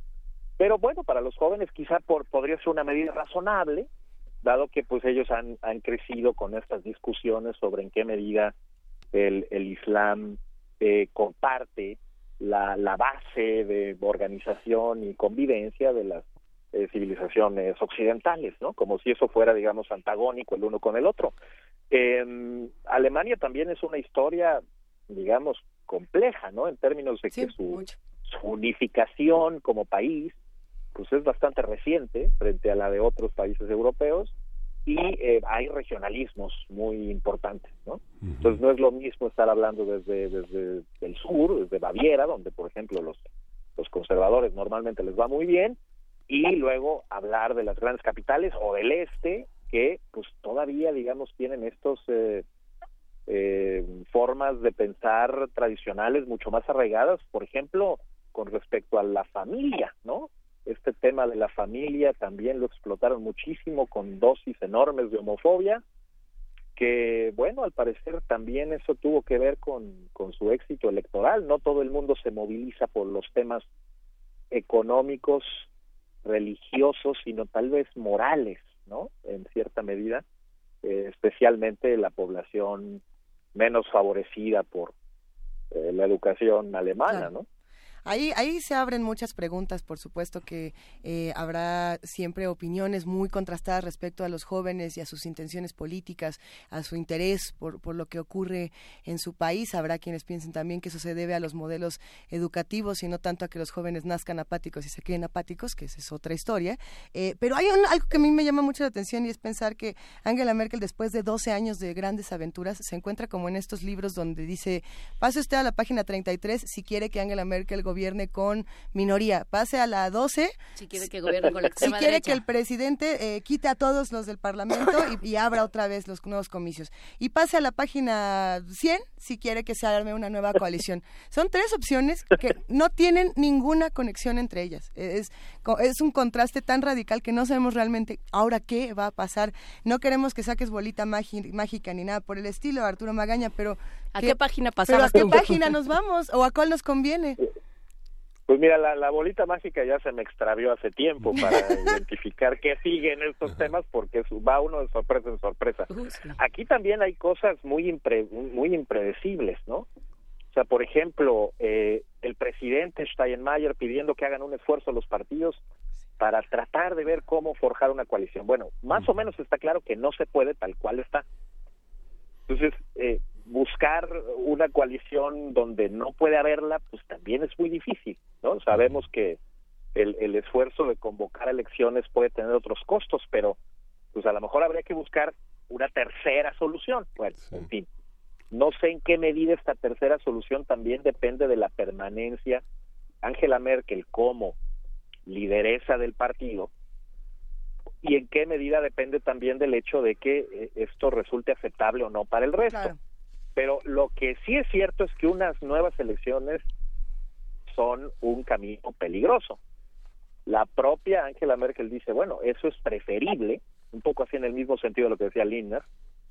Pero bueno, para los jóvenes quizá por, podría ser una medida razonable, dado que pues ellos han, han crecido con estas discusiones sobre en qué medida el, el Islam eh, comparte la, la base de organización y convivencia de las eh, civilizaciones occidentales, ¿no? Como si eso fuera, digamos, antagónico el uno con el otro. Eh, Alemania también es una historia, digamos, compleja, ¿no? En términos de que su, su unificación como país, pues es bastante reciente frente a la de otros países europeos y eh, hay regionalismos muy importantes, ¿no? Entonces no es lo mismo estar hablando desde, desde el sur, desde Baviera, donde por ejemplo los, los conservadores normalmente les va muy bien, y luego hablar de las grandes capitales o del este, que pues todavía, digamos, tienen estos eh, eh, formas de pensar tradicionales mucho más arraigadas, por ejemplo, con respecto a la familia, ¿no? Este tema de la familia también lo explotaron muchísimo con dosis enormes de homofobia, que bueno, al parecer también eso tuvo que ver con, con su éxito electoral. No todo el mundo se moviliza por los temas económicos, religiosos, sino tal vez morales, ¿no? En cierta medida, eh, especialmente la población menos favorecida por eh, la educación alemana. ¿no? Ahí, ahí se abren muchas preguntas, por supuesto que eh, habrá siempre opiniones muy contrastadas respecto a los jóvenes y a sus intenciones políticas, a su interés por, por lo que ocurre en su país. Habrá quienes piensen también que eso se debe a los modelos educativos y no tanto a que los jóvenes nazcan apáticos y se creen apáticos, que esa es otra historia. Eh, pero hay algo que a mí me llama mucho la atención y es pensar que Angela Merkel, después de 12 años de grandes aventuras, se encuentra como en estos libros donde dice, pase usted a la página 33 si quiere que Angela Merkel gobierne con minoría, pase a la 12 Si quiere que gobierne con la si extrema quiere derecha. que el presidente eh, quite a todos los del Parlamento y, y abra otra vez los nuevos comicios. Y pase a la página 100 si quiere que se arme una nueva coalición. Son tres opciones que no tienen ninguna conexión entre ellas. Es, co- es un contraste tan radical que no sabemos realmente ahora qué va a pasar. No queremos que saques bolita mágica ni nada por el estilo, Arturo Magaña, pero... ¿A ¿qué- qué página ¿Pero a qué página nos vamos? ¿O a cuál nos conviene? Pues mira, la, la bolita mágica ya se me extravió hace tiempo para identificar qué sigue en estos temas porque va uno de sorpresa en sorpresa. Aquí también hay cosas muy impre- muy impredecibles, ¿no? O sea, por ejemplo, eh, el presidente Steinmeier pidiendo que hagan un esfuerzo los partidos para tratar de ver cómo forjar una coalición. Bueno, más o menos está claro que no se puede tal cual está. Entonces, eh, buscar una coalición donde no puede haberla, pues también es muy difícil, ¿no? Sabemos que el, el esfuerzo de convocar elecciones puede tener otros costos, pero pues a lo mejor habría que buscar una tercera solución. Bueno, en fin, no sé en qué medida esta tercera solución también depende de la permanencia. Angela Merkel como lideresa del partido y en qué medida depende también del hecho de que eh, esto resulte aceptable o no para el resto. Pero lo que sí es cierto es que unas nuevas elecciones son un camino peligroso. La propia Angela Merkel dice, bueno, eso es preferible, un poco así en el mismo sentido de lo que decía Lindner,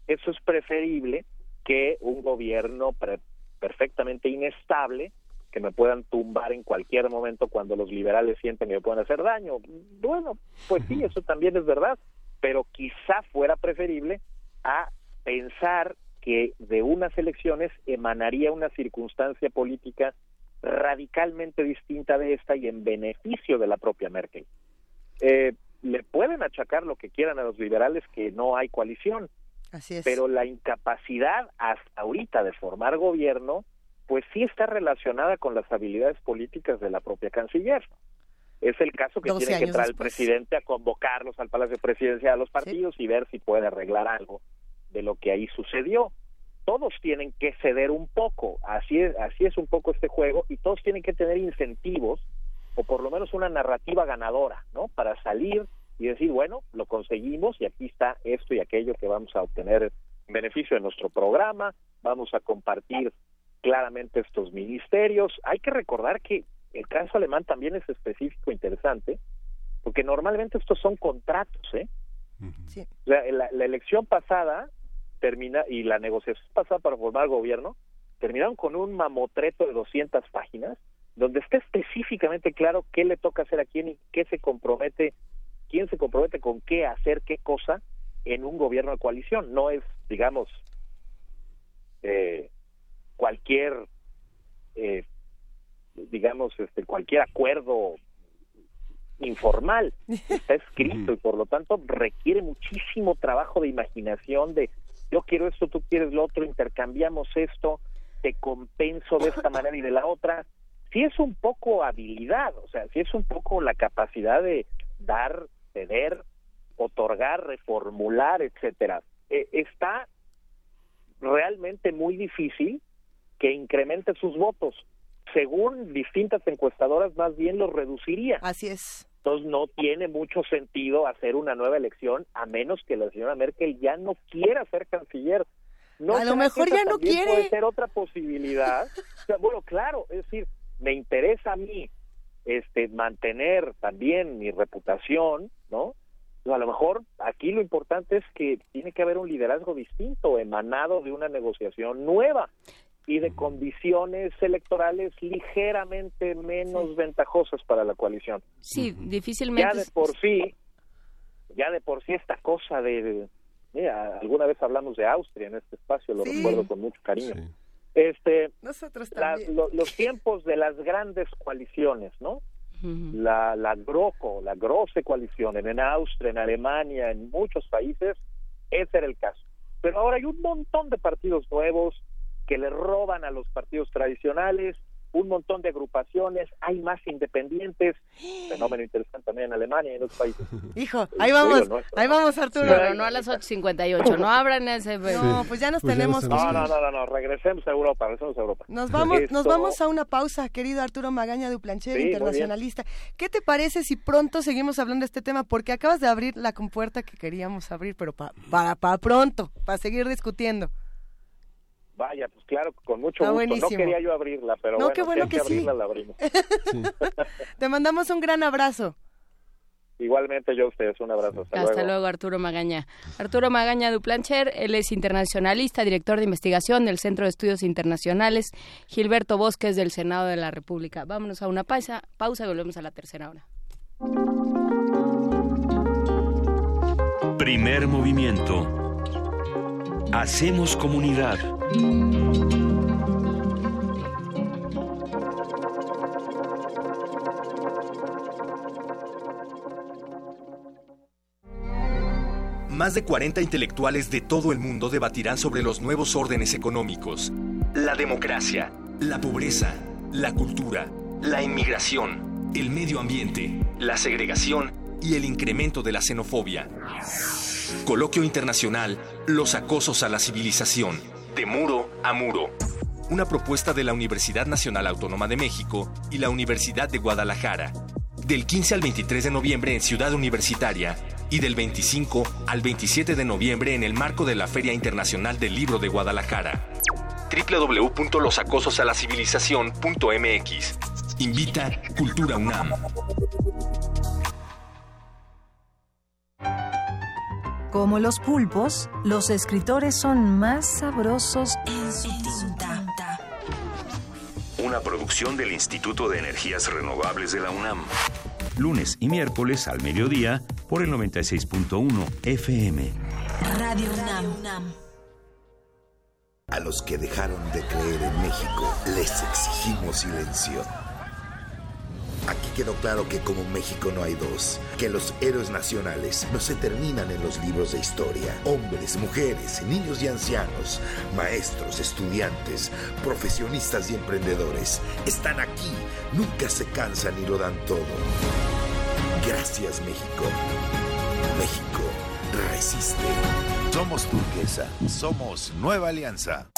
eso es preferible que un gobierno pre- perfectamente inestable que me puedan tumbar en cualquier momento cuando los liberales sienten que me pueden hacer daño. Bueno, pues sí, eso también es verdad, pero quizá fuera preferible a pensar que de unas elecciones emanaría una circunstancia política radicalmente distinta de esta y en beneficio de la propia Merkel. Eh, le pueden achacar lo que quieran a los liberales que no hay coalición, Así es. pero la incapacidad hasta ahorita de formar gobierno, pues sí está relacionada con las habilidades políticas de la propia canciller. Es el caso que 12 tiene que entrar el después. presidente a convocarlos al Palacio Presidencial a los partidos y ver si puede arreglar algo de lo que ahí sucedió. Todos tienen que ceder un poco, así es, así es un poco este juego, y todos tienen que tener incentivos o por lo menos una narrativa ganadora, ¿no? Para salir y decir, bueno, lo conseguimos y aquí está esto y aquello que vamos a obtener en beneficio de nuestro programa, vamos a compartir claramente estos ministerios. Hay que recordar que el caso alemán también es específico e interesante, porque normalmente estos son contratos, ¿eh? Sí. O sea, la, la elección pasada termina y la negociación pasada para formar gobierno terminaron con un mamotreto de 200 páginas donde está específicamente claro qué le toca hacer a quién y qué se compromete, quién se compromete con qué hacer qué cosa en un gobierno de coalición. No es, digamos, eh, cualquier, eh, digamos, este, cualquier acuerdo informal. Está escrito y por lo tanto requiere muchísimo trabajo de imaginación, de yo quiero esto, tú quieres lo otro, intercambiamos esto, te compenso de esta manera y de la otra. Sí es un poco habilidad, o sea, sí es un poco la capacidad de dar, ceder, otorgar, reformular, etcétera. Eh, está realmente muy difícil que incremente sus votos. Según distintas encuestadoras, más bien los reduciría. Así es. Entonces no tiene mucho sentido hacer una nueva elección a menos que la señora Merkel ya no quiera ser canciller. ¿No A lo mejor ya no quiere. Puede ser otra posibilidad. O sea, bueno, claro, es decir, me interesa a mí este mantener también mi reputación, ¿no? Pues a lo mejor aquí lo importante es que tiene que haber un liderazgo distinto, emanado de una negociación nueva y de condiciones electorales ligeramente menos ventajosas para la coalición. Sí, Ya difícilmente. de por sí, ya de por sí esta cosa de, mira, alguna vez hablamos de Austria en este espacio, lo Sí. recuerdo con mucho cariño. Este, Nosotros la- también. lo- los tiempos de las grandes coaliciones, ¿no? La, la GROCO, la Grosse Coalición, en Austria, en Alemania, en muchos países, ese era el caso. Pero ahora hay un montón de partidos nuevos que le roban a los partidos tradicionales, un montón de agrupaciones, hay más independientes, fenómeno interesante también en Alemania y en otros países. Hijo, ahí vamos, no, ahí vamos Arturo. Pero no a las 8.58, no abran ese... No, pues ya nos tenemos No, no, no, no, no, regresemos a Europa, regresemos a Europa. Nos vamos, nos vamos a una pausa, querido Arturo Magaña Duplancher, Sí, internacionalista. ¿Qué te parece si pronto seguimos hablando de este tema? Porque acabas de abrir la compuerta que queríamos abrir, pero pa- para para pronto, para seguir discutiendo. Vaya, pues claro, con mucho Está gusto. No buenísimo. quería yo abrirla, pero No, bueno, qué bueno si hay que sí. la abrimos. Te mandamos un gran abrazo. Igualmente yo a ustedes, un abrazo. Hasta, Hasta luego. Arturo Magaña. Arturo Magaña Duplancher, él es internacionalista, director de investigación del Centro de Estudios Internacionales, Gilberto Bosques del Senado de la República. Vámonos a una pausa, pausa y volvemos a la tercera hora. Primer movimiento. Hacemos comunidad. Más de 40 intelectuales de todo el mundo debatirán sobre los nuevos órdenes económicos, la democracia, la pobreza, la cultura, la inmigración, el medio ambiente, la segregación y el incremento de la xenofobia. Coloquio Internacional, Los acosos a la civilización, de muro a muro. Una propuesta de la Universidad Nacional Autónoma de México y la Universidad de Guadalajara. Del 15 al 23 de noviembre en Ciudad Universitaria y del 25 al 27 de noviembre en el marco de la Feria Internacional del Libro de Guadalajara. www.losacososalacivilizacion.mx Invita Cultura UNAM. Como los pulpos, los escritores son más sabrosos en su tinta. Una producción del Instituto de Energías Renovables de la UNAM. Lunes y miércoles al mediodía por el 96.1 FM. Radio UNAM. A los que dejaron de creer en México les exigimos silencio. Aquí quedó claro que como México no hay dos, que los héroes nacionales no se terminan en los libros de historia. Hombres, mujeres, niños y ancianos, maestros, estudiantes, profesionistas y emprendedores están aquí, nunca se cansan y lo dan todo. Gracias México. México resiste. Somos turquesa, somos Nueva Alianza.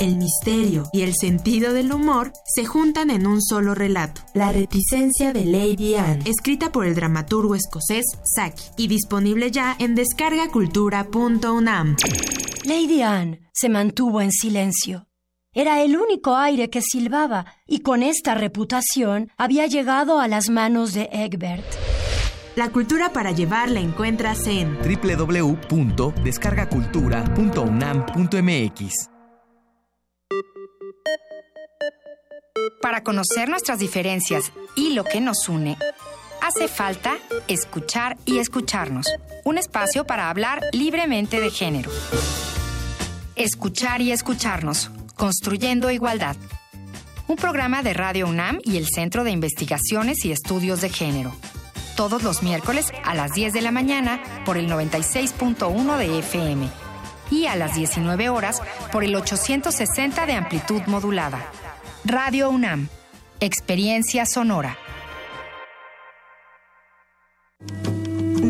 El misterio y el sentido del humor se juntan en un solo relato. La reticencia de Lady Anne, escrita por el dramaturgo escocés Saki y disponible ya en descargacultura.unam. Lady Anne se mantuvo en silencio. Era el único aire que silbaba y con esta reputación había llegado a las manos de Egbert. La cultura para llevar la encuentras en www.descargacultura.unam.mx. Para conocer nuestras diferencias y lo que nos une, hace falta escuchar y escucharnos. Un espacio para hablar libremente de género. Escuchar y escucharnos, construyendo igualdad. Un programa de Radio UNAM y el Centro de Investigaciones y Estudios de Género. Todos los miércoles a las 10 de la mañana por el 96.1 de FM y a las 19 horas por el 860 de amplitud modulada. Radio UNAM. Experiencia sonora.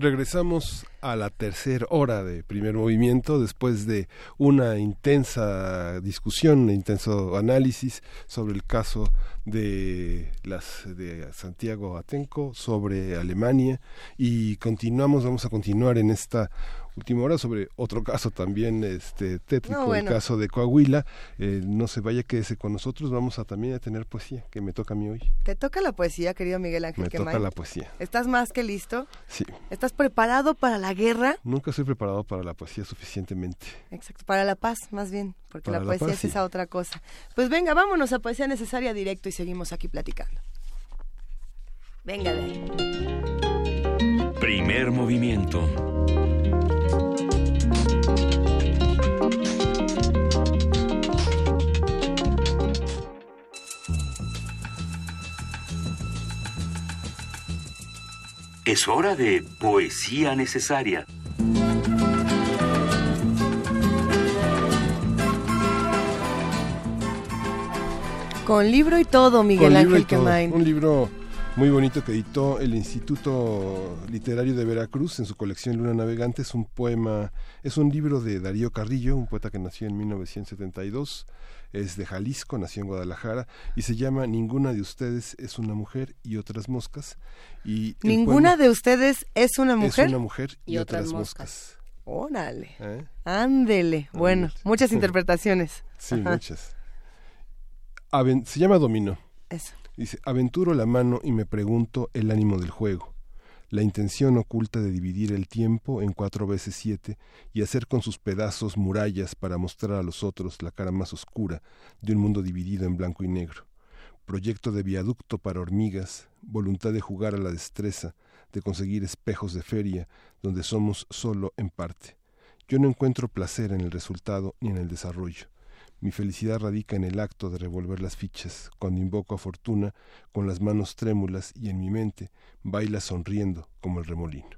Regresamos a la tercera hora de primer movimiento después de una intensa discusión, un intenso análisis sobre el caso de las de Santiago Atenco, sobre Alemania. Y continuamos, vamos a continuar en esta última hora sobre otro caso también este tétrico, No, bueno. el caso de Coahuila. Eh, no se vaya, quédese con nosotros, vamos a también a tener poesía que me toca a mí hoy. Te toca la poesía, querido Miguel Ángel Me toca la poesía. ¿Estás más que listo? Sí. ¿Estás preparado para la guerra? Nunca estoy preparado para la poesía suficientemente. Exacto, para la paz, más bien, porque Para la la poesía paz, es sí. esa otra cosa. Pues venga, vámonos a Poesía Necesaria Directo y seguimos aquí platicando. Venga de ahí. Primer movimiento. Es hora de poesía necesaria. Con libro y todo, Miguel Con libro Ángel. Quemain. Un libro muy bonito que editó el Instituto Literario de Veracruz en su colección Luna Navegante. Es un poema, es un libro de Darío Carrillo, un poeta que nació en 1972. Es de Jalisco, nació en Guadalajara y se llama Ninguna de ustedes es una mujer y otras moscas. Y Ninguna de ustedes es una mujer. Es una mujer y, otras, moscas. Órale. ¿Eh? Ándele. Bueno, muchas interpretaciones. Sí, Ajá. muchas. Aven- se llama Dominó. Eso. Dice, aventuro la mano y me pregunto el ánimo del juego, la intención oculta de dividir el tiempo en cuatro veces siete y hacer con sus pedazos murallas para mostrar a los otros la cara más oscura de un mundo dividido en blanco y negro. Proyecto de viaducto para hormigas, voluntad de jugar a la destreza, de conseguir espejos de feria donde somos solo en parte. Yo no encuentro placer en el resultado ni en el desarrollo. Mi felicidad radica en el acto de revolver las fichas, cuando invoco a Fortuna con las manos trémulas y en mi mente baila sonriendo como el remolino.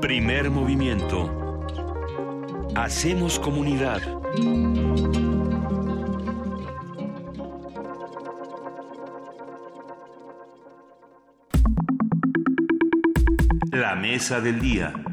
Primer movimiento. Hacemos comunidad. La mesa del día.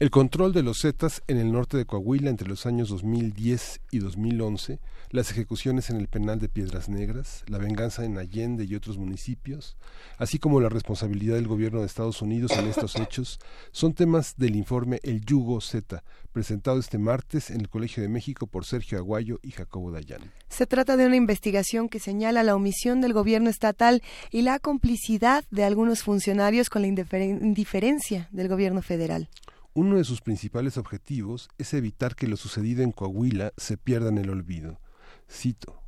El control de los Zetas en el norte de Coahuila entre los años 2010 y 2011, las ejecuciones en el penal de Piedras Negras, la venganza en Allende y otros municipios, así como la responsabilidad del gobierno de Estados Unidos en estos hechos, son temas del informe El Yugo Z, presentado este martes en el Colegio de México por Sergio Aguayo y Jacobo Dayan. Se trata de una investigación que señala la omisión del gobierno estatal y la complicidad de algunos funcionarios con la indiferen- indiferencia del gobierno federal. Uno de sus principales objetivos es evitar que lo sucedido en Coahuila se pierda en el olvido. Cito.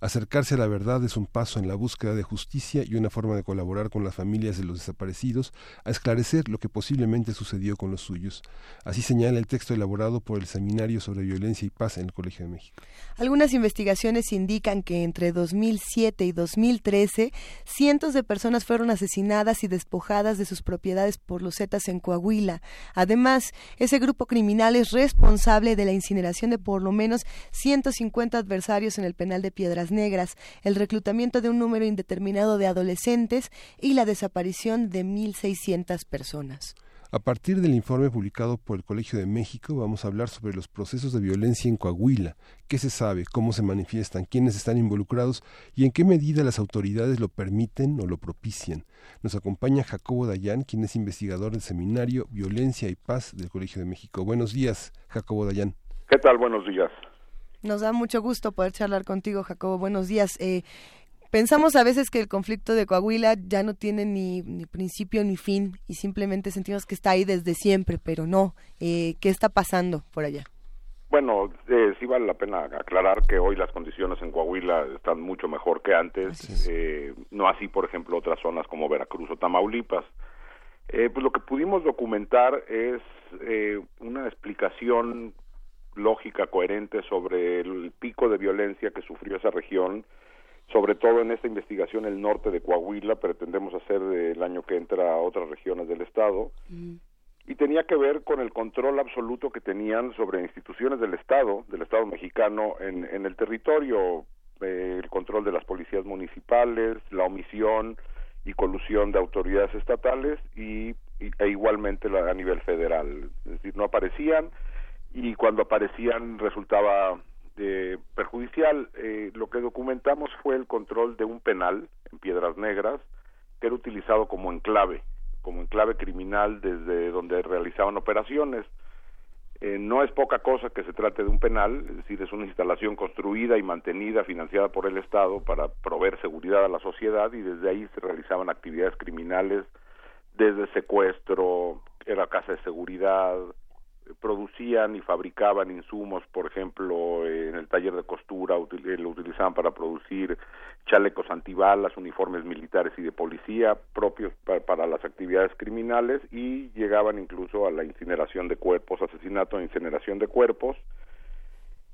Acercarse a la verdad es un paso en la búsqueda de justicia y una forma de colaborar con las familias de los desaparecidos a esclarecer lo que posiblemente sucedió con los suyos. Así señala el texto elaborado por el Seminario sobre Violencia y Paz en el Colegio de México. Algunas investigaciones indican que entre 2007 y 2013 cientos de personas fueron asesinadas y despojadas de sus propiedades por los Zetas en Coahuila. Además, ese grupo criminal es responsable de la incineración de por lo menos 150 adversarios en el penal de Piedras Negras, el reclutamiento de un número indeterminado de adolescentes y la desaparición de 1.600 personas. A partir del informe publicado por el Colegio de México, vamos a hablar sobre los procesos de violencia en Coahuila, qué se sabe, cómo se manifiestan, quiénes están involucrados y en qué medida las autoridades lo permiten o lo propician. Nos acompaña Jacobo Dayan, quien es investigador del seminario Violencia y Paz del Colegio de México. Buenos días, Jacobo Dayan. ¿Qué tal? Buenos días. Nos da mucho gusto poder charlar contigo, Jacobo. Buenos días. Eh, pensamos a veces que el conflicto de Coahuila ya no tiene ni, ni principio ni fin y simplemente sentimos que está ahí desde siempre, pero no. Eh, ¿Qué está pasando por allá? Bueno, eh, sí vale la pena aclarar que hoy las condiciones en Coahuila están mucho mejor que antes, eh, no así, por ejemplo, otras zonas como Veracruz o Tamaulipas. Eh, pues lo que pudimos documentar es eh, una explicación lógica, coherente sobre el pico de violencia que sufrió esa región, sobre todo en esta investigación el norte de Coahuila, pretendemos hacer el año que entra a otras regiones del estado, y tenía que ver con el control absoluto que tenían sobre instituciones del Estado, del Estado mexicano en, en el territorio, eh, el control de las policías municipales, la omisión y colusión de autoridades estatales y, y- e igualmente la- a nivel federal. Es decir, no aparecían y cuando aparecían resultaba eh, perjudicial. Eh, lo que documentamos fue el control de un penal en Piedras Negras que era utilizado como enclave, como enclave criminal desde donde realizaban operaciones. Eh, no es poca cosa que se trate de un penal, es decir, es una instalación construida y mantenida, financiada por el Estado para proveer seguridad a la sociedad y desde ahí se realizaban actividades criminales desde secuestro, era casa de seguridad, producían y fabricaban insumos, por ejemplo, en el taller de costura eh, lo utilizaban para producir chalecos antibalas, uniformes militares y de policía propios pa- para las actividades criminales y llegaban incluso a la incineración de cuerpos, asesinato e incineración de cuerpos.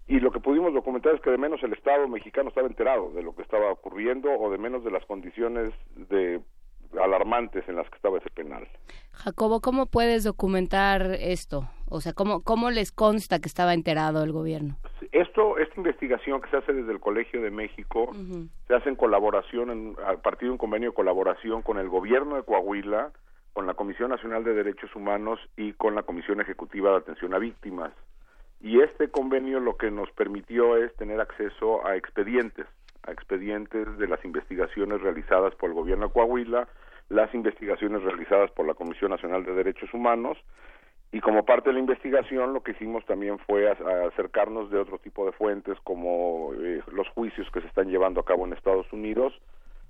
Y lo que pudimos documentar es que de menos el Estado mexicano estaba enterado de lo que estaba ocurriendo o de menos de las condiciones de alarmantes en las que estaba ese penal. Jacobo, ¿cómo puedes documentar esto? O sea, ¿cómo, ¿cómo les consta que estaba enterado el gobierno? Esto, esta investigación que se hace desde el Colegio de México, se hace en colaboración, en- a partir de un convenio de colaboración con el gobierno de Coahuila, con la Comisión Nacional de Derechos Humanos y con la Comisión Ejecutiva de Atención a Víctimas. Y este convenio lo que nos permitió es tener acceso a expedientes, a expedientes de las investigaciones realizadas por el gobierno de Coahuila, las investigaciones realizadas por la Comisión Nacional de Derechos Humanos, y como parte de la investigación lo que hicimos también fue acercarnos de otro tipo de fuentes como eh, los juicios que se están llevando a cabo en Estados Unidos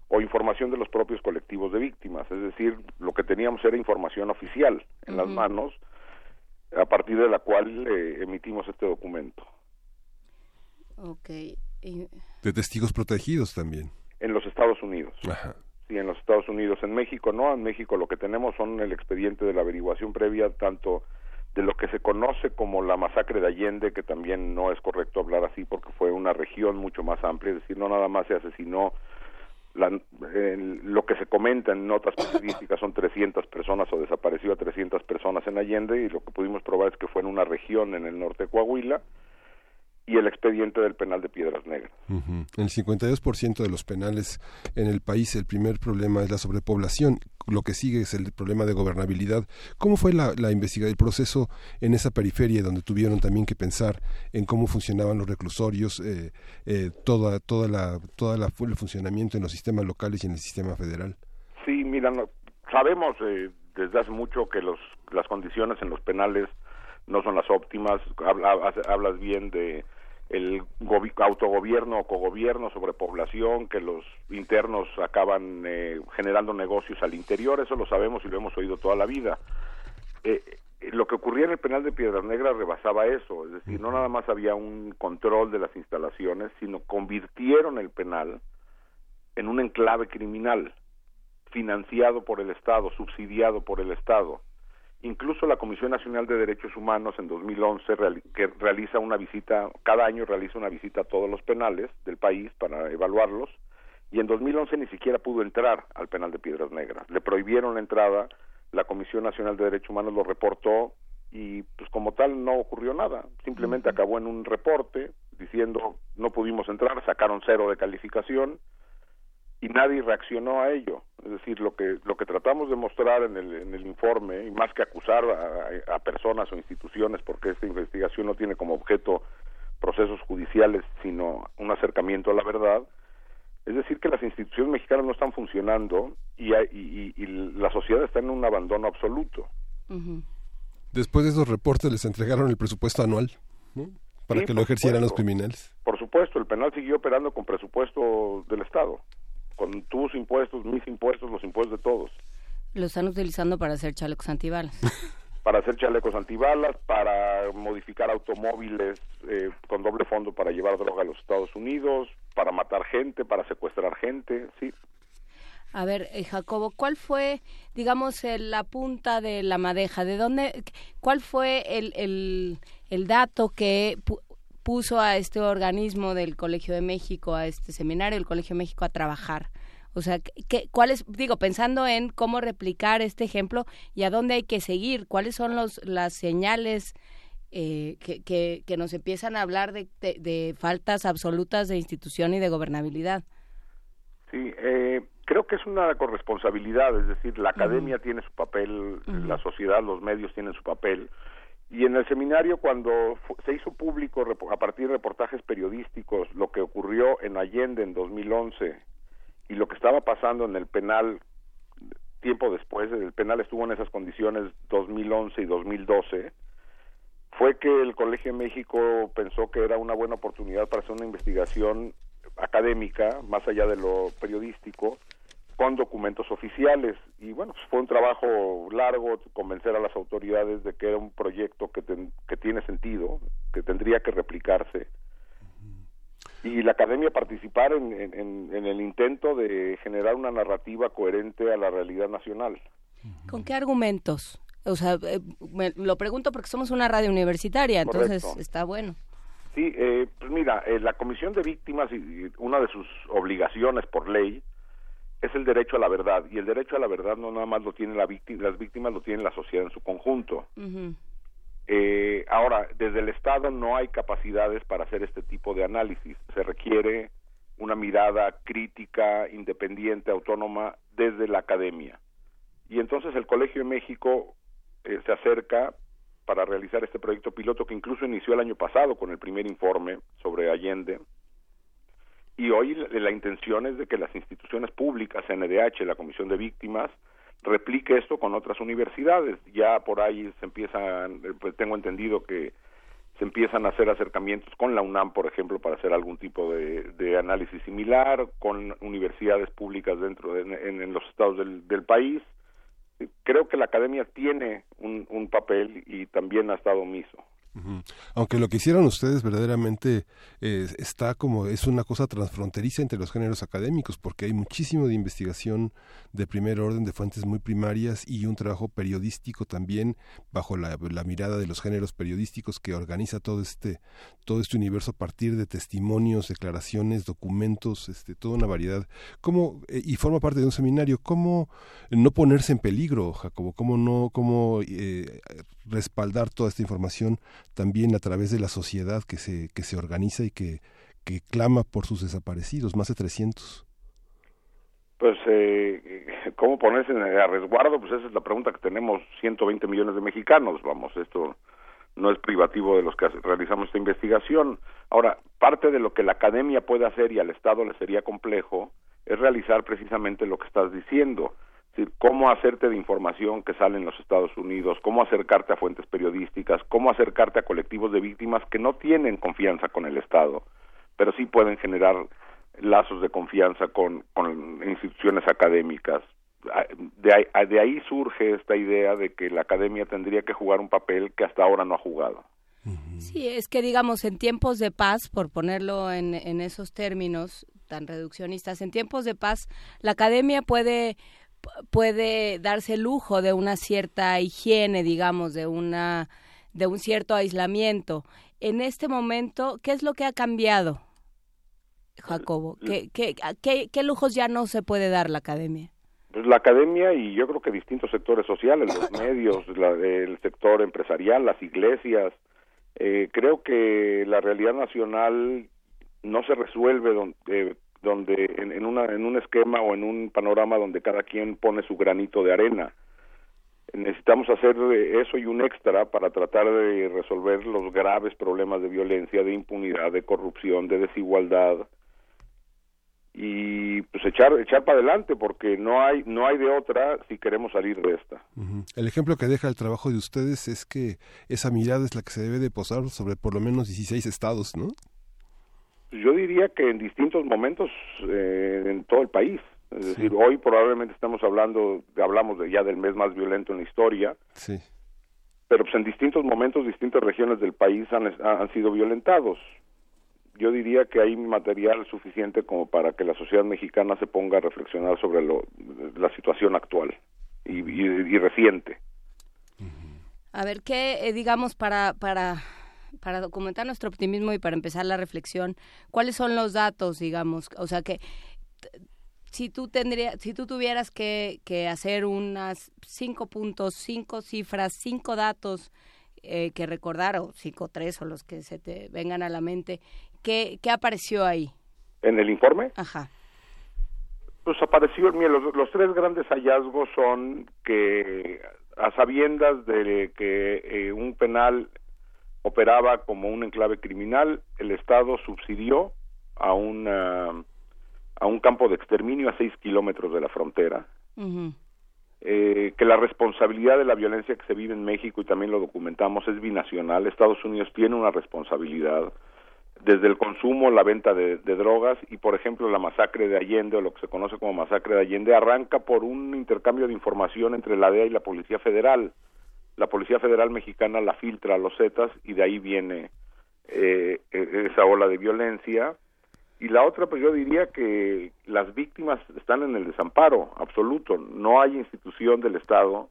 o información de los propios colectivos de víctimas, es decir, lo que teníamos era información oficial en las manos a partir de la cual eh, emitimos este documento. Ok. Y- De testigos protegidos también. En los Estados Unidos. Ajá. Sí, en los Estados Unidos. En México no, en México lo que tenemos son el expediente de la averiguación previa, tanto de lo que se conoce como la masacre de Allende, que también no es correcto hablar así porque fue una región mucho más amplia, es decir, no nada más se asesinó, la- el- lo que se comenta en notas periodísticas son 300 personas o desapareció a 300 personas en Allende y lo que pudimos probar es que fue en una región en el norte de Coahuila y el expediente del penal de Piedras Negras. Ujú. En el 52% de los penales en el país el primer problema es la sobrepoblación, lo que sigue es el problema de gobernabilidad. ¿Cómo fue la, la investigación, el proceso en esa periferia donde tuvieron también que pensar en cómo funcionaban los reclusorios, eh, eh, toda, toda la, toda la, el funcionamiento en los sistemas locales y en el sistema federal? Sí, mira, no- sabemos eh, desde hace mucho que los, las condiciones en los penales no son las óptimas. Habla- hace- hablas bien de el gobi- autogobierno o cogobierno sobre población, que los internos acaban eh, generando negocios al interior, eso lo sabemos y lo hemos oído toda la vida. Eh, eh, lo que ocurría en el penal de Piedras Negras rebasaba eso, es decir, no nada más había un control de las instalaciones, sino convirtieron el penal en un enclave criminal financiado por el Estado, subsidiado por el Estado. Incluso la Comisión Nacional de Derechos Humanos en 2011 reali- que realiza una visita, cada año realiza una visita a todos los penales del país para evaluarlos y en 2011 ni siquiera pudo entrar al penal de Piedras Negras. Le prohibieron la entrada, la Comisión Nacional de Derechos Humanos lo reportó y pues como tal no ocurrió nada, simplemente acabó en un reporte diciendo no pudimos entrar, sacaron cero de calificación y nadie reaccionó a ello. Es decir, lo que lo que tratamos de mostrar en el, en el informe, y más que acusar a, a personas o instituciones, porque esta investigación no tiene como objeto procesos judiciales, sino un acercamiento a la verdad, es decir, que las instituciones mexicanas no están funcionando y, hay- y, y- y la sociedad está en un abandono absoluto. Después de esos reportes les entregaron el presupuesto anual ¿no? para Sí, que lo ejercieran los criminales. Por supuesto, el penal siguió operando con presupuesto del Estado, con tus impuestos, mis impuestos, los impuestos de todos. Lo están utilizando para hacer chalecos antibalas. para hacer chalecos antibalas, para modificar automóviles eh, con doble fondo para llevar droga a los Estados Unidos, para matar gente, para secuestrar gente, sí. A ver, eh, Jacobo, ¿cuál fue, digamos, el- la punta de la madeja? ¿De dónde, cuál fue el, el, el dato que puso a este organismo del Colegio de México, a este seminario del Colegio de México a trabajar? O sea, ¿qué, cuál es, digo, pensando en cómo replicar este ejemplo y a dónde hay que seguir, cuáles son los, las señales eh, que, que, que nos empiezan a hablar de, de, de faltas absolutas de institución y de gobernabilidad. Sí, eh, creo que es una corresponsabilidad, es decir, la academia tiene su papel, la sociedad, los medios tienen su papel, y en el seminario cuando se hizo público a partir de reportajes periodísticos lo que ocurrió en Allende en 2011 y lo que estaba pasando en el penal tiempo después, el penal estuvo en esas condiciones 2011 y 2012, fue que el Colegio de México pensó que era una buena oportunidad para hacer una investigación académica, más allá de lo periodístico, con documentos oficiales. Y bueno, pues fue un trabajo largo convencer a las autoridades de que era un proyecto que, ten- que tiene sentido, que tendría que replicarse. Y la academia participar en, en- en- en el intento de generar una narrativa coherente a la realidad nacional. ¿Con qué argumentos? O sea, eh, me- lo pregunto porque somos una radio universitaria, entonces Correcto. está bueno. Sí, eh, pues mira, eh, la Comisión de Víctimas, y y una de sus obligaciones por ley, es el derecho a la verdad. Y el derecho a la verdad no nada más lo tiene la víctima, las víctimas, lo tiene la sociedad en su conjunto. Eh, ahora, desde el Estado no hay capacidades para hacer este tipo de análisis. Se requiere una mirada crítica, independiente, autónoma desde la academia. Y entonces el Colegio de México eh, se acerca para realizar este proyecto piloto que incluso inició el año pasado con el primer informe sobre Allende. Y hoy la, la intención es de que las instituciones públicas, NDH, la Comisión de Víctimas, replique esto con otras universidades. Ya por ahí se empiezan, pues tengo entendido que se empiezan a hacer acercamientos con la UNAM, por ejemplo, para hacer algún tipo de, análisis similar, con universidades públicas dentro de, en, en los estados del, del país. Creo que la academia tiene un, un papel y también ha estado omiso. Aunque lo que hicieron ustedes verdaderamente eh, está como es una cosa transfronteriza entre los géneros académicos, porque hay muchísimo de investigación de primer orden, de fuentes muy primarias y un trabajo periodístico también bajo la, la mirada de los géneros periodísticos que organiza todo este todo este universo a partir de testimonios, declaraciones, documentos, este, toda una variedad. ¿Cómo eh, y forma parte de un seminario? ¿Cómo no ponerse en peligro, Jacobo? ¿Cómo no cómo eh, respaldar toda esta información también a través de la sociedad que se, que se organiza y que, que clama por sus desaparecidos, más de 300. Pues, eh, ¿cómo ponerse en resguardo? Pues esa es la pregunta que tenemos 120 millones de mexicanos. Vamos, esto no es privativo de los que realizamos esta investigación. Ahora, parte de lo que la academia puede hacer y al Estado le sería complejo es realizar precisamente lo que estás diciendo. Es decir, cómo hacerte de información que sale en los Estados Unidos, cómo acercarte a fuentes periodísticas, cómo acercarte a colectivos de víctimas que no tienen confianza con el Estado, pero sí pueden generar lazos de confianza con, con instituciones académicas. Ah, De ahí, de ahí surge esta idea de que la academia tendría que jugar un papel que hasta ahora no ha jugado. Sí, es que digamos, en tiempos de paz, por ponerlo en, en esos términos tan reduccionistas, en tiempos de paz, la academia puede puede darse el lujo de una cierta higiene, digamos, de una de un cierto aislamiento. En este momento, ¿qué es lo que ha cambiado, Jacobo? ¿Qué, qué, qué, qué lujos ya no se puede dar la academia? Pues la academia y yo creo que distintos sectores sociales, los medios, la- el sector empresarial, las iglesias, eh, creo que la realidad nacional no se resuelve donde, eh, donde en, en, una, en un esquema o en un panorama donde cada quien pone su granito de arena. Necesitamos hacer eh, eso y un extra para tratar de resolver los graves problemas de violencia, de impunidad, de corrupción, de desigualdad y pues echar echar para adelante porque no hay no hay de otra si queremos salir de esta. El ejemplo que deja el trabajo de ustedes es que esa mirada es la que se debe de posar sobre por lo menos 16 estados, ¿no? Yo diría que en distintos momentos eh, en todo el país. Es decir, hoy probablemente estamos hablando, hablamos de ya del mes más violento en la historia, Sí. pero pues en distintos momentos, distintas regiones del país han, han sido violentados. Yo diría que hay material suficiente como para que la sociedad mexicana se ponga a reflexionar sobre lo, la situación actual y, y, y reciente. A ver, ¿qué, eh, digamos, para, para, para documentar nuestro optimismo y para empezar la reflexión, cuáles son los datos, digamos? O sea, que si tú tendrías, si tú tuvieras que, que hacer unas cinco puntos, cinco cifras, cinco datos eh, que recordar, o cinco, tres, o los que se te vengan a la mente, ¿qué, qué apareció ahí? ¿En el informe? Ajá. Pues apareció, mira, los, los tres grandes hallazgos son que a sabiendas de que eh, un penal operaba como un enclave criminal, el Estado subsidió a una a un campo de exterminio a seis kilómetros de la frontera, eh, que la responsabilidad de la violencia que se vive en México y también lo documentamos es binacional. Estados Unidos tiene una responsabilidad desde el consumo, la venta de, de drogas y, por ejemplo, la masacre de Allende o lo que se conoce como masacre de Allende arranca por un intercambio de información entre la DEA y la Policía Federal. La Policía Federal mexicana la filtra a los Zetas y de ahí viene eh, e- esa ola de violencia. Y la otra, pues yo diría que las víctimas están en el desamparo absoluto. No hay institución del Estado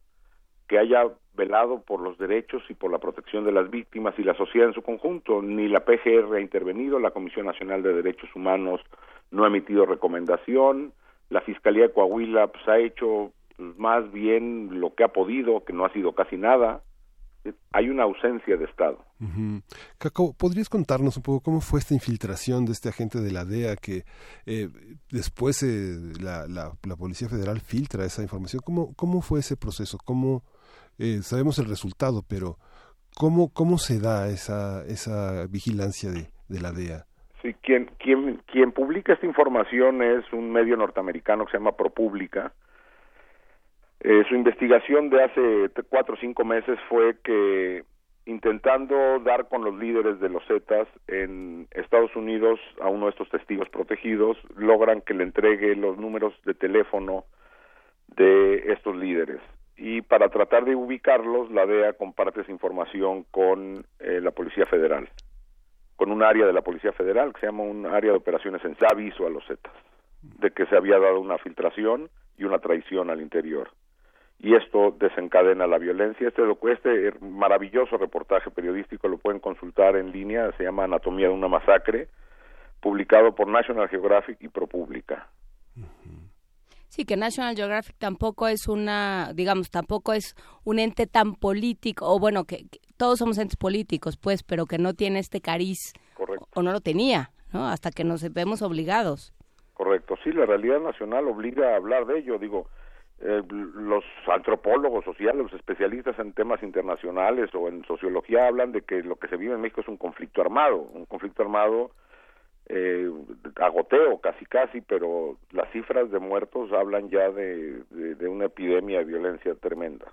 que haya velado por los derechos y por la protección de las víctimas y la sociedad en su conjunto. Ni la PGR ha intervenido, la Comisión Nacional de Derechos Humanos no ha emitido recomendación, la Fiscalía de Coahuila pues, ha hecho pues, más bien lo que ha podido, que no ha sido casi nada. Hay una ausencia de Estado. Ujú. Caco, ¿podrías contarnos un poco cómo fue esta infiltración de este agente de la DEA que eh, después eh, la, la, la Policía Federal filtra esa información? ¿Cómo, cómo fue ese proceso? ¿Cómo, eh, sabemos el resultado, pero ¿cómo, cómo se da esa, esa vigilancia de, de la DEA? Sí, quien, quien, quien publica esta información es un medio norteamericano que se llama ProPublica. Eh, su investigación de hace cuatro o cinco meses fue que intentando dar con los líderes de los Zetas en Estados Unidos a uno de estos testigos protegidos, logran que le entregue los números de teléfono de estos líderes. Y para tratar de ubicarlos, la DEA comparte esa información con eh, la Policía Federal, con un área de la Policía Federal que se llama un área de operaciones en aviso a los Zetas de que se había dado una filtración y una traición al interior. Y esto desencadena la violencia. Este, este maravilloso reportaje periodístico lo pueden consultar en línea, se llama Anatomía de una masacre, publicado por National Geographic y ProPublica. Sí, que National Geographic tampoco es una, digamos, tampoco es un ente tan político, o bueno, que, que todos somos entes políticos, pues, pero que no tiene este cariz, Correcto. o no lo tenía, ¿no? Hasta que nos vemos obligados. Correcto, sí, la realidad nacional obliga a hablar de ello. Digo, eh, los antropólogos sociales, los especialistas en temas internacionales o en sociología hablan de que lo que se vive en México es un conflicto armado, un conflicto armado eh, agoteo casi casi, pero las cifras de muertos hablan ya de, una epidemia de violencia tremenda.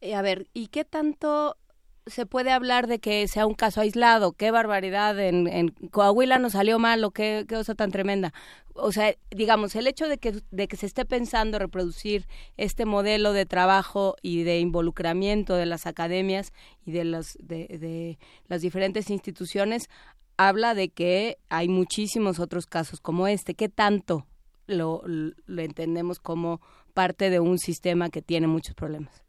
Eh, a ver, ¿y qué tanto se puede hablar de que sea un caso aislado? Qué barbaridad, en, en Coahuila nos salió mal, o qué, qué cosa tan tremenda. O sea, digamos, el hecho de que, de que se esté pensando reproducir este modelo de trabajo y de involucramiento de las academias y de, los, de, de las diferentes instituciones habla de que hay muchísimos otros casos como este. ¿Qué tanto lo, lo entendemos como parte de un sistema que tiene muchos problemas?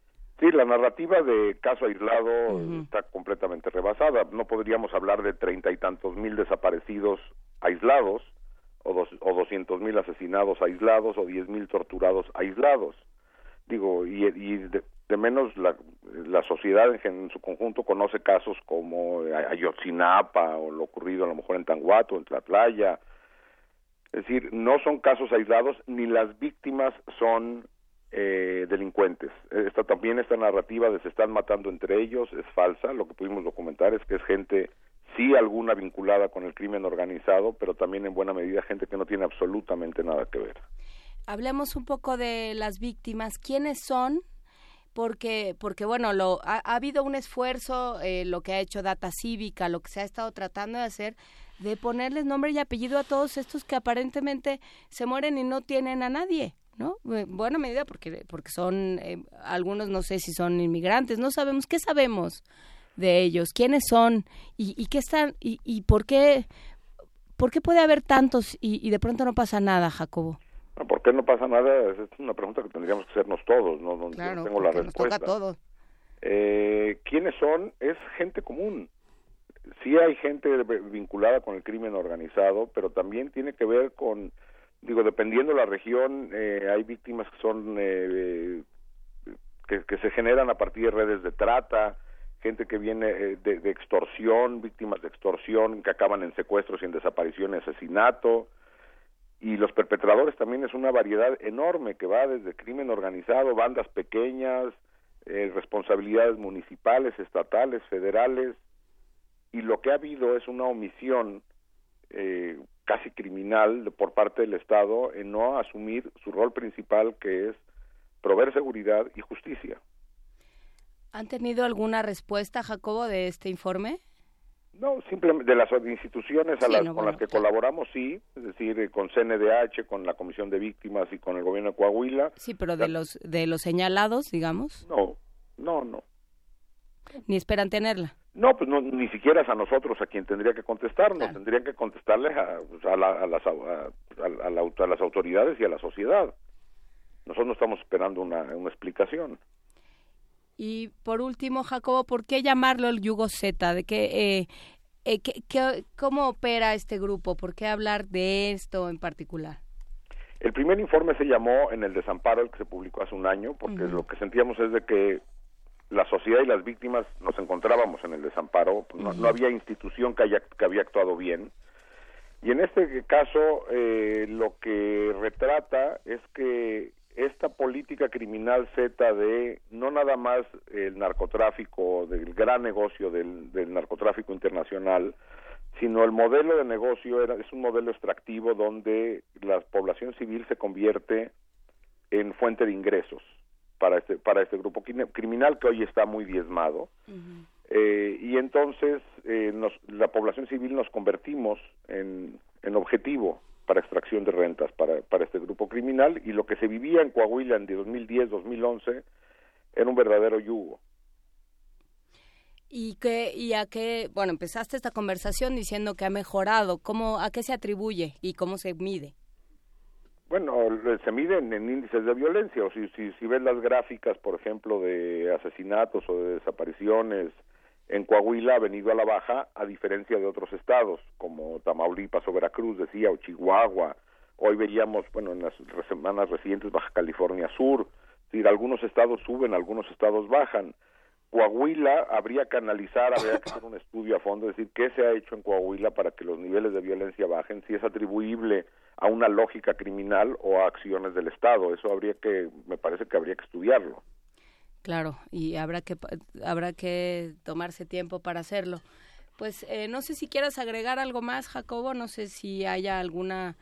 Sí, la narrativa de caso aislado está completamente rebasada. No podríamos hablar de treinta y tantos mil desaparecidos aislados, o, dos, o doscientos mil asesinados aislados, o diez mil torturados aislados. Digo, y, y de, de, menos la, la sociedad en, en, su conjunto conoce casos como Ayotzinapa, o lo ocurrido a lo mejor en Tanguato, en Tlatlaya. Es decir, no son casos aislados, ni las víctimas son eh, delincuentes. Esta también esta narrativa de se están matando entre ellos es falsa. Lo que pudimos documentar es que es gente sí alguna vinculada con el crimen organizado, pero también en buena medida gente que no tiene absolutamente nada que ver. Hablemos un poco de las víctimas. ¿Quiénes son? Porque, porque bueno, lo, ha, ha habido un esfuerzo, eh, lo que ha hecho Data Cívica, lo que se ha estado tratando de hacer, de ponerles nombre y apellido a todos estos que aparentemente se mueren y no tienen a nadie. ¿No? En buena medida porque, porque son, eh, algunos no sé si son inmigrantes, no sabemos, ¿qué sabemos de ellos? ¿Quiénes son? ¿Y, y qué están? Y, ¿Y por qué? ¿Por qué puede haber tantos y, y de pronto no pasa nada, Jacobo? No, ¿Por qué no pasa nada? Es una pregunta que tendríamos que hacernos todos, no, no claro, tengo la respuesta. Nos toca todo. Eh, ¿Quiénes son? Es gente común. Sí hay gente vinculada con el crimen organizado, pero también tiene que ver con digo, dependiendo de la región, eh, hay víctimas que son eh, que, se generan a partir de redes de trata, gente que viene eh, de, de, extorsión, víctimas de extorsión que acaban en secuestros y en desaparición y asesinato. Y los perpetradores también es una variedad enorme que va desde crimen organizado, bandas pequeñas, eh, responsabilidades municipales, estatales, federales. Y lo que ha habido es una omisión eh, casi criminal por parte del Estado en no asumir su rol principal que es proveer seguridad y justicia. ¿Han tenido alguna respuesta, Jacobo, de este informe? No, simplemente de las instituciones a sí, las, no, con bueno, las que claro. colaboramos, sí, es decir, con CNDH, con la Comisión de Víctimas y con el Gobierno de Coahuila. Sí, pero de los de los señalados, digamos. No, no, no. Ni esperan tenerla. No, pues no, ni siquiera es a nosotros a quien tendría que contestarnos, claro. tendrían que contestarles a, a, la, a, las, la, a, las autoridades y a la sociedad. Nosotros no estamos esperando una, una explicación. Y por último, Jacobo, ¿por qué llamarlo el Yugo Z? ¿De qué, eh, eh, qué- qué- ¿Cómo opera este grupo? ¿Por qué hablar de esto en particular? El primer informe se llamó En el desamparo, el que se publicó hace un año, porque lo que sentíamos es de que la sociedad y las víctimas nos encontrábamos en el desamparo, no, no había institución que, haya, que había actuado bien. Y en este caso, eh, lo que retrata es que esta política criminal Z de no nada más el narcotráfico, del gran negocio del, del narcotráfico internacional, sino el modelo de negocio era, es un modelo extractivo donde la población civil se convierte en fuente de ingresos para este para este grupo crim- criminal que hoy está muy diezmado Eh, y entonces eh, nos- la población civil nos convertimos en, en objetivo para extracción de rentas para, para este grupo criminal y lo que se vivía en Coahuila en 2010-2011 era un verdadero yugo. ¿Y, qué, ¿Y a qué? Bueno, empezaste esta conversación diciendo que ha mejorado. ¿Cómo, ¿A qué se atribuye y cómo se mide? Bueno, le- se miden en índices de violencia, o si, si, si ves las gráficas, por ejemplo, de asesinatos o de desapariciones en Coahuila ha venido a la baja, a diferencia de otros estados, como Tamaulipas o Veracruz, decía, o Chihuahua. Hoy veíamos, bueno, en las semanas recientes, Baja California Sur. Es decir, algunos estados suben, algunos estados bajan. Coahuila habría que analizar, habría que hacer un estudio a fondo, decir qué se ha hecho en Coahuila para que los niveles de violencia bajen, si es atribuible a una lógica criminal o a acciones del Estado. Eso habría que, me parece que habría que estudiarlo. Claro, y habrá que, habrá que tomarse tiempo para hacerlo. Pues eh, no sé si quieras agregar algo más, Jacobo, no sé si haya alguna...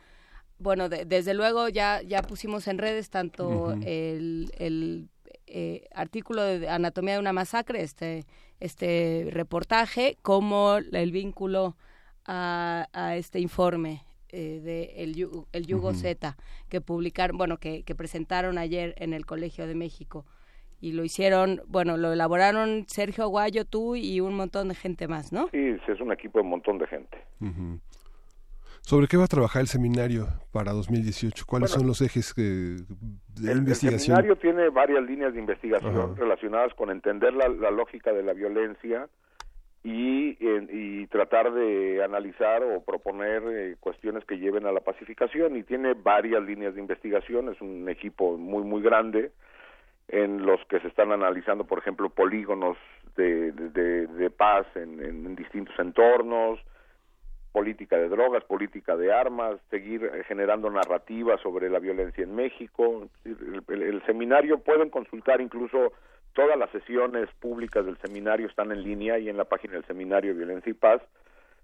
Bueno, de- desde luego ya, ya pusimos en redes tanto el, el eh, artículo de Anatomía de una masacre, este, este reportaje, como el vínculo a, a este informe eh, de el, Yu- el Yugo Ujú. Z que publicaron, bueno, que, que presentaron ayer en el Colegio de México y lo hicieron, bueno, lo elaboraron Sergio Aguayo, tú y un montón de gente más, ¿no? Sí, es un equipo de un montón de gente. Ujú. ¿Sobre qué va a trabajar el seminario para 2018? ¿Cuáles Bueno, son los ejes que, de El, el investigación? seminario tiene varias líneas de investigación Ajá. relacionadas con entender la, la lógica de la violencia y, y tratar de analizar o proponer eh, cuestiones que lleven a la pacificación y tiene varias líneas de investigación, es un equipo muy muy grande en los que se están analizando, por ejemplo, polígonos de, de- de- de paz en distintos entornos, política de drogas, política de armas, seguir eh, generando narrativas sobre la violencia en México. El, el- el seminario pueden consultar incluso todas las sesiones públicas del seminario están en línea y en la página del seminario Violencia y Paz.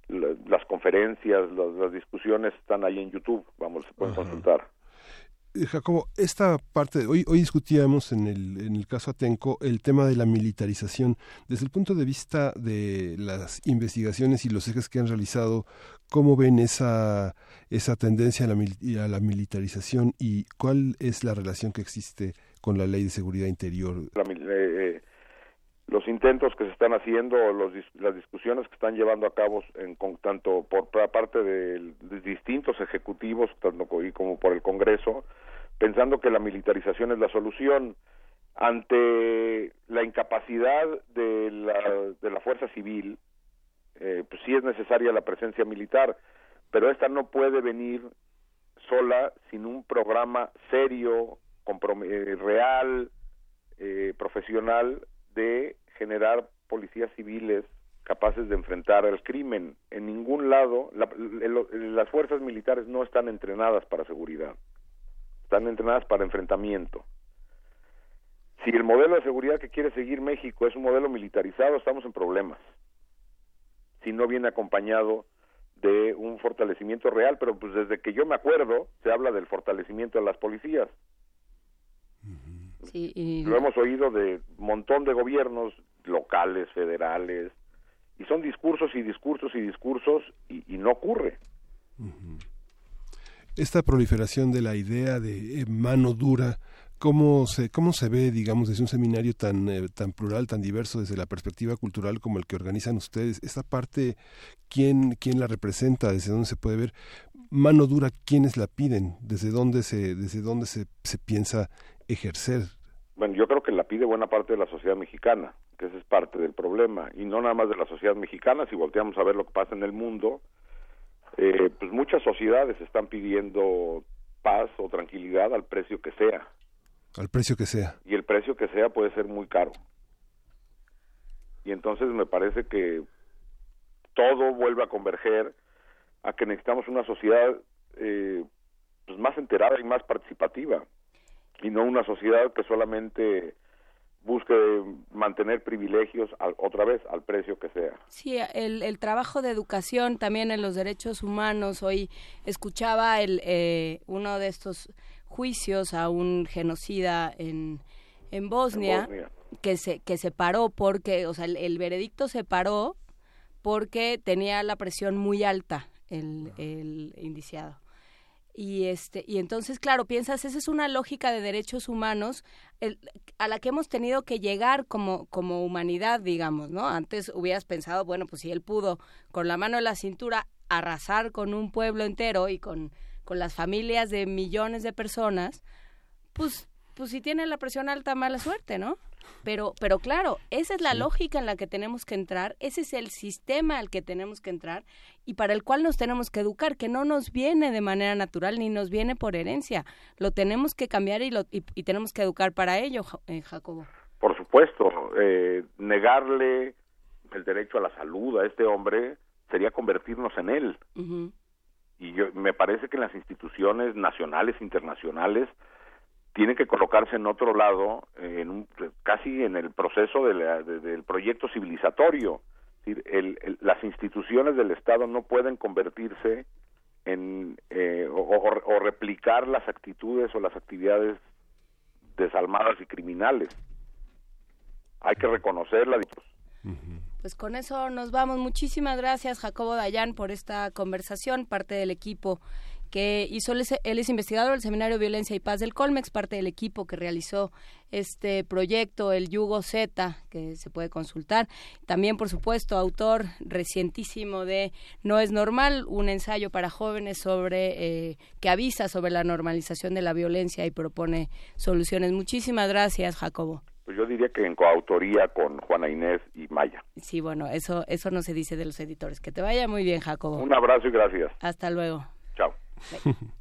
La- Las conferencias, las, las discusiones están ahí en YouTube, vamos, se pueden consultar. Eh, Jacobo, esta parte, hoy, hoy discutíamos en el, en el caso Atenco el tema de la militarización. Desde el punto de vista de las investigaciones y los ejes que han realizado, ¿cómo ven esa, esa tendencia a la, a la militarización y cuál es la relación que existe con la ley de seguridad interior? La eh, eh, los intentos que se están haciendo, los las discusiones que están llevando a cabo en, con- tanto por pa- parte de, distintos ejecutivos tanto y como por el Congreso, pensando que la militarización es la solución. Ante la incapacidad de la, de la fuerza civil, eh, pues sí es necesaria la presencia militar, pero esta no puede venir sola sin un programa serio, eh, real, eh, profesional de generar policías civiles capaces de enfrentar el crimen. En ningún lado, la- el- las fuerzas militares no están entrenadas para seguridad, están entrenadas para enfrentamiento. Si el modelo de seguridad que quiere seguir México es un modelo militarizado, estamos en problemas. Si no viene acompañado de un fortalecimiento real, pero pues desde que yo me acuerdo se habla del fortalecimiento de las policías. Sí, y Lo hemos oído de un montón de gobiernos locales, federales, y son discursos y discursos y discursos y, y no ocurre. Esta proliferación de la idea de eh, mano dura, ¿cómo se, cómo se ve, digamos, desde un seminario tan, eh, tan plural, tan diverso, desde la perspectiva cultural como el que organizan ustedes? Esta parte, ¿quién, quién la representa? ¿Desde dónde se puede ver? Mano dura, ¿quiénes la piden? ¿Desde dónde se, desde dónde se, se piensa ejercer? Bueno, yo creo que la pide buena parte de la sociedad mexicana, que ese es parte del problema, y no nada más de la sociedad mexicana, si volteamos a ver lo que pasa en el mundo, eh, pues muchas sociedades están pidiendo paz o tranquilidad al precio que sea, Al precio que sea. y el precio que sea puede ser muy caro. Y entonces me parece que todo vuelve a converger a que necesitamos una sociedad eh, pues más enterada y más participativa y no una sociedad que solamente busque mantener privilegios al- otra vez al precio que sea. Sí, el, el trabajo de educación también en los derechos humanos. Hoy escuchaba el, eh, uno de estos juicios a un genocida en, en Bosnia, Bosnia. que se que se paró porque, o sea, el, el veredicto se paró porque tenía la presión muy alta el, el indiciado. Y este y entonces claro piensas esa es una lógica de derechos humanos el- a la que hemos tenido que llegar como como humanidad digamos no antes hubieras pensado bueno pues si él pudo con la mano en la cintura arrasar con un pueblo entero y con con las familias de millones de personas pues pues si tiene la presión alta mala suerte no pero pero claro esa es la lógica en la que tenemos que entrar ese es el sistema al que tenemos que entrar y para el cual nos tenemos que educar que no nos viene de manera natural ni nos viene por herencia. Lo tenemos que cambiar y lo y, y tenemos que educar para ello eh, Jacobo. Por supuesto, eh, negarle el derecho a la salud a este hombre sería convertirnos en él. Y yo me parece que las instituciones nacionales internacionales tienen que colocarse en otro lado en un, casi en el proceso de la- de- del proyecto civilizatorio decir, el- las instituciones del Estado no pueden convertirse en eh, o replicar las actitudes o las actividades desalmadas y criminales. Hay que reconocerla Pues con eso nos vamos. Muchísimas gracias, Jacobo Dayan, por esta conversación, parte del equipo que hizo, él es, él es investigador del Seminario Violencia y Paz del Colmex, parte del equipo que realizó este proyecto, el Yugo Z, que se puede consultar. También, por supuesto, autor recientísimo de No es normal, un ensayo para jóvenes sobre eh, que avisa sobre la normalización de la violencia y propone soluciones. Muchísimas gracias, Jacobo. pues yo diría que en coautoría con Juana Inés y Maya Sí, bueno, eso, eso no se dice de los editores. Que te vaya muy bien, Jacobo. un abrazo y gracias Hasta luego.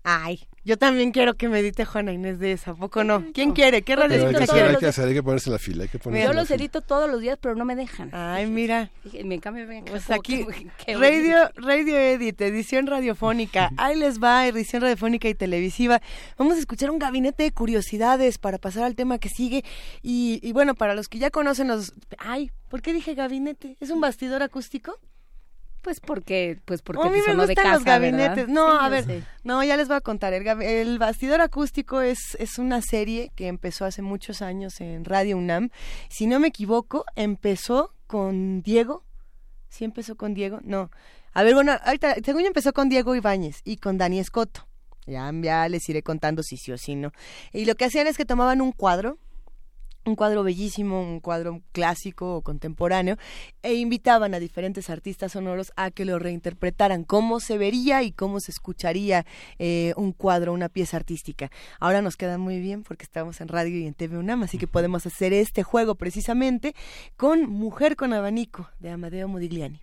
Ay, yo también quiero que me edite Juana Inés de esa, ¿a poco no? ¿Quién quiere? ¿Qué radio hay, que hacer, hay que hacer, hay que ponerse la fila, hay que ponerse Yo los edito todos los días, pero no me dejan. Ay, mira. Me cambio, Pues aquí, Radio, Radio Edit, edición radiofónica. Ahí les va, edición radiofónica y televisiva. Vamos a escuchar un gabinete de curiosidades para pasar al tema que sigue. Y, y bueno, para los que ya conocen los... Ay, ¿por qué dije gabinete? ¿Es un bastidor acústico? Pues porque, pues porque a mí te me sonó de gustan casa, los gabinetes. ¿verdad? No, Sí, a ver, sé. no, ya les voy a contar. El Bastidor Acústico es, es una serie que empezó hace muchos años en Radio UNAM. Si no me equivoco, empezó con Diego. ¿Sí empezó con Diego? No. A ver, bueno, ahorita, según yo empezó con Diego Ibáñez y con Dani Escoto. Ya, ya les iré contando si sí o si no. Y lo que hacían es que tomaban un cuadro, un cuadro bellísimo, un cuadro clásico o contemporáneo, e invitaban a diferentes artistas sonoros a que lo reinterpretaran, cómo se vería y cómo se escucharía eh, un cuadro, una pieza artística. Ahora nos queda muy bien porque estamos en radio y en TV UNAM, así que podemos hacer este juego precisamente con Mujer con Abanico de Amadeo Modigliani.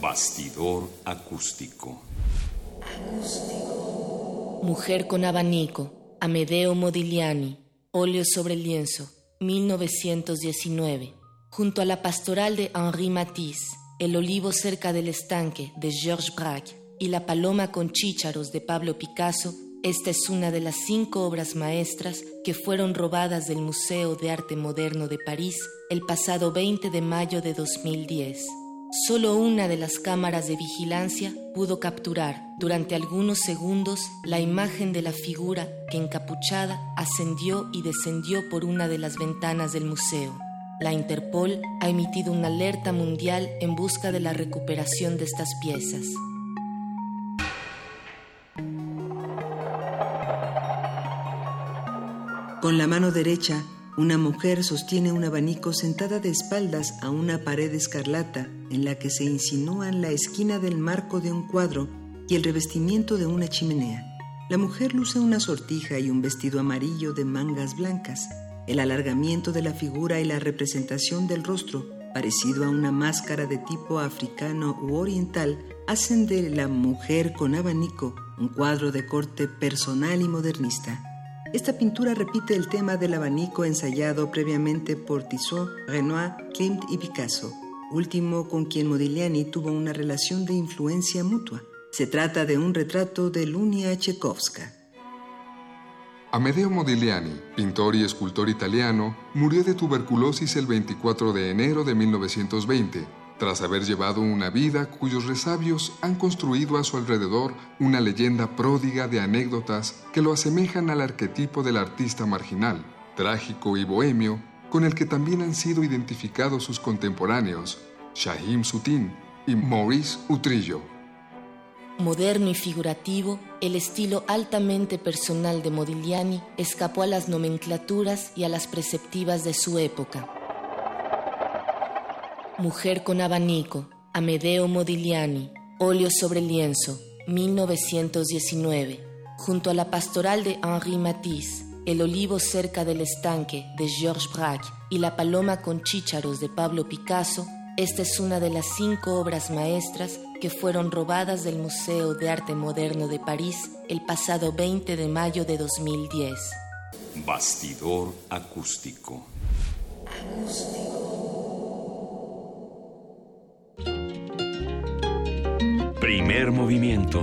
Bastidor acústico. Mujer con abanico, Amedeo Modigliani, óleo sobre lienzo, 1919. Junto a la pastoral de Henri Matisse, El olivo cerca del estanque de Georges Braque y La paloma con chícharos de Pablo Picasso, esta es una de las cinco obras maestras que fueron robadas del Museo de Arte Moderno de París el pasado 20 de mayo de 2010. Solo una de las cámaras de vigilancia pudo capturar durante algunos segundos la imagen de la figura que encapuchada ascendió y descendió por una de las ventanas del museo. La Interpol ha emitido una alerta mundial en busca de la recuperación de estas piezas. Con la mano derecha, una mujer sostiene un abanico sentada de espaldas a una pared escarlata en la que se insinúan la esquina del marco de un cuadro y el revestimiento de una chimenea. La mujer luce una sortija y un vestido amarillo de mangas blancas. El alargamiento de la figura y la representación del rostro, parecido a una máscara de tipo africano u oriental, hacen de la mujer con abanico un cuadro de corte personal y modernista. Esta pintura repite el tema del abanico ensayado previamente por Tissot, Renoir, Klimt y Picasso, último con quien Modigliani tuvo una relación de influencia mutua. Se trata de un retrato de Lunia Tchaikovska. Amedeo Modigliani, pintor y escultor italiano, murió de tuberculosis el 24 de enero de 1920, tras haber llevado una vida cuyos resabios han construido a su alrededor una leyenda pródiga de anécdotas que lo asemejan al arquetipo del artista marginal, trágico y bohemio, con el que también han sido identificados sus contemporáneos, Shahim Sutin y Maurice Utrillo. Moderno y figurativo, el estilo altamente personal de Modigliani escapó a las nomenclaturas y a las preceptivas de su época. Mujer con abanico, Amedeo Modigliani, óleo sobre lienzo, 1919. Junto a la pastoral de Henri Matisse, El olivo cerca del estanque de Georges Braque y La paloma con chícharos de Pablo Picasso, esta es una de las cinco obras maestras que fueron robadas del Museo de Arte Moderno de París el pasado 20 de mayo de 2010. Bastidor acústico. Primer movimiento.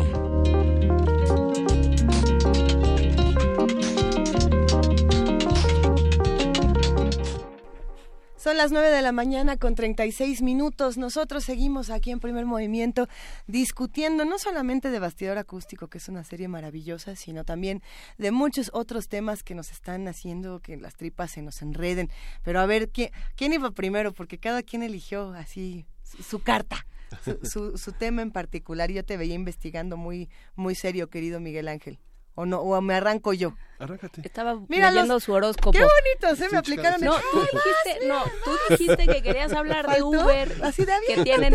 Son las 9 de la mañana con 36 minutos. Nosotros seguimos aquí en primer movimiento discutiendo no solamente de Bastidor Acústico, que es una serie maravillosa, sino también de muchos otros temas que nos están haciendo que las tripas se nos enreden. Pero a ver, ¿quién, quién iba primero? Porque cada quien eligió así su, su carta. Su, su, su tema en particular, yo te veía investigando muy, muy serio, querido Miguel Ángel. O no, o me arranco yo. Arráncate. Estaba Mira leyendo los- su horóscopo. Qué bonito, se me aplicaron chicas, el- No, tú dijiste, no, tú dijiste que querías hablar de. Uber. Así de que tienen.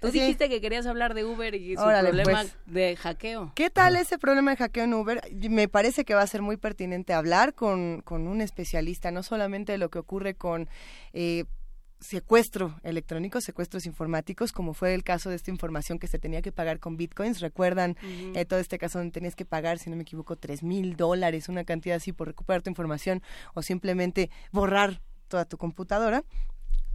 Tú dijiste que querías hablar de Uber y su Órale, problema pues. de hackeo. ¿Qué tal ese problema de hackeo en Uber? Me parece que va a ser muy pertinente hablar con, con un especialista, no solamente de lo que ocurre con eh, secuestro electrónico, secuestros informáticos, como fue el caso de esta información que se tenía que pagar con bitcoins. ¿Recuerdan eh, todo este caso donde tenías que pagar, si no me equivoco, tres mil dólares, una cantidad así por recuperar tu información o simplemente borrar toda tu computadora?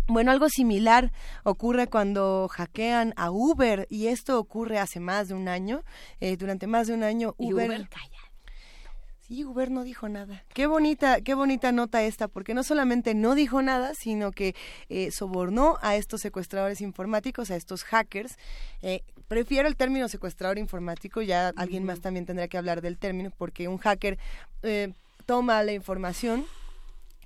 Bueno, algo similar ocurre cuando hackean a Uber y esto ocurre hace más de un año. Eh, durante más de un año Y Uber, Uber, Sí, Uber no dijo nada. Qué bonita, qué bonita nota esta, porque no solamente no dijo nada, sino que eh, sobornó a estos secuestradores informáticos, a estos hackers. Eh, prefiero el término secuestrador informático, ya alguien más también tendrá que hablar del término, porque un hacker eh, toma la información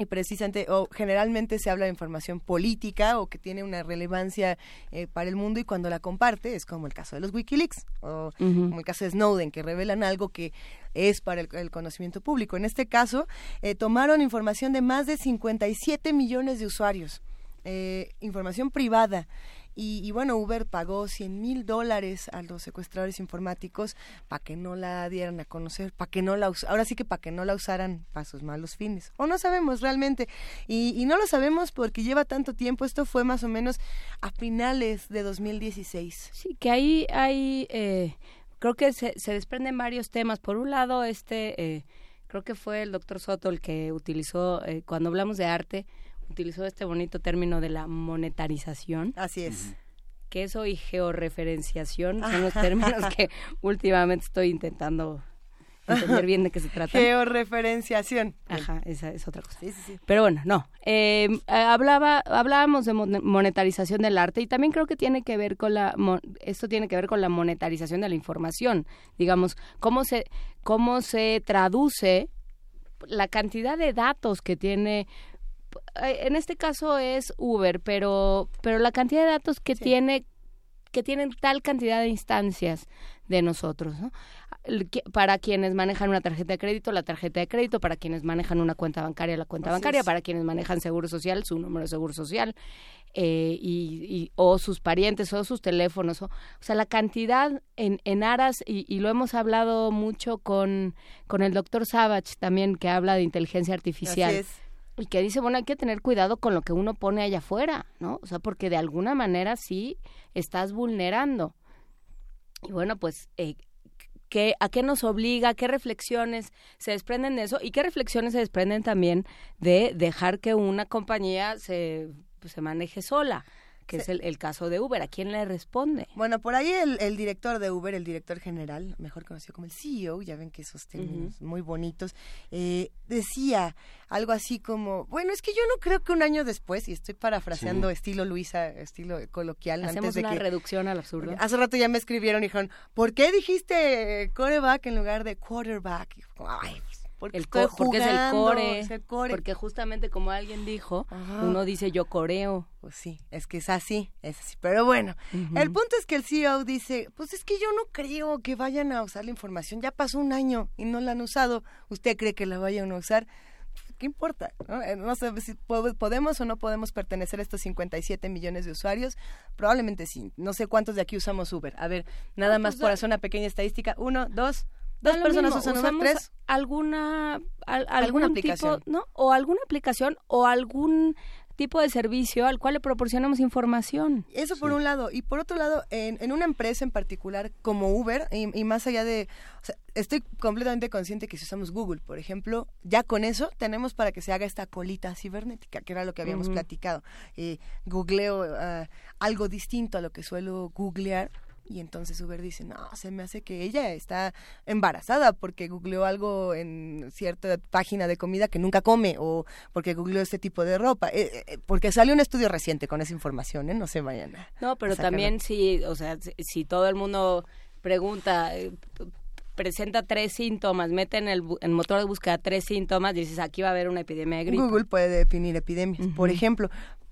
y precisamente o generalmente se habla de información política o que tiene una relevancia eh, para el mundo y cuando la comparte es como el caso de los WikiLeaks o como el caso de Snowden que revelan algo que es para el, el conocimiento público. En este caso eh, tomaron información de más de 57 millones de usuarios, eh, información privada. Y, y bueno, Uber pagó 100 mil dólares a los secuestradores informáticos para que no la dieran a conocer, para que no la ahora sí que para que no la usaran para sus malos fines. O no sabemos realmente. Y, y no lo sabemos porque lleva tanto tiempo. Esto fue más o menos a finales de 2016. Sí, que ahí hay, eh, creo que se, se desprenden varios temas. Por un lado, este, eh, creo que fue el doctor Soto el que utilizó, eh, cuando hablamos de arte, utilizó este bonito término de la monetarización. Así es. Que eso y georreferenciación son los términos que últimamente estoy intentando entender bien de qué se trata. Georreferenciación. Ajá, esa es otra cosa. Sí, sí, sí. Pero bueno, no. Eh, hablaba, hablábamos de mon- monetarización del arte y también creo que tiene que ver con la, esto tiene que ver con la monetarización de la información. Digamos, cómo se, cómo se traduce la cantidad de datos que tiene en este caso es Uber, pero pero la cantidad de datos que tiene que tienen tal cantidad de instancias de nosotros, ¿no? para quienes manejan una tarjeta de crédito, la tarjeta de crédito, para quienes manejan una cuenta bancaria, la cuenta bancaria, para quienes manejan seguro social, su número de seguro social, eh, y, o sus parientes o sus teléfonos. O, sea, la cantidad en, en aras, y, lo hemos hablado mucho con, con el doctor Savage también, que habla de inteligencia artificial. Y que dice, bueno, hay que tener cuidado con lo que uno pone allá afuera, ¿no? O sea, porque de alguna manera sí estás vulnerando. Y bueno, pues eh, ¿Qué, ¿A qué nos obliga? ¿Qué reflexiones se desprenden de eso? ¿Y qué reflexiones se desprenden también de dejar que una compañía se, pues, se maneje sola? Que es el, caso de Uber. ¿A quién le responde? Bueno, por ahí el, director de Uber, el director general, mejor conocido como el CEO, ya ven que esos términos muy bonitos, eh, decía algo así como, bueno, es que yo no creo que un año después, y estoy parafraseando estilo Luisa, estilo coloquial, Hacemos antes de una reducción al absurdo. Hace rato ya me escribieron y dijeron, ¿por qué dijiste coreback en lugar de quarterback? Ay, porque, el porque es el core, Porque justamente como alguien dijo, uno dice yo coreo. Pues sí, es que es así, es así. Pero bueno, el punto es que el CEO dice, pues es que yo no creo que vayan a usar la información. Ya pasó un año y no la han usado. ¿Usted cree que la vayan a usar? ¿Qué importa? No, eh, sé si podemos o no podemos pertenecer a estos 57 millones de usuarios. Probablemente sí. No sé cuántos de aquí usamos Uber. A ver, nada más pues por hacer una pequeña estadística. Uno, dos, Dos personas usan Uber, tres. Alguna, alguna aplicación. ¿no? O alguna aplicación o algún tipo de servicio al cual le proporcionamos información. Eso por un lado. Y por otro lado, en, una empresa en particular como Uber, y, más allá de... O sea, estoy completamente consciente que si usamos Google, por ejemplo, ya con eso tenemos para que se haga esta colita cibernética, que era lo que habíamos platicado. Eh, googleo ah, algo distinto a lo que suelo googlear y entonces Uber dice, no, se me hace que ella está embarazada porque googleó algo en cierta página de comida que nunca come o porque googleó este tipo de ropa. Eh, eh, porque salió un estudio reciente con esa información, ¿eh? No se vayan a... No, pero también si, o sea, si, todo el mundo pregunta... Eh, presenta tres síntomas, mete en el, motor de búsqueda tres síntomas, dices aquí va a haber una epidemia de gripe. Google puede definir epidemias. Por ejemplo,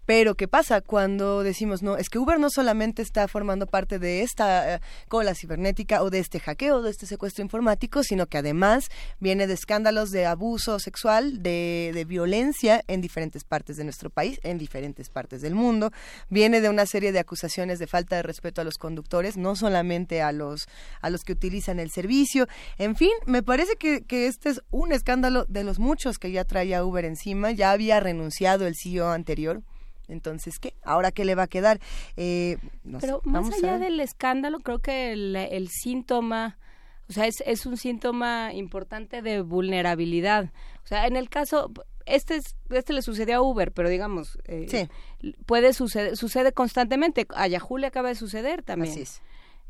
pero ¿qué pasa cuando decimos, no, es que Uber no solamente está formando parte de esta eh, cola cibernética o de este hackeo, de este secuestro informático, sino que además viene de escándalos de abuso sexual, de, violencia en diferentes partes de nuestro país, en diferentes partes del mundo, viene de una serie de acusaciones de falta de respeto a los conductores, no solamente a los, a los que utilizan el servicio. En fin, me parece que, que este es un escándalo de los muchos que ya traía Uber encima, ya había renunciado el CEO anterior. Entonces, ¿qué? ¿Ahora qué le va a quedar? Eh, Pero más allá del escándalo, creo que el, síntoma, o sea, es, es un síntoma importante de vulnerabilidad. O sea, en el caso, este, es, este le sucedió a Uber, pero digamos, eh, puede suceder, sucede constantemente. A Yahoo le acaba de suceder también. Así es.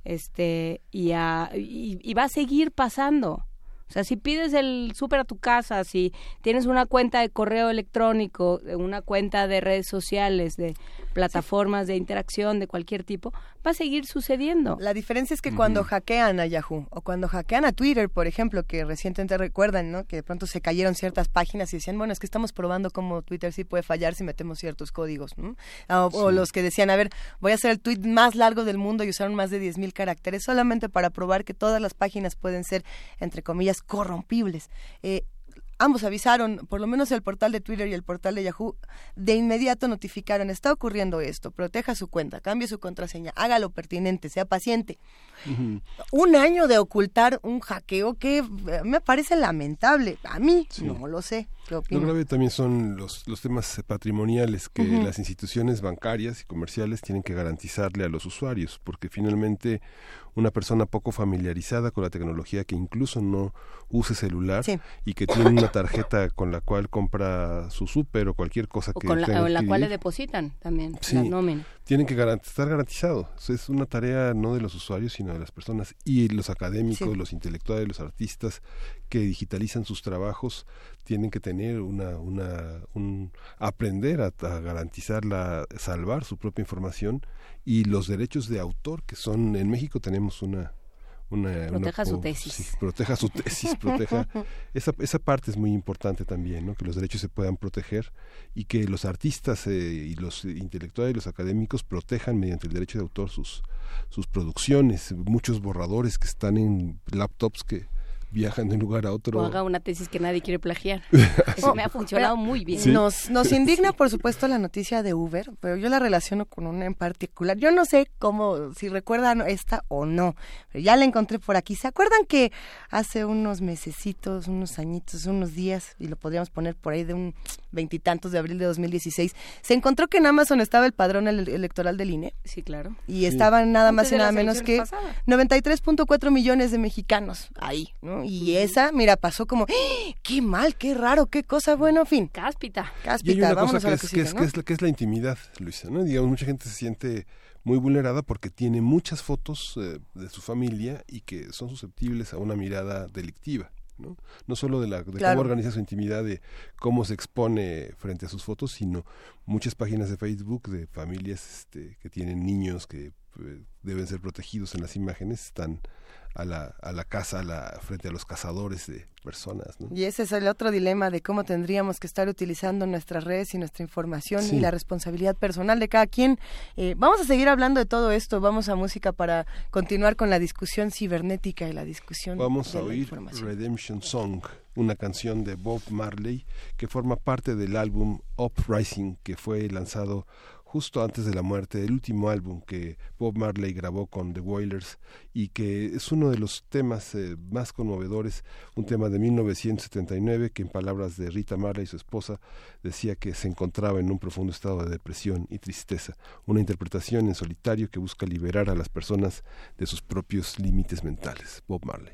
Este, y, a, y va a seguir pasando. O sea, si pides el súper a tu casa, si tienes una cuenta de correo electrónico, una cuenta de redes sociales, de plataformas de interacción de cualquier tipo, va a seguir sucediendo. La diferencia es que cuando hackean a Yahoo o cuando hackean a Twitter, por ejemplo, que recientemente recuerdan, ¿no? Que de pronto se cayeron ciertas páginas y decían, bueno, es que estamos probando cómo Twitter sí puede fallar si metemos ciertos códigos, ¿no? O, los que decían, a ver, voy a hacer el tweet más largo del mundo y usaron más de 10.000 caracteres solamente para probar que todas las páginas pueden ser, entre comillas, corrompibles. Eh, ambos avisaron, por lo menos el portal de Twitter y el portal de Yahoo, de inmediato notificaron, está ocurriendo esto, proteja su cuenta, cambie su contraseña, haga lo pertinente, sea paciente. Un año de ocultar un hackeo que eh, me parece lamentable. A mí no lo sé. Lo grave también son los, los temas patrimoniales que las instituciones bancarias y comerciales tienen que garantizarle a los usuarios, porque finalmente una persona poco familiarizada con la tecnología que incluso no use celular y que tiene una tarjeta con la cual compra su súper o cualquier cosa que con la, o la cual le depositan también nómina. Tienen que estar garantizado. es una tarea no de los usuarios, sino de las personas y los académicos, los intelectuales, los artistas que digitalizan sus trabajos tienen que tener una, una un aprender a, a garantizar la salvar su propia información y los derechos de autor que son en México tenemos una una, proteja su tesis. Sí, proteja su tesis, proteja. Esa, esa parte es muy importante también, ¿no? que los derechos se puedan proteger y que los artistas eh, y los intelectuales y los académicos protejan mediante el derecho de autor sus, sus producciones. Muchos borradores que están en laptops que viajan de un lugar a otro. O haga una tesis que nadie quiere plagiar. Eso me ha funcionado muy bien. Nos, nos indigna, por supuesto, la noticia de Uber, pero yo la relaciono con una en particular. Yo no sé cómo, si recuerdan esta o no, pero ya la encontré por aquí. ¿Se acuerdan que hace unos mesecitos, unos añitos, unos días, y lo podríamos poner por ahí de un veintitantos de abril de 2016, se encontró que en Amazon estaba el padrón electoral del INE? Sí, claro. Y estaban nada más y nada menos que 93.4 millones de mexicanos ahí, ¿no? Y esa, mira, pasó como, ¡Ah! qué mal, qué raro, qué cosa, bueno, en fin. Cáspita. Cáspita, y hay una cosa que es, que, es, que, es, la intimidad, Luisa, ¿no? Digamos, mucha gente se siente muy vulnerada porque tiene muchas fotos eh, de su familia y que son susceptibles a una mirada delictiva. ¿No? no solo de, la, de cómo organiza su intimidad, de cómo se expone frente a sus fotos, sino muchas páginas de Facebook de familias este, que tienen niños que eh, deben ser protegidos en las imágenes, están a la, a la casa, a la, frente a los cazadores de personas. Y ese es el otro dilema de cómo tendríamos que estar utilizando nuestras redes y nuestra información y la responsabilidad personal de cada quien. Eh, vamos a seguir hablando de todo esto, vamos a música para continuar con la discusión cibernética y la discusión. Vamos a oír Redemption Song, una canción de Bob Marley que forma parte del álbum Uprising que fue lanzado justo antes de la muerte, el último álbum que Bob Marley grabó con The Wailers y que es uno de los temas eh, más conmovedores, un tema de 1979 que en palabras de Rita Marley, su esposa, decía que se encontraba en un profundo estado de depresión y tristeza, una interpretación en solitario que busca liberar a las personas de sus propios límites mentales. Bob Marley.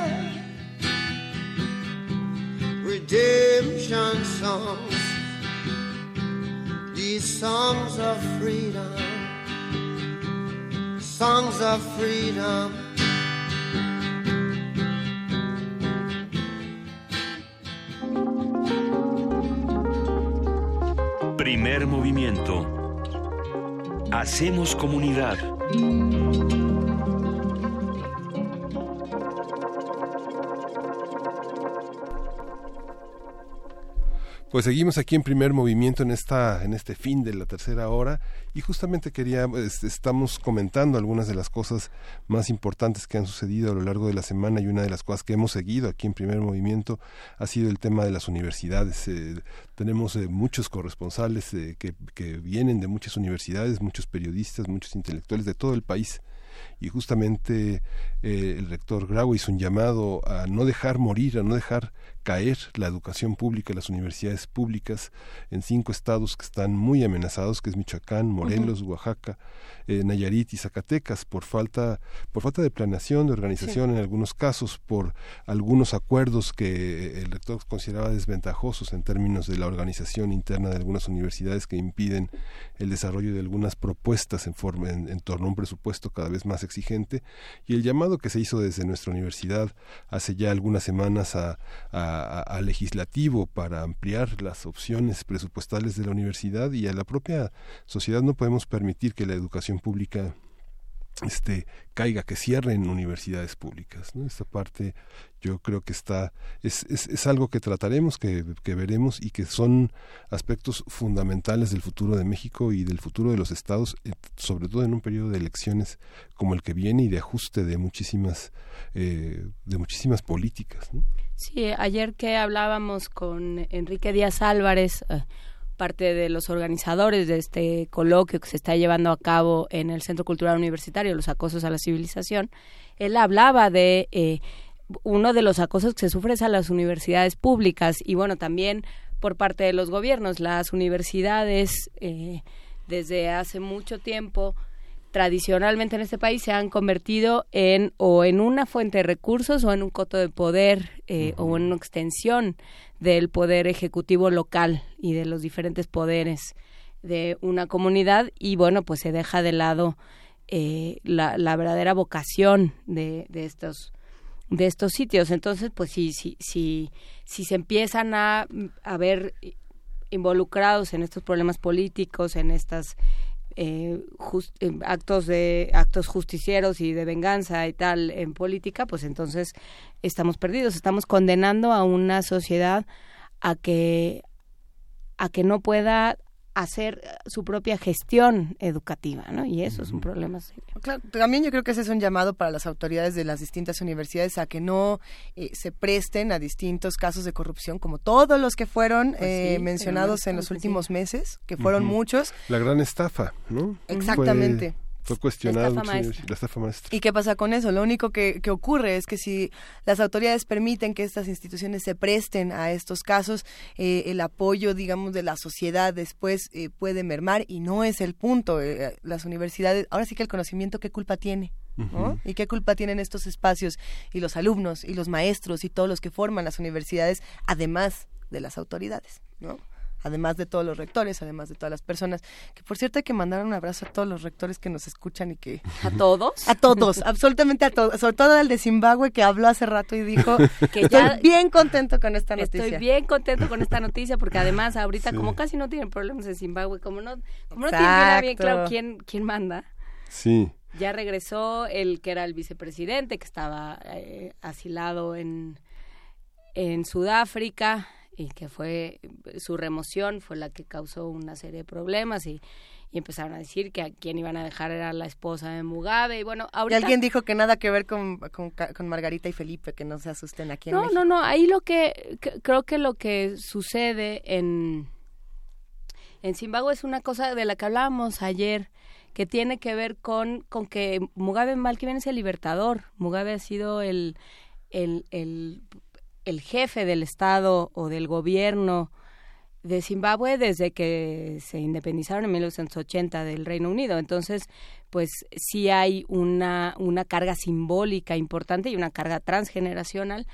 redemption songs. These songs of freedom, songs of freedom. Primer movimiento. Hacemos comunidad. Pues seguimos aquí en primer movimiento en esta en este fin de la tercera hora y justamente quería es- estamos comentando algunas de las cosas más importantes que han sucedido a lo largo de la semana y una de las cosas que hemos seguido aquí en primer movimiento ha sido el tema de las universidades. Eh, tenemos eh, muchos corresponsales eh, que, que vienen de muchas universidades, muchos periodistas, muchos intelectuales de todo el país y justamente eh, el rector Grau hizo un llamado a no dejar morir, a no dejar caer la educación pública, las universidades públicas en cinco estados que están muy amenazados, que es Michoacán, Morelos, Oaxaca, eh, Nayarit y Zacatecas, por falta, por falta de planeación, de organización en algunos casos, por algunos acuerdos que el rector consideraba desventajosos en términos de la organización interna de algunas universidades que impiden el desarrollo de algunas propuestas en, forma, en, en torno a un presupuesto cada vez más exigente y el llamado que se hizo desde nuestra universidad hace ya algunas semanas a, a- a- legislativo para ampliar las opciones presupuestales de la universidad y a la propia sociedad no podemos permitir que la educación pública este caiga, que cierren universidades públicas. ¿no? Esta parte yo creo que está es, es, es algo que trataremos, que, que veremos y que son aspectos fundamentales del futuro de México y del futuro de los estados, eh, sobre todo en un periodo de elecciones como el que viene y de ajuste de muchísimas eh, de muchísimas políticas. ¿no? Sí, ayer que hablábamos con Enrique Díaz Álvarez, eh, parte de los organizadores de este coloquio que se está llevando a cabo en el Centro Cultural Universitario, los acosos a la civilización, él hablaba de eh, uno de los acosos que se sufre es a las universidades públicas y bueno, también por parte de los gobiernos. Las universidades eh, desde hace mucho tiempo tradicionalmente en este país se han convertido en o en una fuente de recursos o en un coto de poder eh, o en una extensión del poder ejecutivo local y de los diferentes poderes de una comunidad. Y bueno pues se deja de lado eh, la, la verdadera vocación de, de estos de estos sitios. Entonces pues si si si si se empiezan a, a ver involucrados en estos problemas políticos en estas eh, eh, actos de actos justicieros y de venganza y tal en política pues entonces estamos perdidos estamos condenando a una sociedad a que a que no pueda hacer su propia gestión educativa, ¿no? Y eso es un problema serio. Claro, también yo creo que ese es un llamado para las autoridades de las distintas universidades a que no eh, se presten a distintos casos de corrupción, como todos los que fueron Pues eh, sí, mencionados en los últimos meses, que fueron muchos. La gran estafa, ¿no? Exactamente. Fue, fue cuestionado. La estafa maestra. La estafa maestra. ¿Y qué pasa con eso? Lo único que, que ocurre es que si las autoridades permiten que estas instituciones se presten a estos casos, eh, el apoyo, digamos, de la sociedad después eh, puede mermar y no es el punto. Eh, las universidades, ahora sí que el conocimiento, ¿qué culpa tiene? ¿no? ¿Y qué culpa tienen estos espacios y los alumnos y los maestros y todos los que forman las universidades, además de las autoridades? ¿no? Además de todos los rectores, además de todas las personas. Que por cierto hay que mandar un abrazo a todos los rectores que nos escuchan y que... ¿A todos? A todos, absolutamente a todos. Sobre todo al de Zimbabue que habló hace rato y dijo Que estoy ya- bien contento con esta noticia. Estoy bien contento con esta noticia porque además ahorita Sí. como casi no tienen problemas en Zimbabue, como no, como no tienen bien, claro quién, quién manda, Sí. ya regresó el que era el vicepresidente, que estaba eh, asilado en, en Sudáfrica y que fue su remoción fue la que causó una serie de problemas y, y empezaron a decir que a quien iban a dejar era la esposa de Mugabe y bueno Y ahorita alguien dijo que nada que ver con, con, Margarita y Felipe, que no se asusten aquí en no, México. no, no, ahí lo que, que- creo que lo que sucede en en Zimbabue es una cosa de la que hablábamos ayer, que tiene que ver con, con que Mugabe mal que viene es el libertador. Mugabe ha sido el, el, el, el jefe del Estado o del gobierno de Zimbabue desde que se independizaron en 1980 del Reino Unido. Entonces, pues sí hay una, una carga simbólica importante y una carga transgeneracional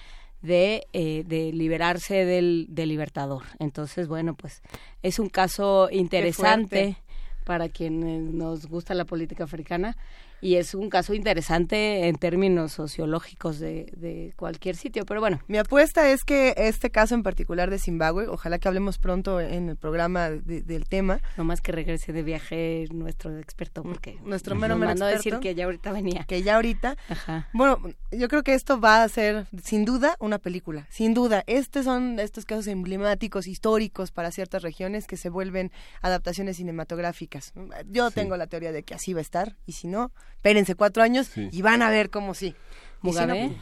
de, eh, de liberarse del, del libertador. Entonces, bueno, pues es un caso interesante para quienes nos gusta la política africana y es un caso interesante en términos sociológicos de, de, cualquier sitio, pero bueno. Mi apuesta es que este caso en particular de Zimbabue, ojalá que hablemos pronto en el programa de, del tema. No más que regrese de viaje nuestro experto, porque nuestro mero, mero mandó experto, decir que ya ahorita venía. Que ya ahorita. Ajá. Bueno, yo creo que esto va a ser, sin duda, una película. Sin duda. Estos son estos casos emblemáticos, históricos para ciertas regiones que se vuelven adaptaciones cinematográficas. Yo sí. tengo la teoría de que así va a estar, y si no, espérense cuatro años sí. y van a ver cómo sí. Mugabe.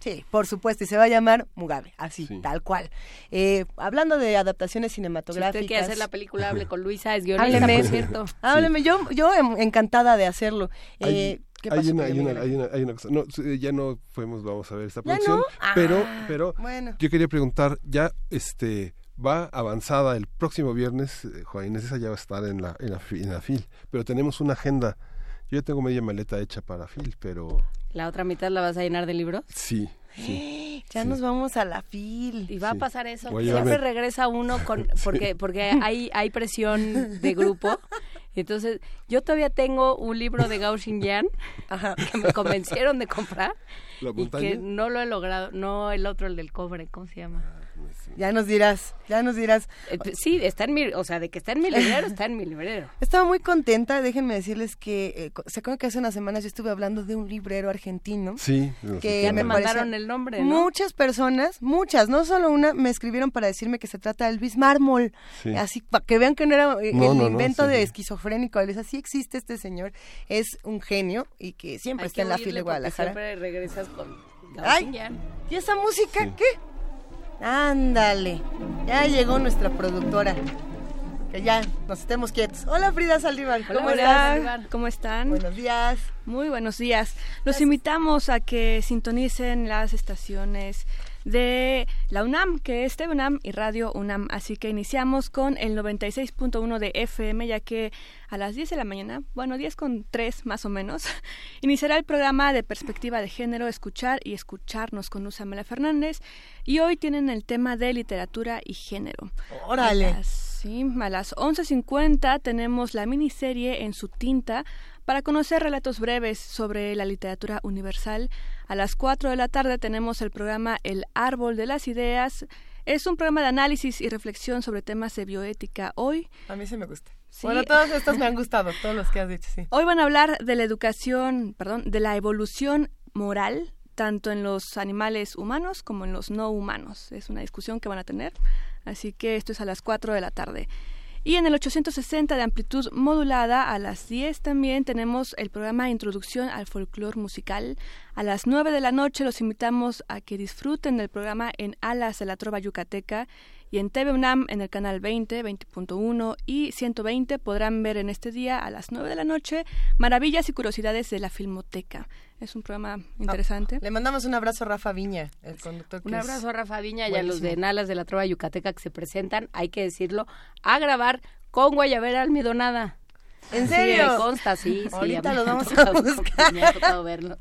Sí, por supuesto, y se va a llamar Mugabe, así, sí. tal cual. Eh, hablando de adaptaciones cinematográficas. Si usted quiere hacer la película, hable con Luisa, es guionista, Hábleme, por cierto. Hábleme, yo, yo encantada de hacerlo. Hay, eh, ¿Qué hay, una, hay, una, hay, una, hay una cosa. No, ya no fuimos, vamos a ver esta producción. No? Pero, ah, pero bueno. yo quería preguntar, ya este va avanzada el próximo viernes, eh, Juan Inés, esa ya va a estar en la, en la, en la FIL, pero tenemos una agenda yo ya tengo media maleta hecha para FIL, pero... ¿La otra mitad la vas a llenar de libros? Sí. Sí, ya sí. nos vamos a la FIL. Y va sí. a pasar eso. Siempre regresa uno con porque porque hay hay presión de grupo. Entonces, yo todavía tengo un libro de Gao Xingyan que me convencieron de comprar y que no lo he logrado, no el otro el del cobre, ¿cómo se llama? Ya nos dirás, ya nos dirás. Eh, sí, está en mi, o sea, de que está en mi librero, está en mi librero. Estaba muy contenta, déjenme decirles que, eh, se acuerdan que hace unas semanas yo estuve hablando de un librero argentino. Sí. Que ya me mandaron el nombre, ¿no? Muchas personas, muchas, no solo una, me escribieron para decirme que se trata de Luis Mármol. Sí. Así, para que vean que no era eh, no, el no, invento no, sí. de esquizofrénico. Les así existe este señor, es un genio y que siempre Hay está que en la fila de Guadalajara. Siempre regresas con Ay. ¿y esa música qué? Ándale, ya llegó nuestra productora. Que ya nos estemos quietos. Hola Frida Saldívar, ¿cómo Hola, estás? ¿Cómo están? Buenos días. Muy buenos días. Los invitamos a que sintonicen las estaciones de la UNAM, que es TV UNAM y Radio UNAM. Así que iniciamos con el 96.1 de FM, ya que a las 10 de la mañana, bueno, 10 con 3 más o menos, iniciará el programa de perspectiva de género, escuchar y escucharnos con Luz Amela Fernández. Y hoy tienen el tema de literatura y género. ¡Órale! Sí, a las 11.50 tenemos la miniserie en su tinta para conocer relatos breves sobre la literatura universal. A las 4 de la tarde tenemos el programa El Árbol de las Ideas. Es un programa de análisis y reflexión sobre temas de bioética. Hoy. A mí sí me gusta. Sí. Bueno, todos estos me han gustado, todos los que has dicho, sí. Hoy van a hablar de la educación, perdón, de la evolución moral, tanto en los animales humanos como en los no humanos. Es una discusión que van a tener. Así que esto es a las 4 de la tarde. Y en el 860 de amplitud modulada, a las 10 también tenemos el programa Introducción al Folclor Musical. A las 9 de la noche los invitamos a que disfruten del programa en Alas de la Trova Yucateca y en TV UNAM en el canal 20, 20.1 y 120 podrán ver en este día a las 9 de la noche Maravillas y Curiosidades de la Filmoteca. Es un programa interesante. Oh, le mandamos un abrazo a Rafa Viña, el conductor. Un abrazo a Rafa Viña y a los de Nalas de la Trova Yucateca que se presentan, hay que decirlo, a grabar con Guayabera Almidonada. ¿En serio? Sí, consta, sí, sí. Ahorita los vamos a buscar. Me ha tocado verlos.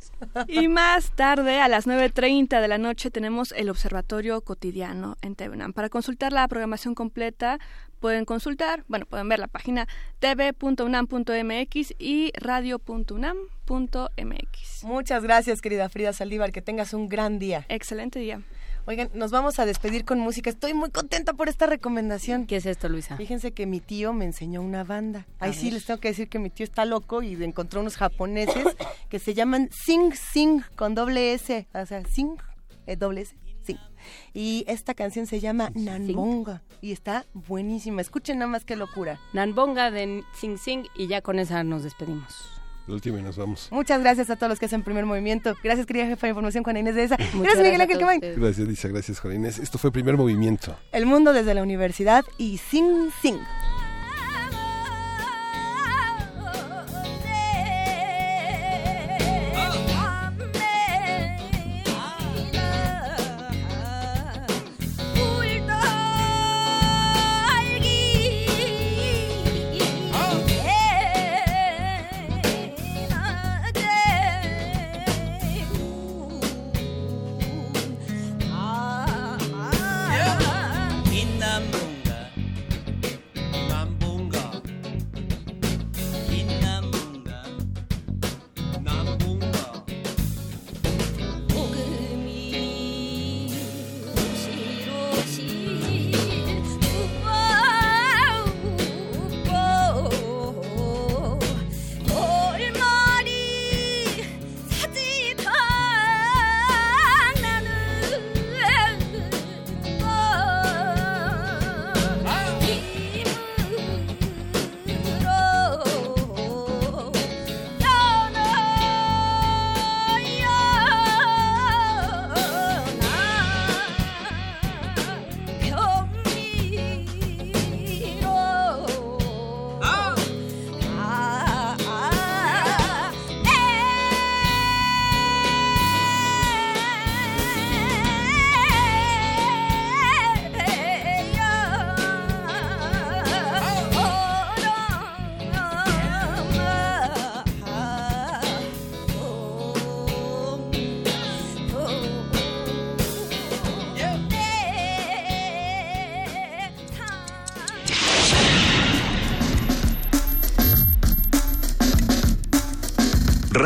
Y más tarde, a las 9.30 de la noche, tenemos el Observatorio Cotidiano en TVNAM. Para consultar la programación completa, pueden consultar, bueno, pueden ver la página tv.unam.mx y radio.unam.mx. Muchas gracias, querida Frida Saldívar. Que tengas un gran día. Excelente día. Oigan, nos vamos a despedir con música. Estoy muy contenta por esta recomendación. ¿Qué es esto, Luisa? Fíjense que mi tío me enseñó una banda. Ahí sí les tengo que decir que mi tío está loco y encontró unos japoneses que se llaman Sing Sing con doble S. O sea, Sing, eh, doble S. Sing. Y esta canción se llama Nanbonga y está buenísima. Escuchen nada más qué locura. Nanbonga de Sing Sing y ya con esa nos despedimos. La última y nos vamos. Muchas gracias a todos los que hacen primer movimiento. Gracias, querida jefa de información, Juana Inés de esa. Muchas gracias, Miguel Ángel Quemain. Gracias, Lisa. Gracias, Juana Inés. Esto fue primer movimiento. El mundo desde la universidad y Sing Sing.